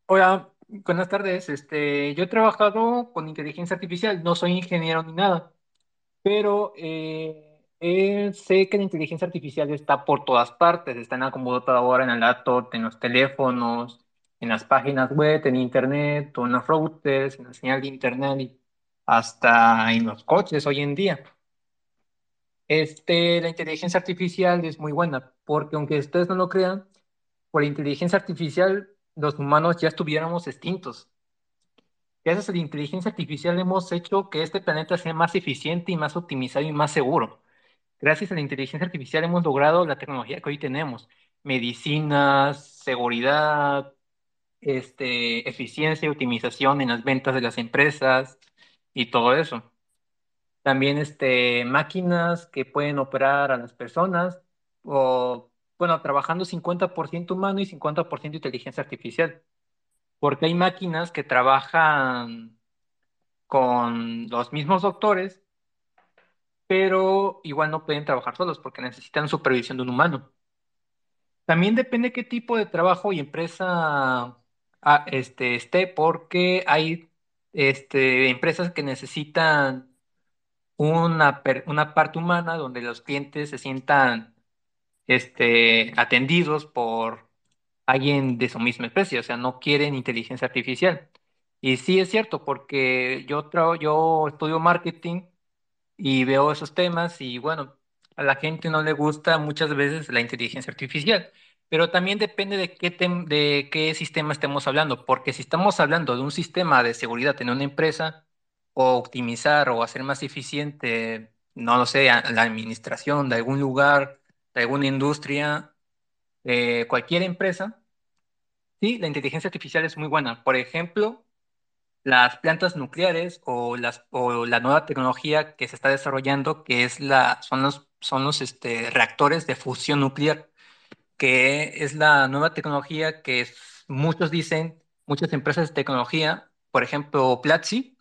hola, buenas tardes. Este, yo he trabajado con inteligencia artificial, no soy ingeniero ni nada, pero eh, eh, sé que la inteligencia artificial está por todas partes, está en la computadora, en el laptop, en los teléfonos, en las páginas web, en internet, en los routers, en la señal de internet y hasta en los coches hoy en día. Este, la inteligencia artificial es muy buena, porque aunque ustedes no lo crean, por la inteligencia artificial los humanos ya estuviéramos extintos. Gracias a la inteligencia artificial hemos hecho que este planeta sea más eficiente y más optimizado y más seguro. Gracias a la inteligencia artificial hemos logrado la tecnología que hoy tenemos, medicinas, seguridad, este, eficiencia y optimización en las ventas de las empresas y todo eso. También este, máquinas que pueden operar a las personas o, bueno, trabajando 50% humano y 50% inteligencia artificial. Porque hay máquinas que trabajan con los mismos doctores, pero igual no pueden trabajar solos porque necesitan supervisión de un humano. También depende qué tipo de trabajo y empresa ah, este, esté, porque hay este, empresas que necesitan una, una parte humana donde los clientes se sientan este, atendidos por alguien de su misma especie, o sea, no quieren inteligencia artificial. Y sí es cierto, porque yo, yo estudio marketing y veo esos temas y bueno, a la gente no le gusta muchas veces la inteligencia artificial, pero también depende de qué, de qué sistema estemos hablando, porque si estamos hablando de un sistema de seguridad en una empresa, o optimizar o hacer más eficiente, no lo sé, la administración de algún lugar, alguna industria, cualquier empresa, sí, la inteligencia artificial es muy buena. Por ejemplo, las plantas nucleares o, las, o la nueva tecnología que se está desarrollando, que es la, son los, son los este, reactores de fusión nuclear, que es la nueva tecnología que muchos dicen, muchas empresas de tecnología, por ejemplo, Platzi,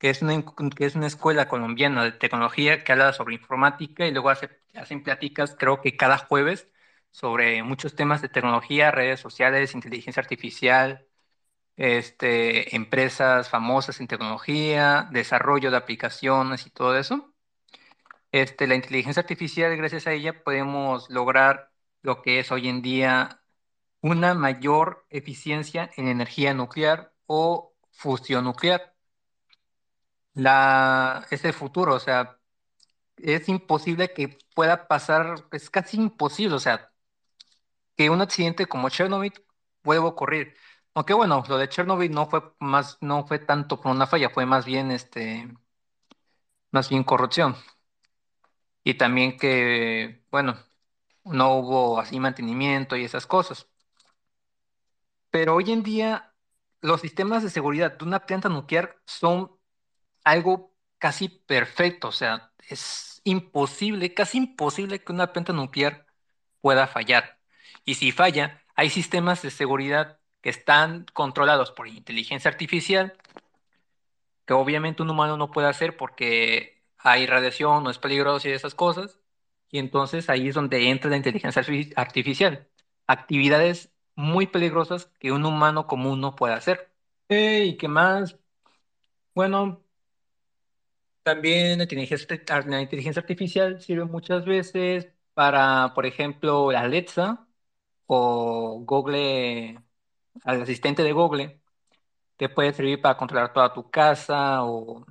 que es una, que es una escuela colombiana de tecnología que habla sobre informática y luego hace, hacen pláticas, creo que cada jueves, sobre muchos temas de tecnología, redes sociales, inteligencia artificial, este, empresas famosas en tecnología, desarrollo de aplicaciones y todo eso. Este, la inteligencia artificial, gracias a ella, podemos lograr lo que es hoy en día una mayor eficiencia en energía nuclear o fusión nuclear. La, es el futuro, o sea, es imposible que pueda pasar, es casi imposible, o sea, que un accidente como Chernobyl pueda ocurrir. Aunque bueno, lo de Chernobyl no fue más, no fue tanto por una falla, fue más bien este, más bien corrupción. Y también que, bueno, no hubo así mantenimiento y esas cosas. Pero hoy en día los sistemas de seguridad de una planta nuclear son algo casi perfecto, o sea, es imposible, casi imposible que una planta nuclear pueda fallar. Y si falla, hay sistemas de seguridad que están controlados por inteligencia artificial, que obviamente un humano no puede hacer porque hay radiación, no es peligroso y esas cosas. Y entonces ahí es donde entra la inteligencia artificial. Actividades muy peligrosas que un humano común no puede hacer. ¿Y qué más? Bueno, también la inteligencia, la inteligencia artificial sirve muchas veces para, por ejemplo, la Alexa o Google al asistente de Google, te puede servir para controlar toda tu casa o,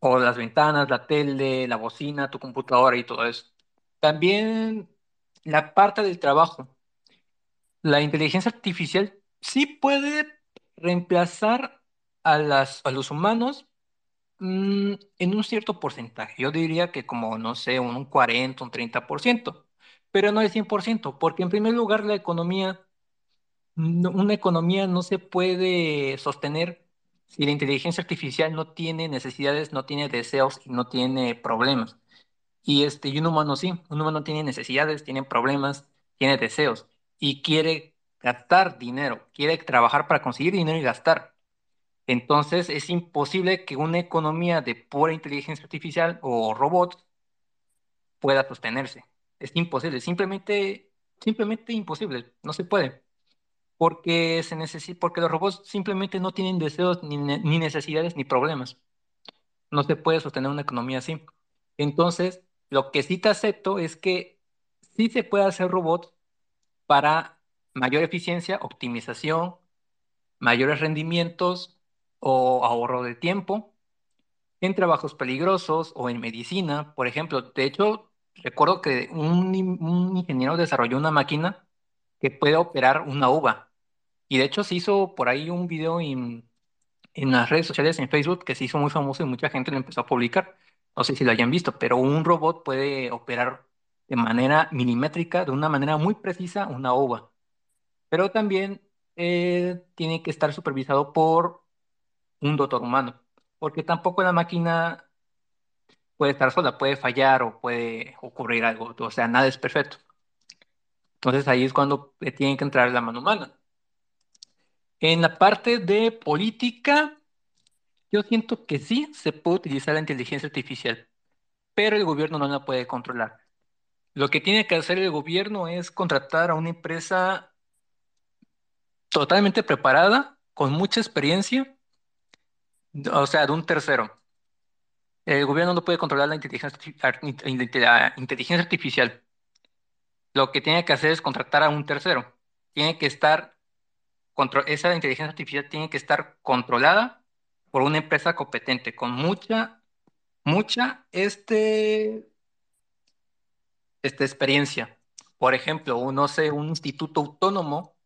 o las ventanas, la tele, la bocina, tu computadora y todo eso. También la parte del trabajo. La inteligencia artificial sí puede reemplazar a, las, a los humanos mm, en un cierto porcentaje. Yo diría que como, no sé, un 40, un 30%, pero no el 100%, porque en primer lugar la economía una economía no se puede sostener si la inteligencia artificial no tiene necesidades, no tiene deseos y no tiene problemas. Y, este, y un humano sí, un humano tiene necesidades, tiene problemas, tiene deseos y quiere gastar dinero, quiere trabajar para conseguir dinero y gastar. Entonces es imposible que una economía de pura inteligencia artificial o robots pueda sostenerse. Es imposible, simplemente, simplemente imposible, no se puede porque, se porque los robots simplemente no tienen deseos, ni, ni necesidades, ni problemas. No se puede sostener una economía así. Entonces, lo que sí te acepto es que sí se puede hacer robots para mayor eficiencia, optimización, mayores rendimientos o ahorro de tiempo en trabajos peligrosos o en medicina, por ejemplo. De hecho, recuerdo que un, ingeniero desarrolló una máquina que puede operar una uva. Y de hecho se hizo por ahí un video en, las redes sociales, en Facebook, que se hizo muy famoso y mucha gente lo empezó a publicar. No sé si lo hayan visto, pero un robot puede operar de manera milimétrica, de una manera muy precisa, una ova. Pero también eh, tiene que estar supervisado por un doctor humano, porque tampoco la máquina puede estar sola, puede fallar o puede ocurrir algo, o sea, nada es perfecto. Entonces ahí es cuando tiene que entrar la mano humana. En la parte de política, yo siento que sí se puede utilizar la inteligencia artificial, pero el gobierno no la puede controlar. Lo que tiene que hacer el gobierno es contratar a una empresa totalmente preparada, con mucha experiencia, o sea, de un tercero. El gobierno no puede controlar la inteligencia, artificial. Lo que tiene que hacer es contratar a un tercero. Tiene que estar esa inteligencia artificial tiene que estar controlada por una empresa competente, con mucha, mucha este, esta experiencia. Por ejemplo, no sé, un instituto autónomo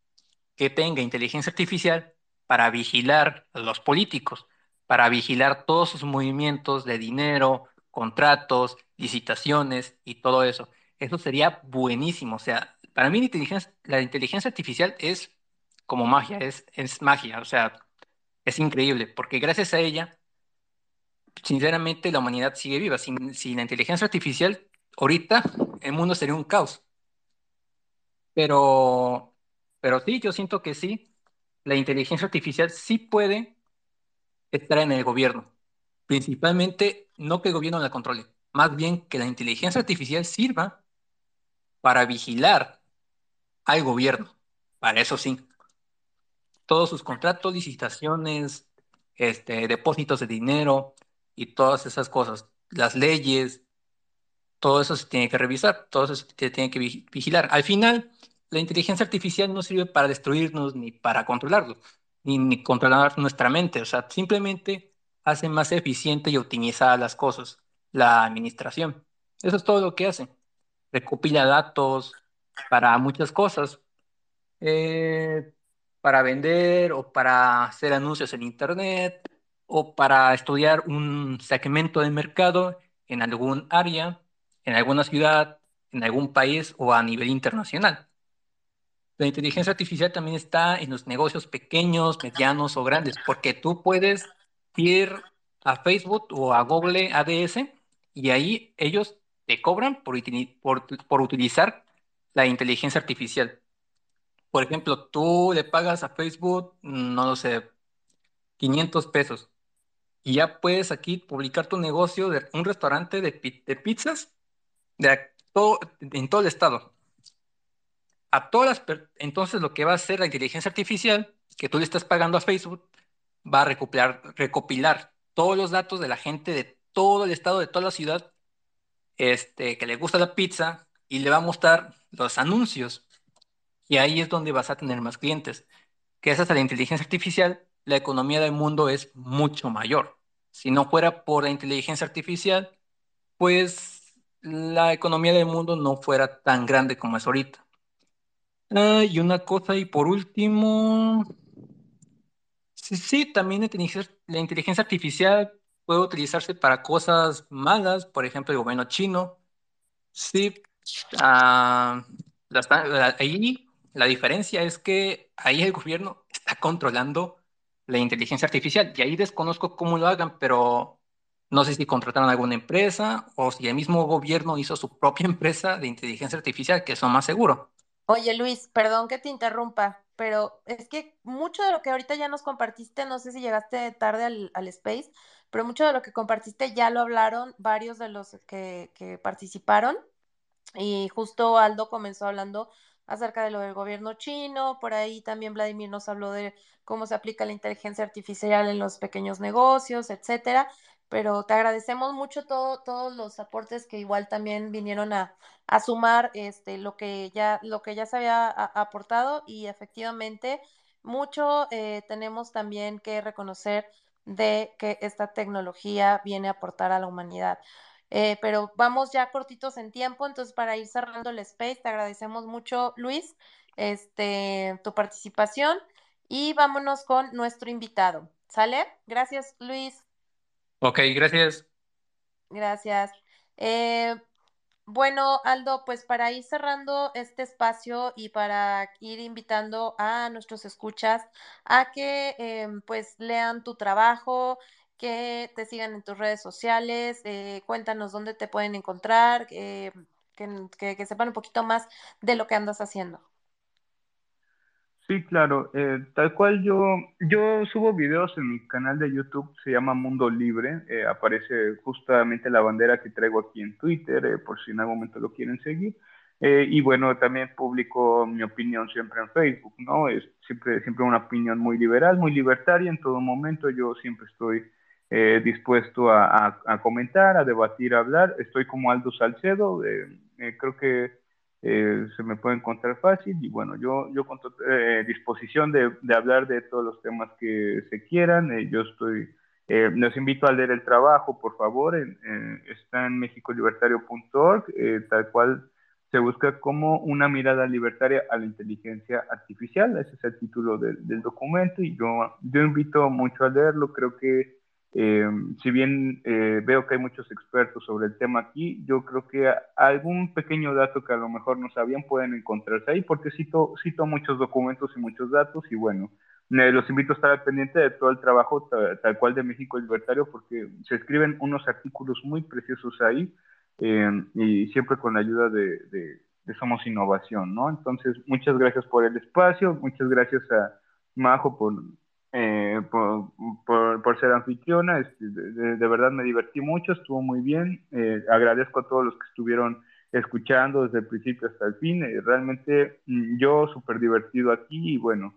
que tenga inteligencia artificial para vigilar a los políticos, para vigilar todos sus movimientos de dinero, contratos, licitaciones y todo eso. Eso sería buenísimo. O sea, para mí la inteligencia, artificial es como magia, es, es magia, o sea, es increíble, porque gracias a ella, sinceramente, la humanidad sigue viva. Sin, sin la inteligencia artificial, ahorita el mundo sería un caos. Pero, pero sí, yo siento que sí, la inteligencia artificial sí puede estar en el gobierno. Principalmente, no que el gobierno la controle, más bien que la inteligencia artificial sirva para vigilar al gobierno. Para eso sí. Todos sus contratos, licitaciones, este, depósitos de dinero y todas esas cosas. Las leyes, todo eso se tiene que revisar, todo eso se tiene que vigilar. Al final, la inteligencia artificial no sirve para destruirnos ni para controlarlo, ni, ni controlar nuestra mente. O sea, simplemente hace más eficiente y optimizada las cosas, la administración. Eso es todo lo que hace. Recopila datos para muchas cosas, eh, para vender o para hacer anuncios en Internet o para estudiar un segmento del mercado en algún área, en alguna ciudad, en algún país o a nivel internacional. La inteligencia artificial también está en los negocios pequeños, medianos o grandes, porque tú puedes ir a Facebook o a Google ADS y ahí ellos te cobran por, utilizar la inteligencia artificial. Por ejemplo, tú le pagas a Facebook, no lo sé, 500 pesos y ya puedes aquí publicar tu negocio de un restaurante de, pizzas de todo, en todo el estado. A todas las, entonces lo que va a hacer la inteligencia artificial que tú le estás pagando a Facebook va a recopilar, todos los datos de la gente de todo el estado, de toda la ciudad, este, que le gusta la pizza y le va a mostrar los anuncios. Y ahí es donde vas a tener más clientes. Gracias a la inteligencia artificial, la economía del mundo es mucho mayor. Si no fuera por la inteligencia artificial, pues la economía del mundo no fuera tan grande como es ahorita. Ah, y una cosa, y por último, Sí, también la inteligencia, artificial puede utilizarse para cosas malas, por ejemplo, el gobierno chino. Sí, ah, ahí la diferencia es que ahí el gobierno está controlando la inteligencia artificial y ahí desconozco cómo lo hagan, pero no sé si contrataron alguna empresa o si el mismo gobierno hizo su propia empresa de inteligencia artificial, que eso más seguro. Oye, Luis, perdón que te interrumpa, pero es que mucho de lo que ahorita ya nos compartiste, no sé si llegaste tarde al, space, pero mucho de lo que compartiste ya lo hablaron varios de los que, que participaron. Y justo Aldo comenzó hablando acerca de lo del gobierno chino, por ahí también Vladimir nos habló de cómo se aplica la inteligencia artificial en los pequeños negocios, etcétera pero te agradecemos mucho todo, todos los aportes que igual también vinieron a, sumar este, lo, que ya, lo que ya se había aportado y efectivamente mucho eh, tenemos también que reconocer de que esta tecnología viene a aportar a la humanidad. Eh, pero vamos ya cortitos en tiempo, entonces para ir cerrando el space, te agradecemos mucho, Luis, este, tu participación y vámonos con nuestro invitado. ¿Sale? Gracias, Luis. Ok, gracias. Gracias. Eh, bueno, Aldo, pues para ir cerrando este espacio y para ir invitando a nuestros escuchas a que em, pues lean tu trabajo, que te sigan en tus redes sociales, eh, cuéntanos dónde te pueden encontrar, eh, que sepan un poquito más de lo que andas haciendo. Sí, claro. Eh, tal cual yo, yo subo videos en mi canal de YouTube, se llama Mundo Libre. Eh, aparece justamente la bandera que traigo aquí en Twitter, eh, por si en algún momento lo quieren seguir. y bueno, también publico mi opinión siempre en Facebook, ¿no? Es siempre, siempre una opinión muy liberal, muy libertaria en todo momento. Yo siempre estoy dispuesto a, a, comentar, a debatir, a hablar. Estoy como Aldo Salcedo. creo que eh, se me puede encontrar fácil y bueno, yo, yo con eh, disposición de, de, hablar de todos los temas que se quieran. Eh, yo estoy, los invito a leer el trabajo, por favor, está en mexicolibertario.org, tal cual se busca como una mirada libertaria a la inteligencia artificial, ese es el título del documento y yo, yo invito mucho a leerlo, creo que eh, si bien eh, veo que hay muchos expertos sobre el tema aquí, yo creo que algún pequeño dato que a lo mejor no sabían pueden encontrarse ahí, porque cito, cito muchos documentos y muchos datos y bueno, los invito a estar al pendiente de todo el trabajo tal, cual de México Libertario porque se escriben unos artículos muy preciosos ahí y siempre con la ayuda de, de, Somos Innovación, ¿no? Entonces, muchas gracias por el espacio, muchas gracias a Majo por, eh, por, por, ser anfitriona. De, verdad me divertí mucho, estuvo muy bien. Eh, agradezco a todos los que estuvieron escuchando desde el principio hasta el fin. Eh, realmente mm, yo súper divertido aquí y bueno,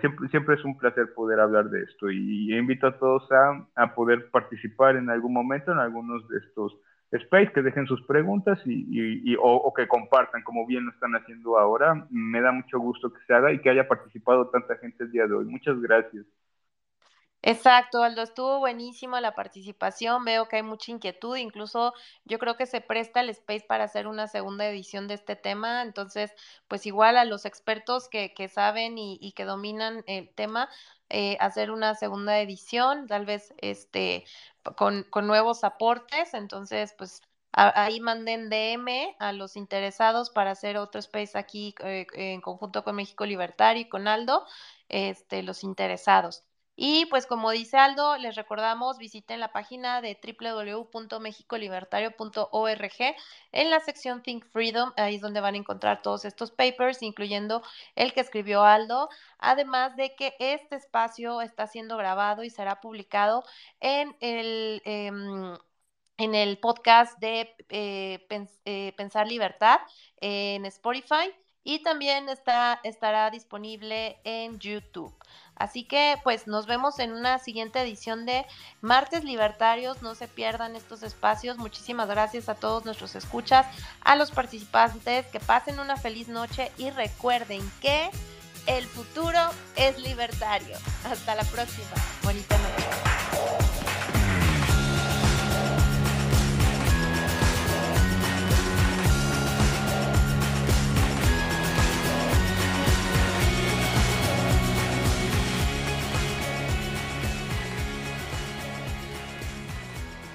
siempre, siempre es un placer poder hablar de esto y, invito a todos a, a poder participar en algún momento en algunos de estos Space, que dejen sus preguntas y, o, que compartan, como bien lo están haciendo ahora. Me da mucho gusto que se haga y que haya participado tanta gente el día de hoy. Muchas gracias. Exacto, Aldo, estuvo buenísima la participación, veo que hay mucha inquietud, incluso yo creo que se presta el space para hacer una segunda edición de este tema, entonces, pues igual a los expertos que, que saben y, y, que dominan el tema, eh, hacer una segunda edición, tal vez este, con, con nuevos aportes, entonces, pues ahí manden DM a los interesados para hacer otro space aquí eh, en conjunto con México Libertario y con Aldo, este, los interesados. Y pues como dice Aldo, les recordamos, visiten la página de www.mexicolibertario.org en la sección Think Freedom, ahí es donde van a encontrar todos estos papers, incluyendo el que escribió Aldo, además de que este espacio está siendo grabado y será publicado en el... Em, en el podcast de eh, eh, Pensar Libertad en Spotify y también está, estará disponible en YouTube. Así que pues nos vemos en una siguiente edición de Martes Libertarios. No se pierdan estos espacios. Muchísimas gracias a todos nuestros escuchas, a los participantes. Que pasen una feliz noche y recuerden que el futuro es libertario. Hasta la próxima. Bonita noche.